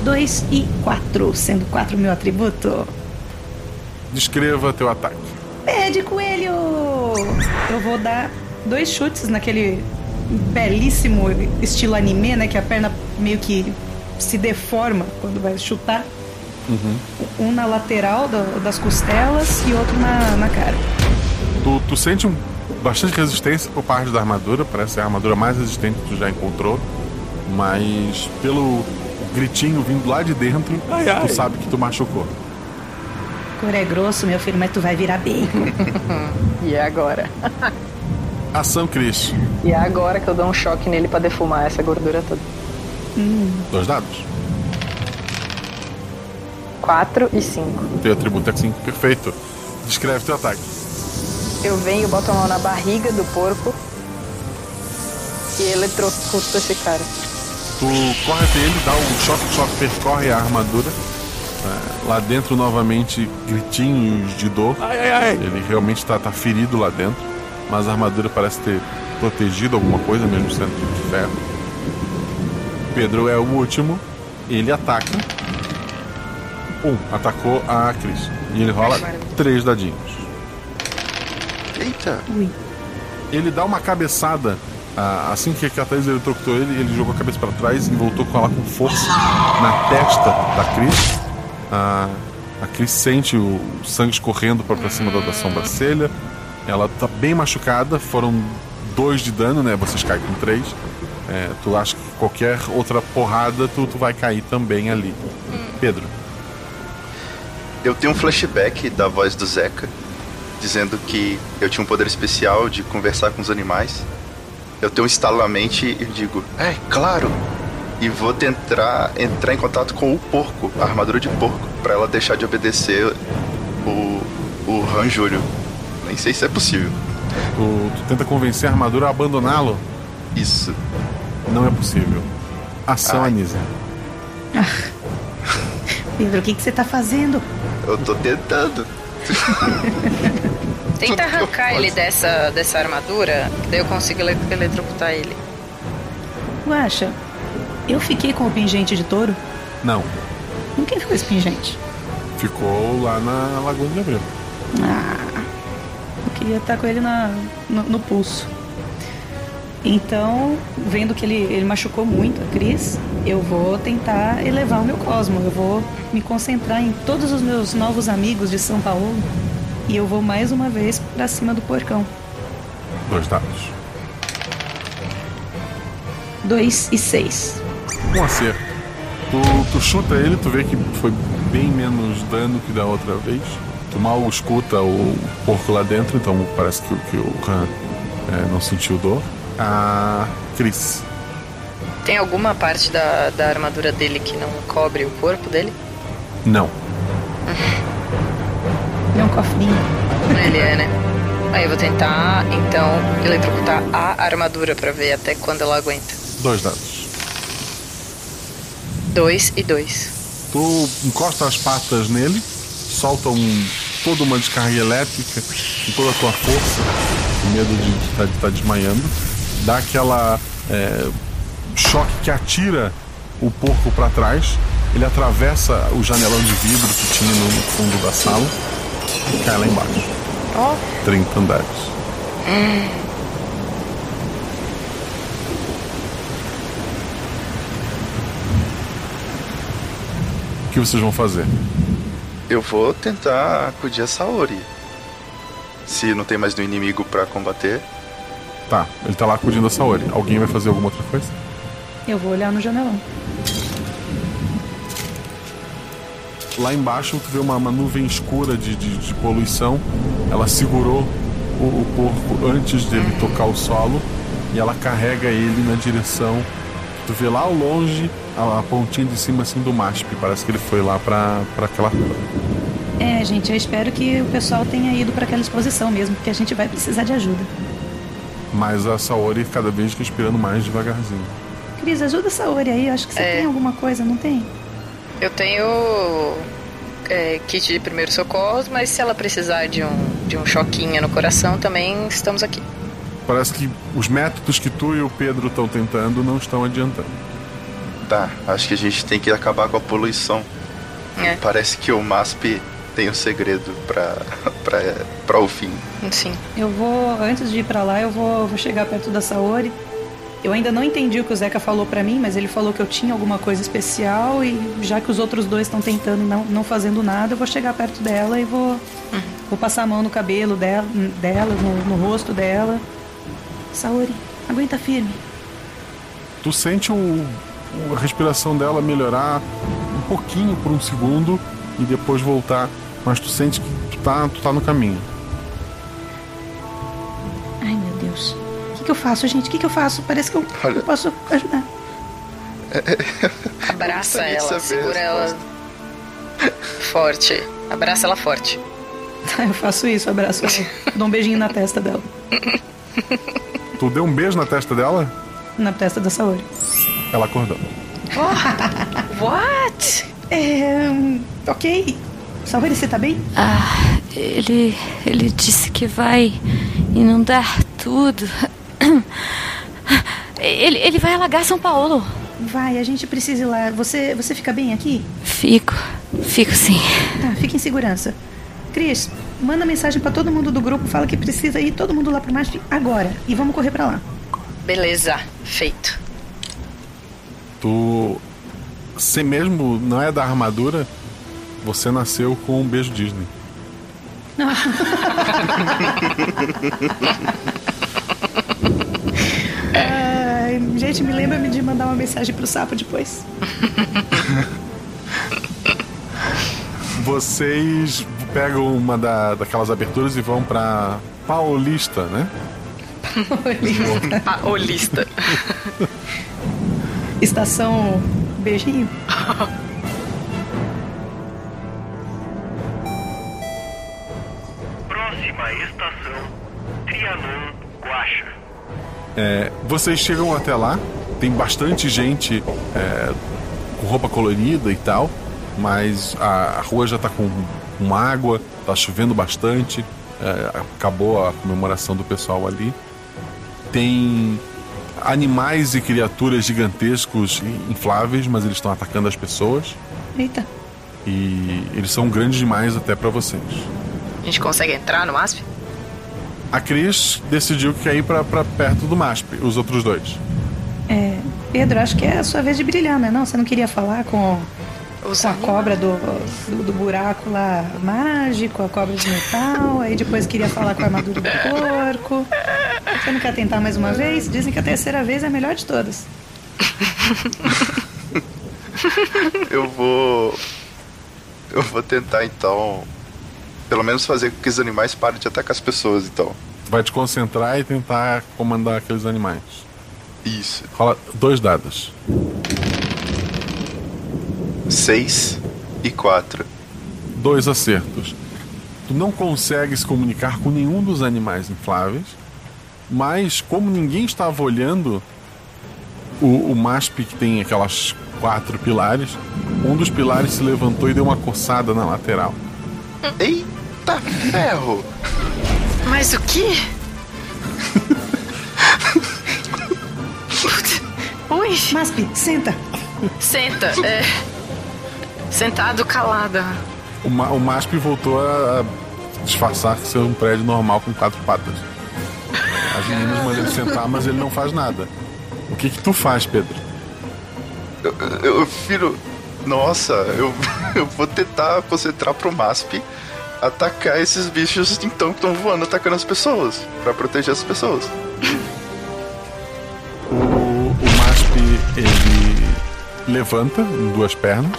Dois e quatro, sendo quatro meu atributo. Descreva teu ataque. Pé de coelho! Eu vou dar dois chutes naquele belíssimo estilo anime, né? Que a perna meio que se deforma quando vai chutar. Uhum. Um na lateral do- das costelas e outro na, na cara. Tu, tu sente um, bastante resistência por parte da armadura, parece ser a armadura mais resistente que tu já encontrou. Mas pelo gritinho vindo lá de dentro, Ai, ai. tu sabe que tu machucou. Cor é grosso, meu filho, mas tu vai virar bacon. E é agora. Ação, Cris. E é agora que eu dou um choque nele pra defumar essa gordura toda. Dois dados. 4 e 5. Teu atributo é assim, perfeito. Descreve teu ataque. Eu venho, boto a mão na barriga do porco e eletrocuto esse cara. Tu corre até ele, dá um choque, choque percorre a armadura. É, lá dentro, novamente, gritinhos de dor. Ele realmente tá, tá ferido lá dentro, mas a armadura parece ter protegido alguma coisa, mesmo sendo de ferro. Pedro é o último, ele ataca. Um, atacou a Cris. E ele rola três dadinhos. Eita! Ele dá uma cabeçada. ah, assim que a Thaís eletrocutou ele, ele jogou a cabeça para trás e voltou com ela com força na testa da Cris. Ah, a Cris sente o sangue escorrendo para pra cima da, da sobrancelha. Ela tá bem machucada. Foram dois de dano, né? Vocês caem com três. É, tu acha que qualquer outra porrada tu, tu vai cair também ali. Pedro. Eu tenho um flashback da voz do Zeca, dizendo que eu tinha um poder especial de conversar com os animais. Eu tenho um estalo na mente e digo, é, claro! E vou tentar entrar em contato com o porco, a armadura de porco, pra ela deixar de obedecer o, o Han Júlio. Nem sei se é possível. Tu, tu tenta convencer a armadura a abandoná-lo? Isso. Não é possível. Ação, Anísia. Pedro, o que, que você tá fazendo? Eu tô tentando. Tenta arrancar ele dessa, dessa armadura, que daí eu consigo ele- eletrocutar ele. Guaxa, eu fiquei com o pingente de touro? Não. Com quem ficou esse pingente? Ficou lá na Lagoa de Abreu. Ah, eu queria estar com ele na, no, no pulso. Então, vendo que ele, ele machucou muito a Cris, eu vou tentar elevar o meu cosmo. Eu vou me concentrar em todos os meus novos amigos de São Paulo. E eu vou mais uma vez pra cima do porcão. Dois dados. Dois e seis. Um acerto. Tu, tu chuta ele, tu vê que foi bem menos dano que da outra vez. Tu mal escuta o porco lá dentro, então parece que, o- que o Khan é, não sentiu dor. A Cris. Tem alguma parte da, da armadura dele que não cobre o corpo dele? Não. É um cofrinho. Ele é, né? Aí eu vou tentar, então, eletrocutar a armadura pra ver até quando ela aguenta. Dois dados. Dois e dois. Tu encosta as patas nele, solta um, toda uma descarga elétrica com toda a tua força, com medo de estar de tá desmaiando. Dá aquela é, choque que atira o porco para trás. Ele atravessa o janelão de vidro que tinha no fundo da sala e cai lá embaixo. Ó. 30 andares. O que vocês vão fazer? Eu vou tentar acudir a Saori. Se não tem mais nenhum inimigo pra combater. Tá, ele tá lá acudindo a Saori. Alguém vai fazer alguma outra coisa? Eu vou olhar no janelão. Lá embaixo tu vê uma, uma nuvem escura de, de, de poluição. Ela segurou o, o porco antes dele tocar o solo e ela carrega ele na direção. Tu vê lá ao longe a, a pontinha de cima assim do MASP. Parece que ele foi lá pra, pra aquela rua. É, É, gente, eu espero que o pessoal tenha ido para aquela exposição mesmo, porque a gente vai precisar de ajuda. Mas a Saori cada vez respirando mais devagarzinho. Cris, ajuda a Saori aí, eu acho que você É. tem alguma coisa, não tem? Eu tenho é, kit de primeiros socorros, mas se ela precisar de um, de um choquinho no coração, também estamos aqui. Parece que os métodos que tu e o Pedro estão tentando não estão adiantando. Tá, acho que a gente tem que acabar com a poluição. É. Parece que o MASP tem um segredo pra, pra o fim. Sim. Eu vou, antes de ir pra lá, eu vou, vou chegar perto da Saori. Eu ainda não entendi o que o Zeca falou pra mim, mas ele falou que eu tinha alguma coisa especial e já que os outros dois estão tentando e não, não fazendo nada, eu vou chegar perto dela e vou, vou passar a mão no cabelo dela, dela no, no rosto dela. Saori, aguenta firme. Tu sente o, o- a respiração dela melhorar um pouquinho por um segundo e depois voltar, mas tu sente que tá, tu tá no caminho. Ai, meu Deus. O que, que eu faço, gente? O que, que eu faço? Parece que eu, eu posso ajudar. Abraça Gostaria de ela, segura ela forte. Abraça ela forte. Tá, eu faço isso, abraço ela. Dou um beijinho na testa dela. Tu deu um beijo na testa dela? Na testa da Saori. Ela acordou. What? É. Ok. Saori, você tá bem? Ah, ele. ele disse que vai inundar tudo. Ele, ele vai alagar São Paulo. Vai, a gente precisa ir lá. Você, você fica bem aqui? Fico. Fico sim. Tá, fica em segurança. Cris, manda mensagem pra todo mundo do grupo, fala que precisa ir todo mundo lá pro MASP agora. E vamos correr pra lá. Beleza, feito. Tu. Você mesmo não é da armadura, você nasceu com um beijo Disney. Ai, gente, me lembra-me de mandar uma mensagem pro sapo depois. Vocês pegam uma da, daquelas aberturas e vão pra Paulista, né? Paulista. Estação Beijinho. Próxima estação, Trianon, Guaxa. É, vocês chegam até lá, tem bastante gente é, com roupa colorida e tal, mas a, a rua já tá com, com água, tá chovendo bastante, é, acabou a comemoração do pessoal ali. Tem animais e criaturas gigantescos e infláveis, mas eles estão atacando as pessoas Eita. e eles são grandes demais até pra vocês. A gente consegue entrar no MASP? A Cris decidiu que quer ir pra, pra perto do MASP, os outros dois. É, Pedro, acho que é a sua vez de brilhar, né? Não, você não queria falar com, com a cobra do, do, do buraco lá mágico, a cobra de metal, aí depois queria falar com a armadura do porco. Você não quer tentar mais uma vez? Dizem que a terceira vez é a melhor de todas. Eu vou. Eu vou tentar então. Pelo menos fazer com que os animais parem de atacar as pessoas, então. Vai te concentrar e tentar comandar aqueles animais. Isso. Rola dois dados. Seis e quatro. Dois acertos. Tu não consegue se comunicar com nenhum dos animais infláveis, mas como ninguém estava olhando, o, o MASP que tem aquelas quatro pilares, um dos pilares se levantou e deu uma coçada na lateral. Eita ferro! Mas o quê? Ui. Maspi, senta. Senta. É. Sentado, calada. O, Ma- o MASP voltou a, a disfarçar que ser um prédio normal com quatro patas. As meninas mandam ele sentar, mas ele não faz nada. O que que tu faz, Pedro? Eu, eu filho. Nossa, eu, eu vou tentar concentrar pro MASP atacar esses bichos então que estão voando atacando as pessoas. Pra proteger as pessoas. O, o MASP, ele levanta em duas pernas.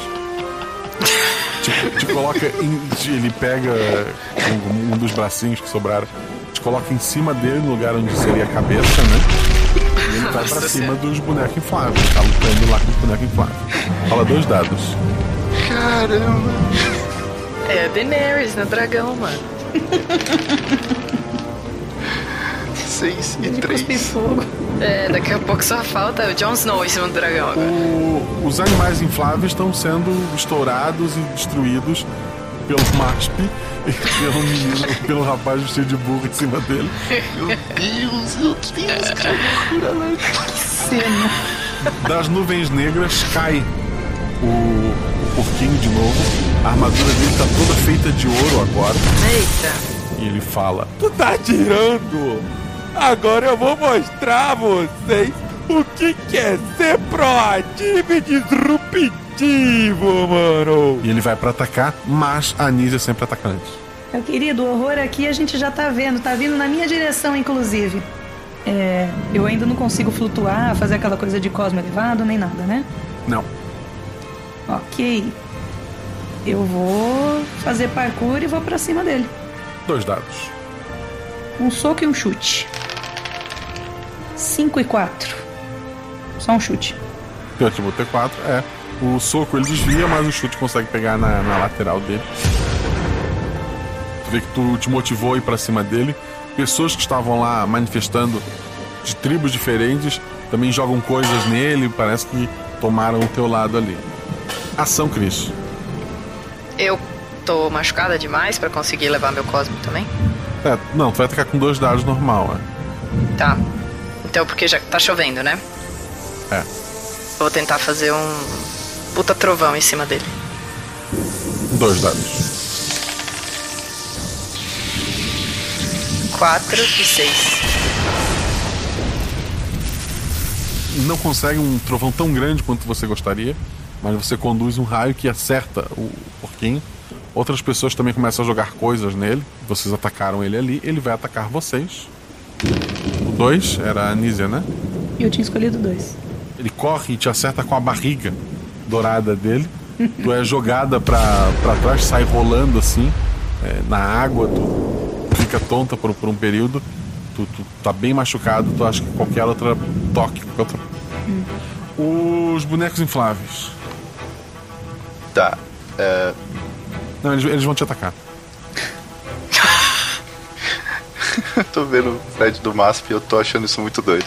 Te, te coloca em, Ele pega um, um dos bracinhos que sobraram, te coloca em cima dele, no lugar onde seria a cabeça, né? E ele vai pra Nossa cima dos bonecos infláveis. Tá lutando lá com os bonecos infláveis. Fala dois dados. Caramba! É a Daenerys no dragão, mano. 6 e 3. É, daqui a pouco só falta o Jon Snow em cima do dragão agora. O- os animais infláveis estão sendo estourados e destruídos pelo MASP e pelo menino, pelo rapaz vestido de burro em cima dele. Meu Deus, meu Deus, que loucura, velho. Cena. Das nuvens negras cai o, o porquinho de novo. A armadura dele tá toda feita de ouro agora. Eita. E ele fala: Tu tá tirando? Agora eu vou mostrar a vocês o que, que é ser proativo e disruptivo, mano. E ele vai pra atacar, mas a Anísia é sempre atacante. Meu querido, o horror aqui a gente já tá vendo, tá vindo na minha direção, inclusive. É, eu ainda não consigo flutuar, fazer aquela coisa de cosmo elevado, nem nada, né? Não. Ok. Eu vou fazer parkour e vou pra cima dele. Dois dados. Um soco e um chute. 5 e 4. Só um chute. Teu atributo T4 é. O soco ele desvia, mas o chute consegue pegar na, na lateral dele. Tu vê que tu te motivou a ir pra cima dele. Pessoas que estavam lá manifestando de tribos diferentes também jogam coisas nele. Parece que tomaram o teu lado ali. Ação, Cris. Eu tô machucada demais pra conseguir levar meu cosmo também? É, não, tu vai atacar com dois dados normal, é. Tá. Então, porque já tá chovendo, né? É. Vou tentar fazer um puta trovão em cima dele. Dois dados. 4 e 6. Não consegue um trovão tão grande quanto você gostaria, mas você conduz um raio que acerta o porquinho. Outras pessoas também começam a jogar coisas nele. Vocês atacaram ele ali, ele vai atacar vocês. O 2 era a Anísia, né? Eu tinha escolhido dois. Ele corre e te acerta com a barriga dourada dele. tu é jogada pra, pra trás, sai rolando assim, é, na água, tu fica tonta por, por um período. Tu, tu tá bem machucado, tu acha que qualquer outra toque, qualquer outra. Os bonecos infláveis. Tá. É... Não, eles, eles vão te atacar. Tô vendo o Fred do MASP e eu tô achando isso muito doido.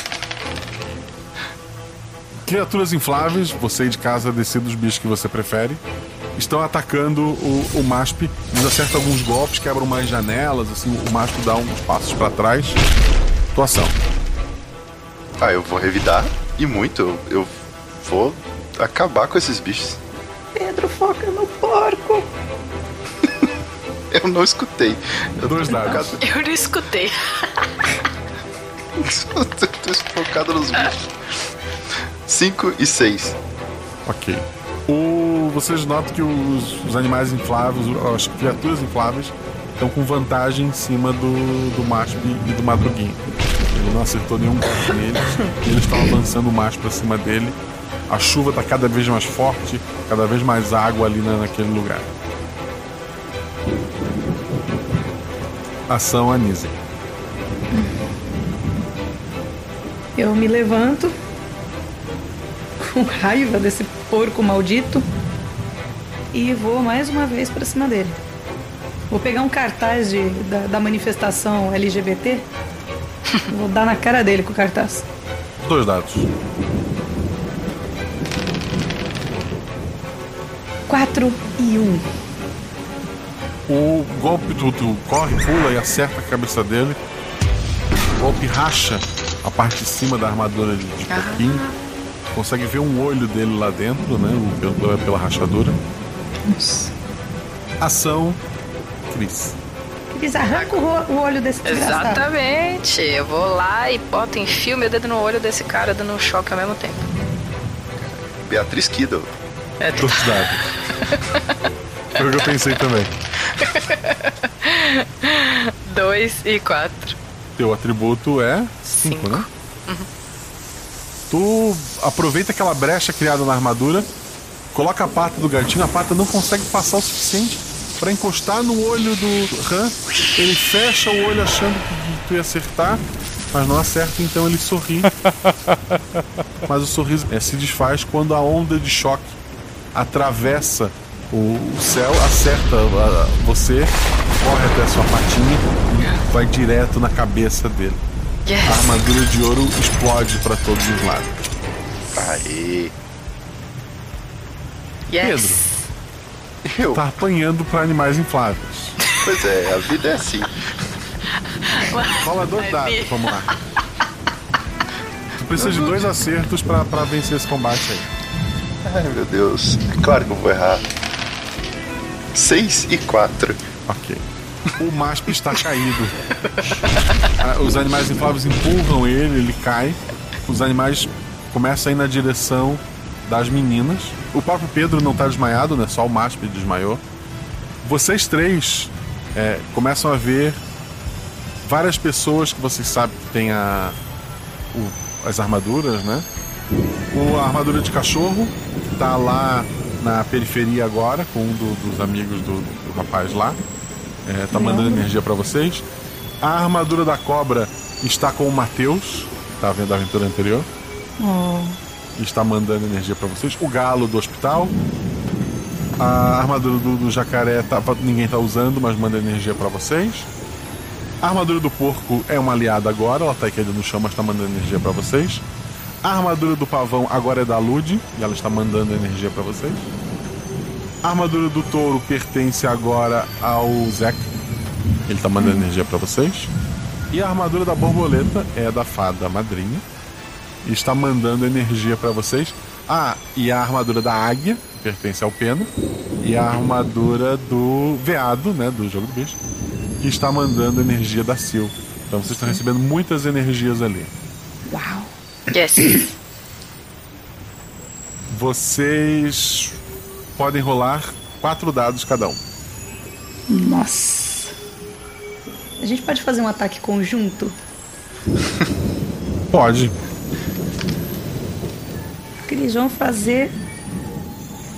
Criaturas infláveis, você de casa decida os bichos que você prefere. Estão atacando o, o MASP, eles acertam alguns golpes, quebram umas janelas, assim, o MASP dá uns passos pra trás. Tua ação. Ah, eu vou revidar e muito. Eu, eu vou acabar com esses bichos. Pedro, foca no porco. Eu não escutei. Eu Dois tô dados. focado- Eu não escutei. eu tô focado nos bichos. 5 e 6. Ok. O, vocês notam que os, os animais infláveis, as criaturas infláveis, estão com vantagem em cima do, do MASP e do Madruguinho. Ele não acertou nenhum golpe neles. Eles estão avançando o MASP pra cima dele. A chuva tá cada vez mais forte, cada vez mais água ali na, naquele lugar. Ação Anise. Eu me levanto com raiva desse porco maldito e vou mais uma vez pra cima dele. Vou pegar um cartaz de, da, da manifestação LGBT, vou dar na cara dele com o cartaz. Dois dados. 4 e 1. O golpe tu, tu corre, pula e acerta a cabeça dele. O golpe racha a parte de cima da armadura de, de. Tu consegue ver um olho dele lá dentro, né? o- Pela, pela rachadura. Nossa. Ação, Cris. Eles arrancam o, o olho desse desgraçado. Exatamente. Eu vou lá e boto, enfio meu dedo no olho desse cara dando um choque ao mesmo tempo. Beatriz Kiddle. É, Dois dados. Foi o que eu pensei também. Dois e quatro. Teu atributo é 5, né? Uhum. Tu aproveita aquela brecha criada na armadura, coloca a pata do gatinho, a pata não consegue passar o suficiente pra encostar no olho do Han. Ele fecha o olho achando que tu ia acertar, mas não acerta, então ele sorri. mas o sorriso eh, se desfaz quando a onda de choque atravessa O, céu acerta a- você, corre até a sua patinha e vai direto na cabeça dele. Yes. A armadura de ouro explode para todos os lados. Aê. Yes. Pedro, tá apanhando para animais infláveis. Pois é, a vida é assim. Rola dois dados, vamos lá. Tu precisa de dois acertos pra vencer esse combate aí. Ai meu Deus. É claro que eu vou errar. 6 e 4. Ok. O MASP está caído. Ah, Os animais infláveis empurram ele, ele cai. Os animais começam a ir na direção das meninas. O próprio Pedro não está desmaiado, né? Só o MASP desmaiou. Vocês três é, começam a ver várias pessoas que vocês sabem que tem a, o- as armaduras, né? O, a armadura de cachorro tá lá na periferia agora, com um do- dos amigos do, do rapaz lá. É, tá mandando energia pra vocês. A armadura da cobra está com o Matheus, tá vendo a aventura anterior? Oh. está mandando energia pra vocês. O galo do hospital. A armadura do, do jacaré tá, ninguém tá usando, mas manda energia pra vocês. A armadura do porco é uma aliada agora, ela tá caída no chão, mas tá mandando energia pra vocês. A armadura do pavão agora é da Lud e ela está mandando energia pra vocês. A armadura do touro pertence agora ao Zek. Ele tá mandando energia pra vocês. E a armadura da borboleta é da fada madrinha e está mandando energia pra vocês. Ah, e a armadura da águia, pertence ao Pena, e a armadura do veado, né, do jogo do bicho, que está mandando energia da Sil. Então vocês estão recebendo muitas energias ali. Uau. Yes. Vocês podem rolar quatro dados cada um. Nossa. A gente pode fazer um ataque conjunto? Pode. Que eles vão fazer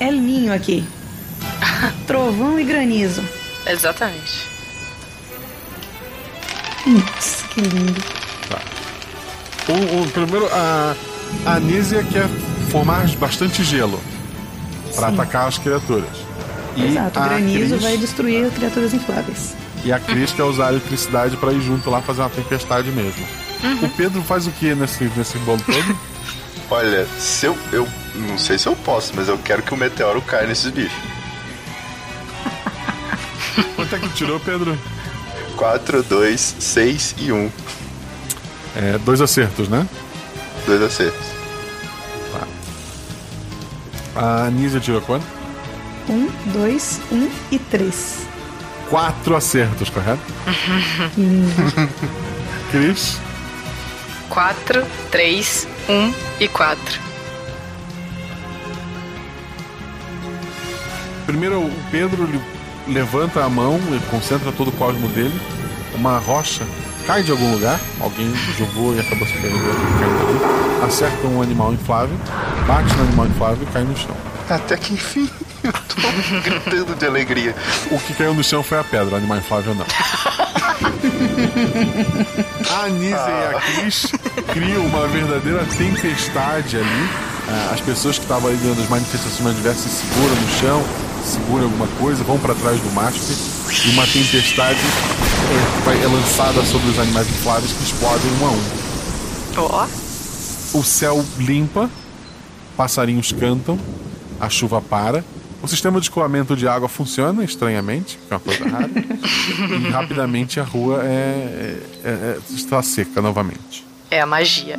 El Ninho aqui. Trovão e granizo. Exatamente. Nossa, que lindo. Tá. O, o primeiro, a, a Anísia quer formar bastante gelo para atacar as criaturas. E Exato, o a granizo Cris- vai destruir criaturas infláveis. E a Cris quer usar a eletricidade pra ir junto lá fazer uma tempestade mesmo. Uhum. O Pedro faz o que nesse, nesse bolo todo? Olha, se eu, eu. Não sei se eu posso, mas eu quero que o meteoro caia nesses bichos. Quanto é que tirou, Pedro? 4, 2, 6 e 1. É, dois acertos, né? Dois acertos. A Anísia tirou quanto? Um, dois, um e três. Quatro acertos, correto? Lindo. Cris? 4, 3, 1 e 4. Primeiro o Pedro levanta a mão e concentra todo o cosmo dele. Uma rocha cai de algum lugar, alguém jogou e acabou se perdendo, caindo ali. Acerta um animal inflável, bate no animal inflável e cai no chão. Até que enfim, eu tô gritando de alegria. O que caiu no chão foi a pedra, o animal inflável não. A Anísia e a Cris criam uma verdadeira tempestade ali. Ah, As pessoas que estavam ali dentro das manifestações mais diversas se seguram no chão, seguram alguma coisa, vão para trás do MASP e uma tempestade é, é lançada sobre os animais infláveis que explodem um a um. Ó. O céu limpa, passarinhos cantam, a chuva para. O sistema de escoamento de água funciona estranhamente, que é uma coisa rara. e rapidamente a rua é, é- é- está seca novamente. É a magia.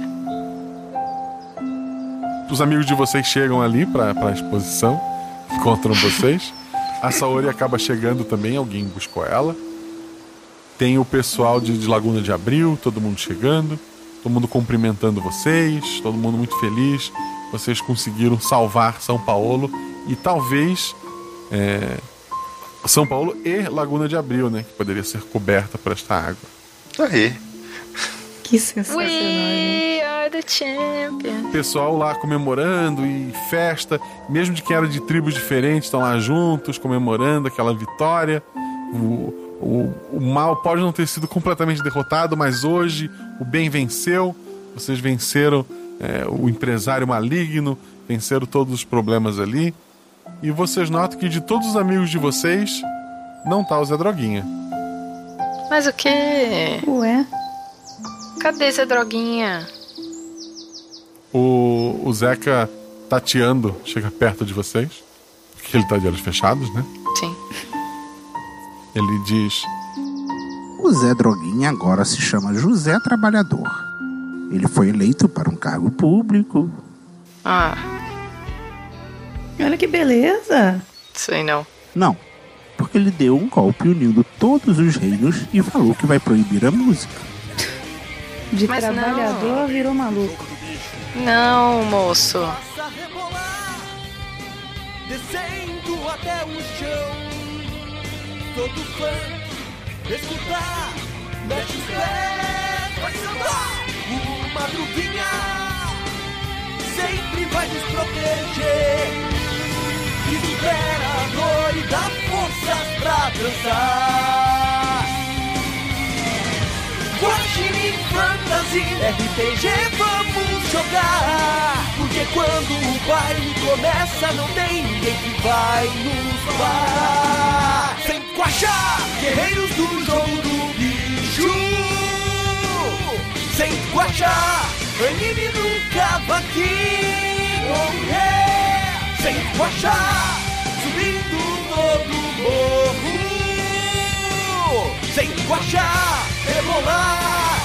Os amigos de vocês chegam ali para a exposição, encontram vocês. A Saori acaba chegando também, alguém buscou ela. Tem o pessoal de, de Laguna de Abril, todo mundo chegando, todo mundo cumprimentando vocês, todo mundo muito feliz. Vocês conseguiram salvar São Paulo e talvez é, São Paulo e Laguna de Abril, né? Que poderia ser coberta por esta água. Aí. Que sensacional. We are the champions. pessoal lá comemorando e festa, mesmo de quem era de tribos diferentes, estão lá juntos comemorando aquela vitória. O, o, o mal pode não ter sido completamente derrotado, mas hoje o bem venceu. Vocês venceram é, o empresário maligno, venceram todos os problemas ali. e vocês notam que de todos os amigos de vocês, não tá o Zé Droguinha. Mas o quê? Ué? Cadê Zé Droguinha? O, o Zeca tateando chega perto de vocês, porque ele tá de olhos fechados, né? Ele diz: O Zé Droguinha agora se chama José Trabalhador. Ele foi eleito para um cargo público. Ah, Olha que beleza. sei não. Não, porque ele deu um golpe unindo todos os reinos e falou que vai proibir a música. De Mas não. trabalhador virou maluco. Não, moço. Descendo até o chão. Todo fã escutar, mete os pés, vai sambar. O madruguinha sempre vai nos proteger. Espera a dor e dá forças pra dançar. Guaxinim Fantasy RPG vamos jogar quando o baile começa Não tem ninguém que vai nos parar. Sem quachá, guerreiros do jogo do bicho. Sem quachá, anime no cavaquinho. Oh. Sem quachá, subindo todo morro. Sem quachá, rebolar.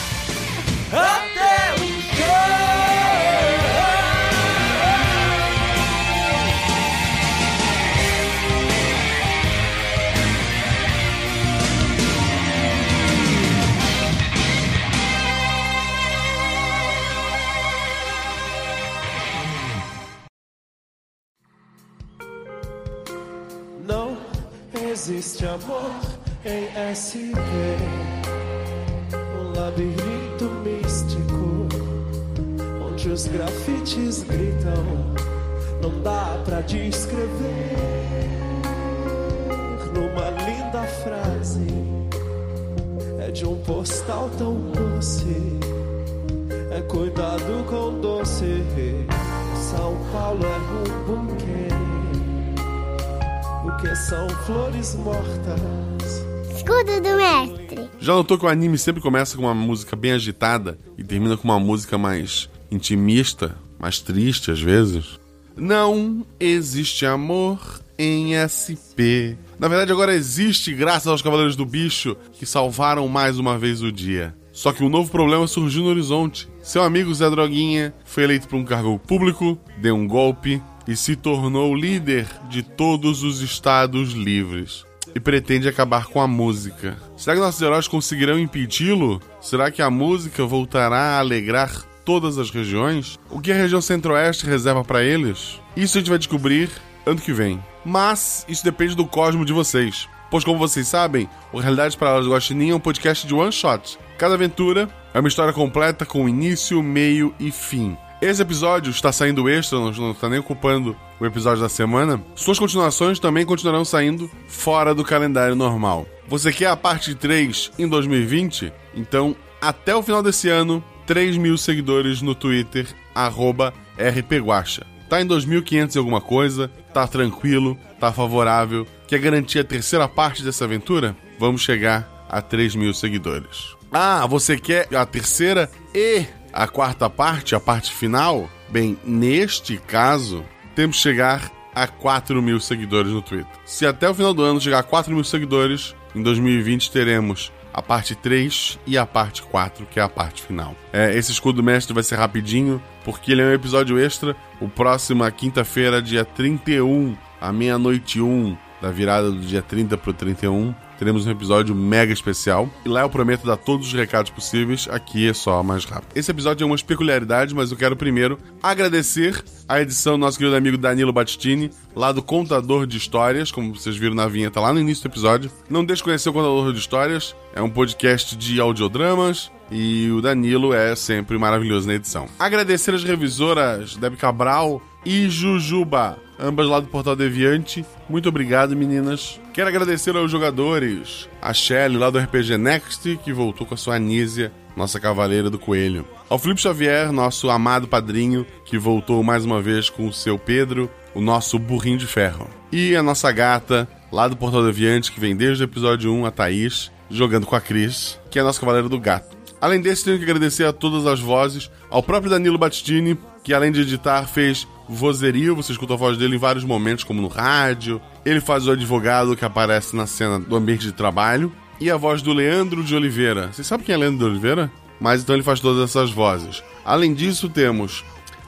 Até existe amor em SP. Um labirinto místico onde os grafites gritam. Não dá pra descrever numa linda frase. É de um postal tão doce. É cuidado com doce. São Paulo é um buquê. O que são flores mortas? Escudo do mestre. Já notou que o anime sempre começa com uma música bem agitada e termina com uma música mais intimista, mais triste às vezes? Não existe amor em SP. Na verdade, agora existe, graças aos Cavaleiros do Bicho, que salvaram mais uma vez o dia. Só que um novo problema surgiu no horizonte. Seu amigo Zé Droguinha foi eleito para um cargo público, deu um golpe e se tornou líder de todos os estados livres. E pretende acabar com a música. Será que nossos heróis conseguirão impedi-lo? Será que a música voltará a alegrar todas as regiões? O que a região centro-oeste reserva para eles? Isso a gente vai descobrir ano que vem. Mas isso depende do cosmo de vocês. Pois, como vocês sabem, o Realidades Paralelas do Guaxinim é um podcast de one shot. Cada aventura é uma história completa com início, meio e fim. Esse episódio está saindo extra, não está nem ocupando o episódio da semana. Suas continuações também continuarão saindo fora do calendário normal. Você quer a parte 3 em 2020? Então, até o final desse ano, 3 mil seguidores no Twitter, rpguacha. Tá em 2.500 e alguma coisa, tá tranquilo, tá favorável. Quer garantir a terceira parte dessa aventura? Vamos chegar a 3 mil seguidores. Ah, você quer a terceira e a quarta parte, a parte final? Bem, neste caso, temos que chegar a 4 mil seguidores no Twitter. Se até o final do ano chegar a 4 mil seguidores, em 2020 teremos a parte 3 e a parte 4, que é a parte final. É, esse escudo mestre vai ser rapidinho, porque ele é um episódio extra. O próximo, quinta-feira, dia 31, à meia-noite 1, da virada do dia 30 pro 31, teremos um episódio mega especial. E lá eu prometo dar todos os recados possíveis, aqui é só mais rápido. Esse episódio é umas peculiaridades, mas eu quero primeiro agradecer a edição do nosso querido amigo Danilo Battistini, lá do Contador de Histórias, como vocês viram na vinheta lá no início do episódio. Não deixe de conhecer o Contador de Histórias, é um podcast de audiodramas. E o Danilo é sempre maravilhoso na edição. Agradecer as revisoras Deb Cabral e Jujuba, ambas lá do Portal Deviante. Muito obrigado, meninas. Quero agradecer aos jogadores. A Shelly, lá do RPG Next, que voltou com a sua Anísia nossa cavaleira do coelho. Ao Felipe Xavier, nosso amado padrinho, que voltou mais uma vez com o seu Pedro, o nosso burrinho de ferro. E a nossa gata, lá do Portal Deviante, que vem desde o episódio 1, a Thaís, jogando com a Cris, que é a nossa cavaleira do gato. Além desse, tenho que agradecer a todas as vozes, ao próprio Danilo Battistini, que além de editar, fez vozerio, você escuta a voz dele em vários momentos, como no rádio. Ele faz o advogado que aparece na cena do ambiente de trabalho. E a voz do Leandro de Oliveira. Vocês sabem quem é Leandro de Oliveira? Mas então ele faz todas essas vozes. Além disso, temos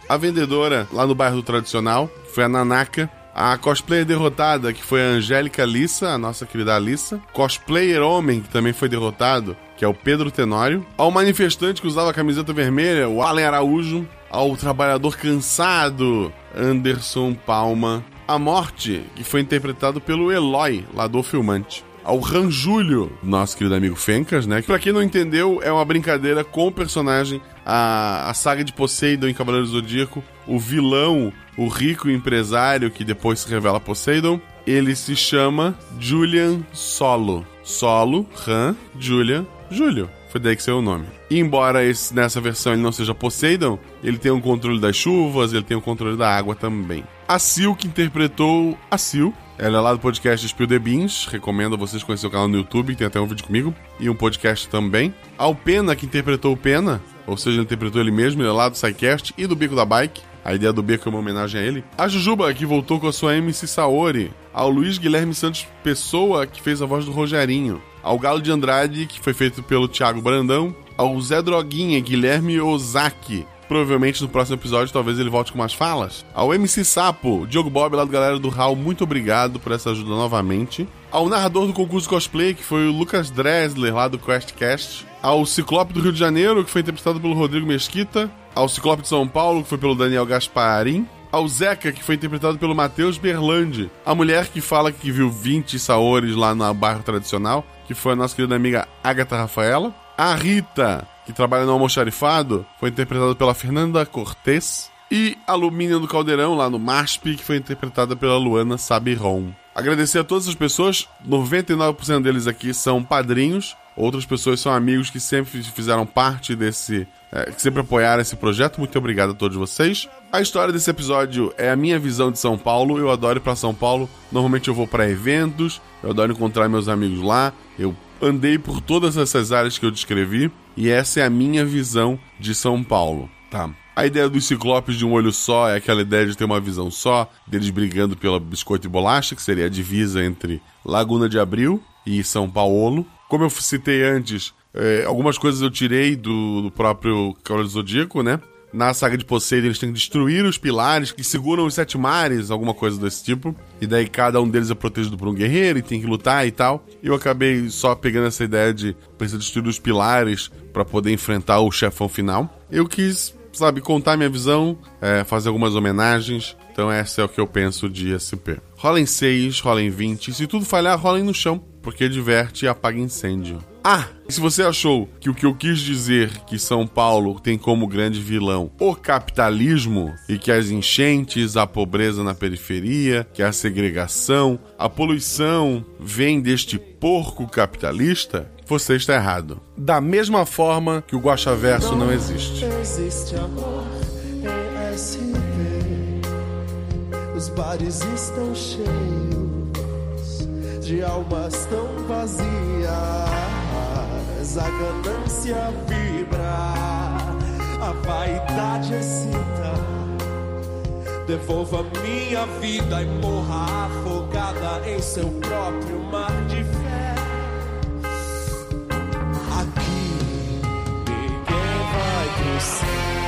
a vendedora lá no bairro Tradicional, que foi a Nanaka. A cosplayer derrotada, que foi a Angélica Lissa, a nossa querida Alissa. Cosplayer homem, que também foi derrotado, que é o Pedro Tenório. Ao manifestante que usava a camiseta vermelha, o Allen Araújo. Ao trabalhador cansado, Anderson Palma. A morte, que foi interpretado pelo Eloy, lá do Filmante ao Ranjulho, nosso querido amigo Fencas, né? Que pra quem não entendeu, é uma brincadeira com o personagem, a, a saga de Poseidon em Cavaleiro do Zodíaco, o vilão, o rico empresário que depois se revela Poseidon, ele se chama Julian Solo. Solo, Ran, Julian, Júlio. Foi daí que saiu o nome. E embora esse, nessa versão ele não seja Poseidon, ele tem o controle das chuvas, ele tem o controle da água também. A Sil que interpretou a Sil, ela é lá do podcast Spill the Beans. Recomendo a vocês conhecer o canal no YouTube, tem até um vídeo comigo. E um podcast também. Ao Pena, que interpretou o Pena, ou seja, ele interpretou ele mesmo, ele é lá do SciCast e do Bico da Bike. A ideia do Beco é uma homenagem a ele. A Jujuba, que voltou com a sua MC Saori. Ao Luiz Guilherme Santos Pessoa, que fez a voz do Rogerinho. Ao Galo de Andrade, que foi feito pelo Thiago Brandão. Ao Zé Droguinha, Guilherme Ozaki, Provavelmente no próximo episódio talvez ele volte com mais falas. Ao MC Sapo, Diogo Bob lá do galera do HAL, muito obrigado por essa ajuda novamente. Ao narrador do concurso cosplay, que foi o Lucas Dressler lá do QuestCast. Ao Ciclope do Rio de Janeiro, que foi interpretado pelo Rodrigo Mesquita. Ao Ciclope de São Paulo, que foi pelo Daniel Gasparim ao Zeca, que foi interpretado pelo Matheus Berlandi. A mulher que fala que viu 20 saores lá no bairro tradicional, que foi a nossa querida amiga Agatha Rafaela. A Rita, que trabalha no almoxarifado, foi interpretada pela Fernanda Cortez. E Alumínio do Caldeirão, lá no MASP, que foi interpretada pela Luana Sabiron. Agradecer a todas as pessoas, 99% deles aqui são padrinhos, outras pessoas são amigos que sempre fizeram parte desse. É, que sempre apoiaram esse projeto. Muito obrigado a todos vocês. A história desse episódio é a minha visão de São Paulo. Eu adoro ir para São Paulo. Normalmente eu vou para eventos, eu adoro encontrar meus amigos lá. Eu andei por todas essas áreas que eu descrevi e essa é a minha visão de São Paulo, tá? A ideia dos ciclopes de um olho só é aquela ideia de ter uma visão só, deles brigando pela biscoito e bolacha, que seria a divisa entre Laguna de Abril e São Paulo. Como eu citei antes, é, algumas coisas eu tirei do, do próprio Cavaleiro do Zodíaco, né? Na saga de Poseidon, eles têm que destruir os pilares que seguram os sete mares, alguma coisa desse tipo. E daí cada um deles é protegido por um guerreiro e tem que lutar e tal. Eu acabei só pegando essa ideia de precisar destruir os pilares para poder enfrentar o chefão final. Eu quis, sabe, contar minha visão, é, fazer algumas homenagens. Então essa é o que eu penso de SP. Rola em 6, rola em 20. Se tudo falhar, rola no chão, porque diverte e apaga incêndio. Ah, se você achou que o que eu quis dizer que São Paulo tem como grande vilão o capitalismo e que as enchentes, a pobreza na periferia, que a segregação, a poluição vem deste porco capitalista, você está errado. Da mesma forma que o Guaxaverso não existe. Existe amor SP. Os bares estão cheios de almas tão vazias a ganância vibrar, a vaidade excita. Devolva minha vida e morra afogada em seu próprio mar de fé. Aqui ninguém vai pro.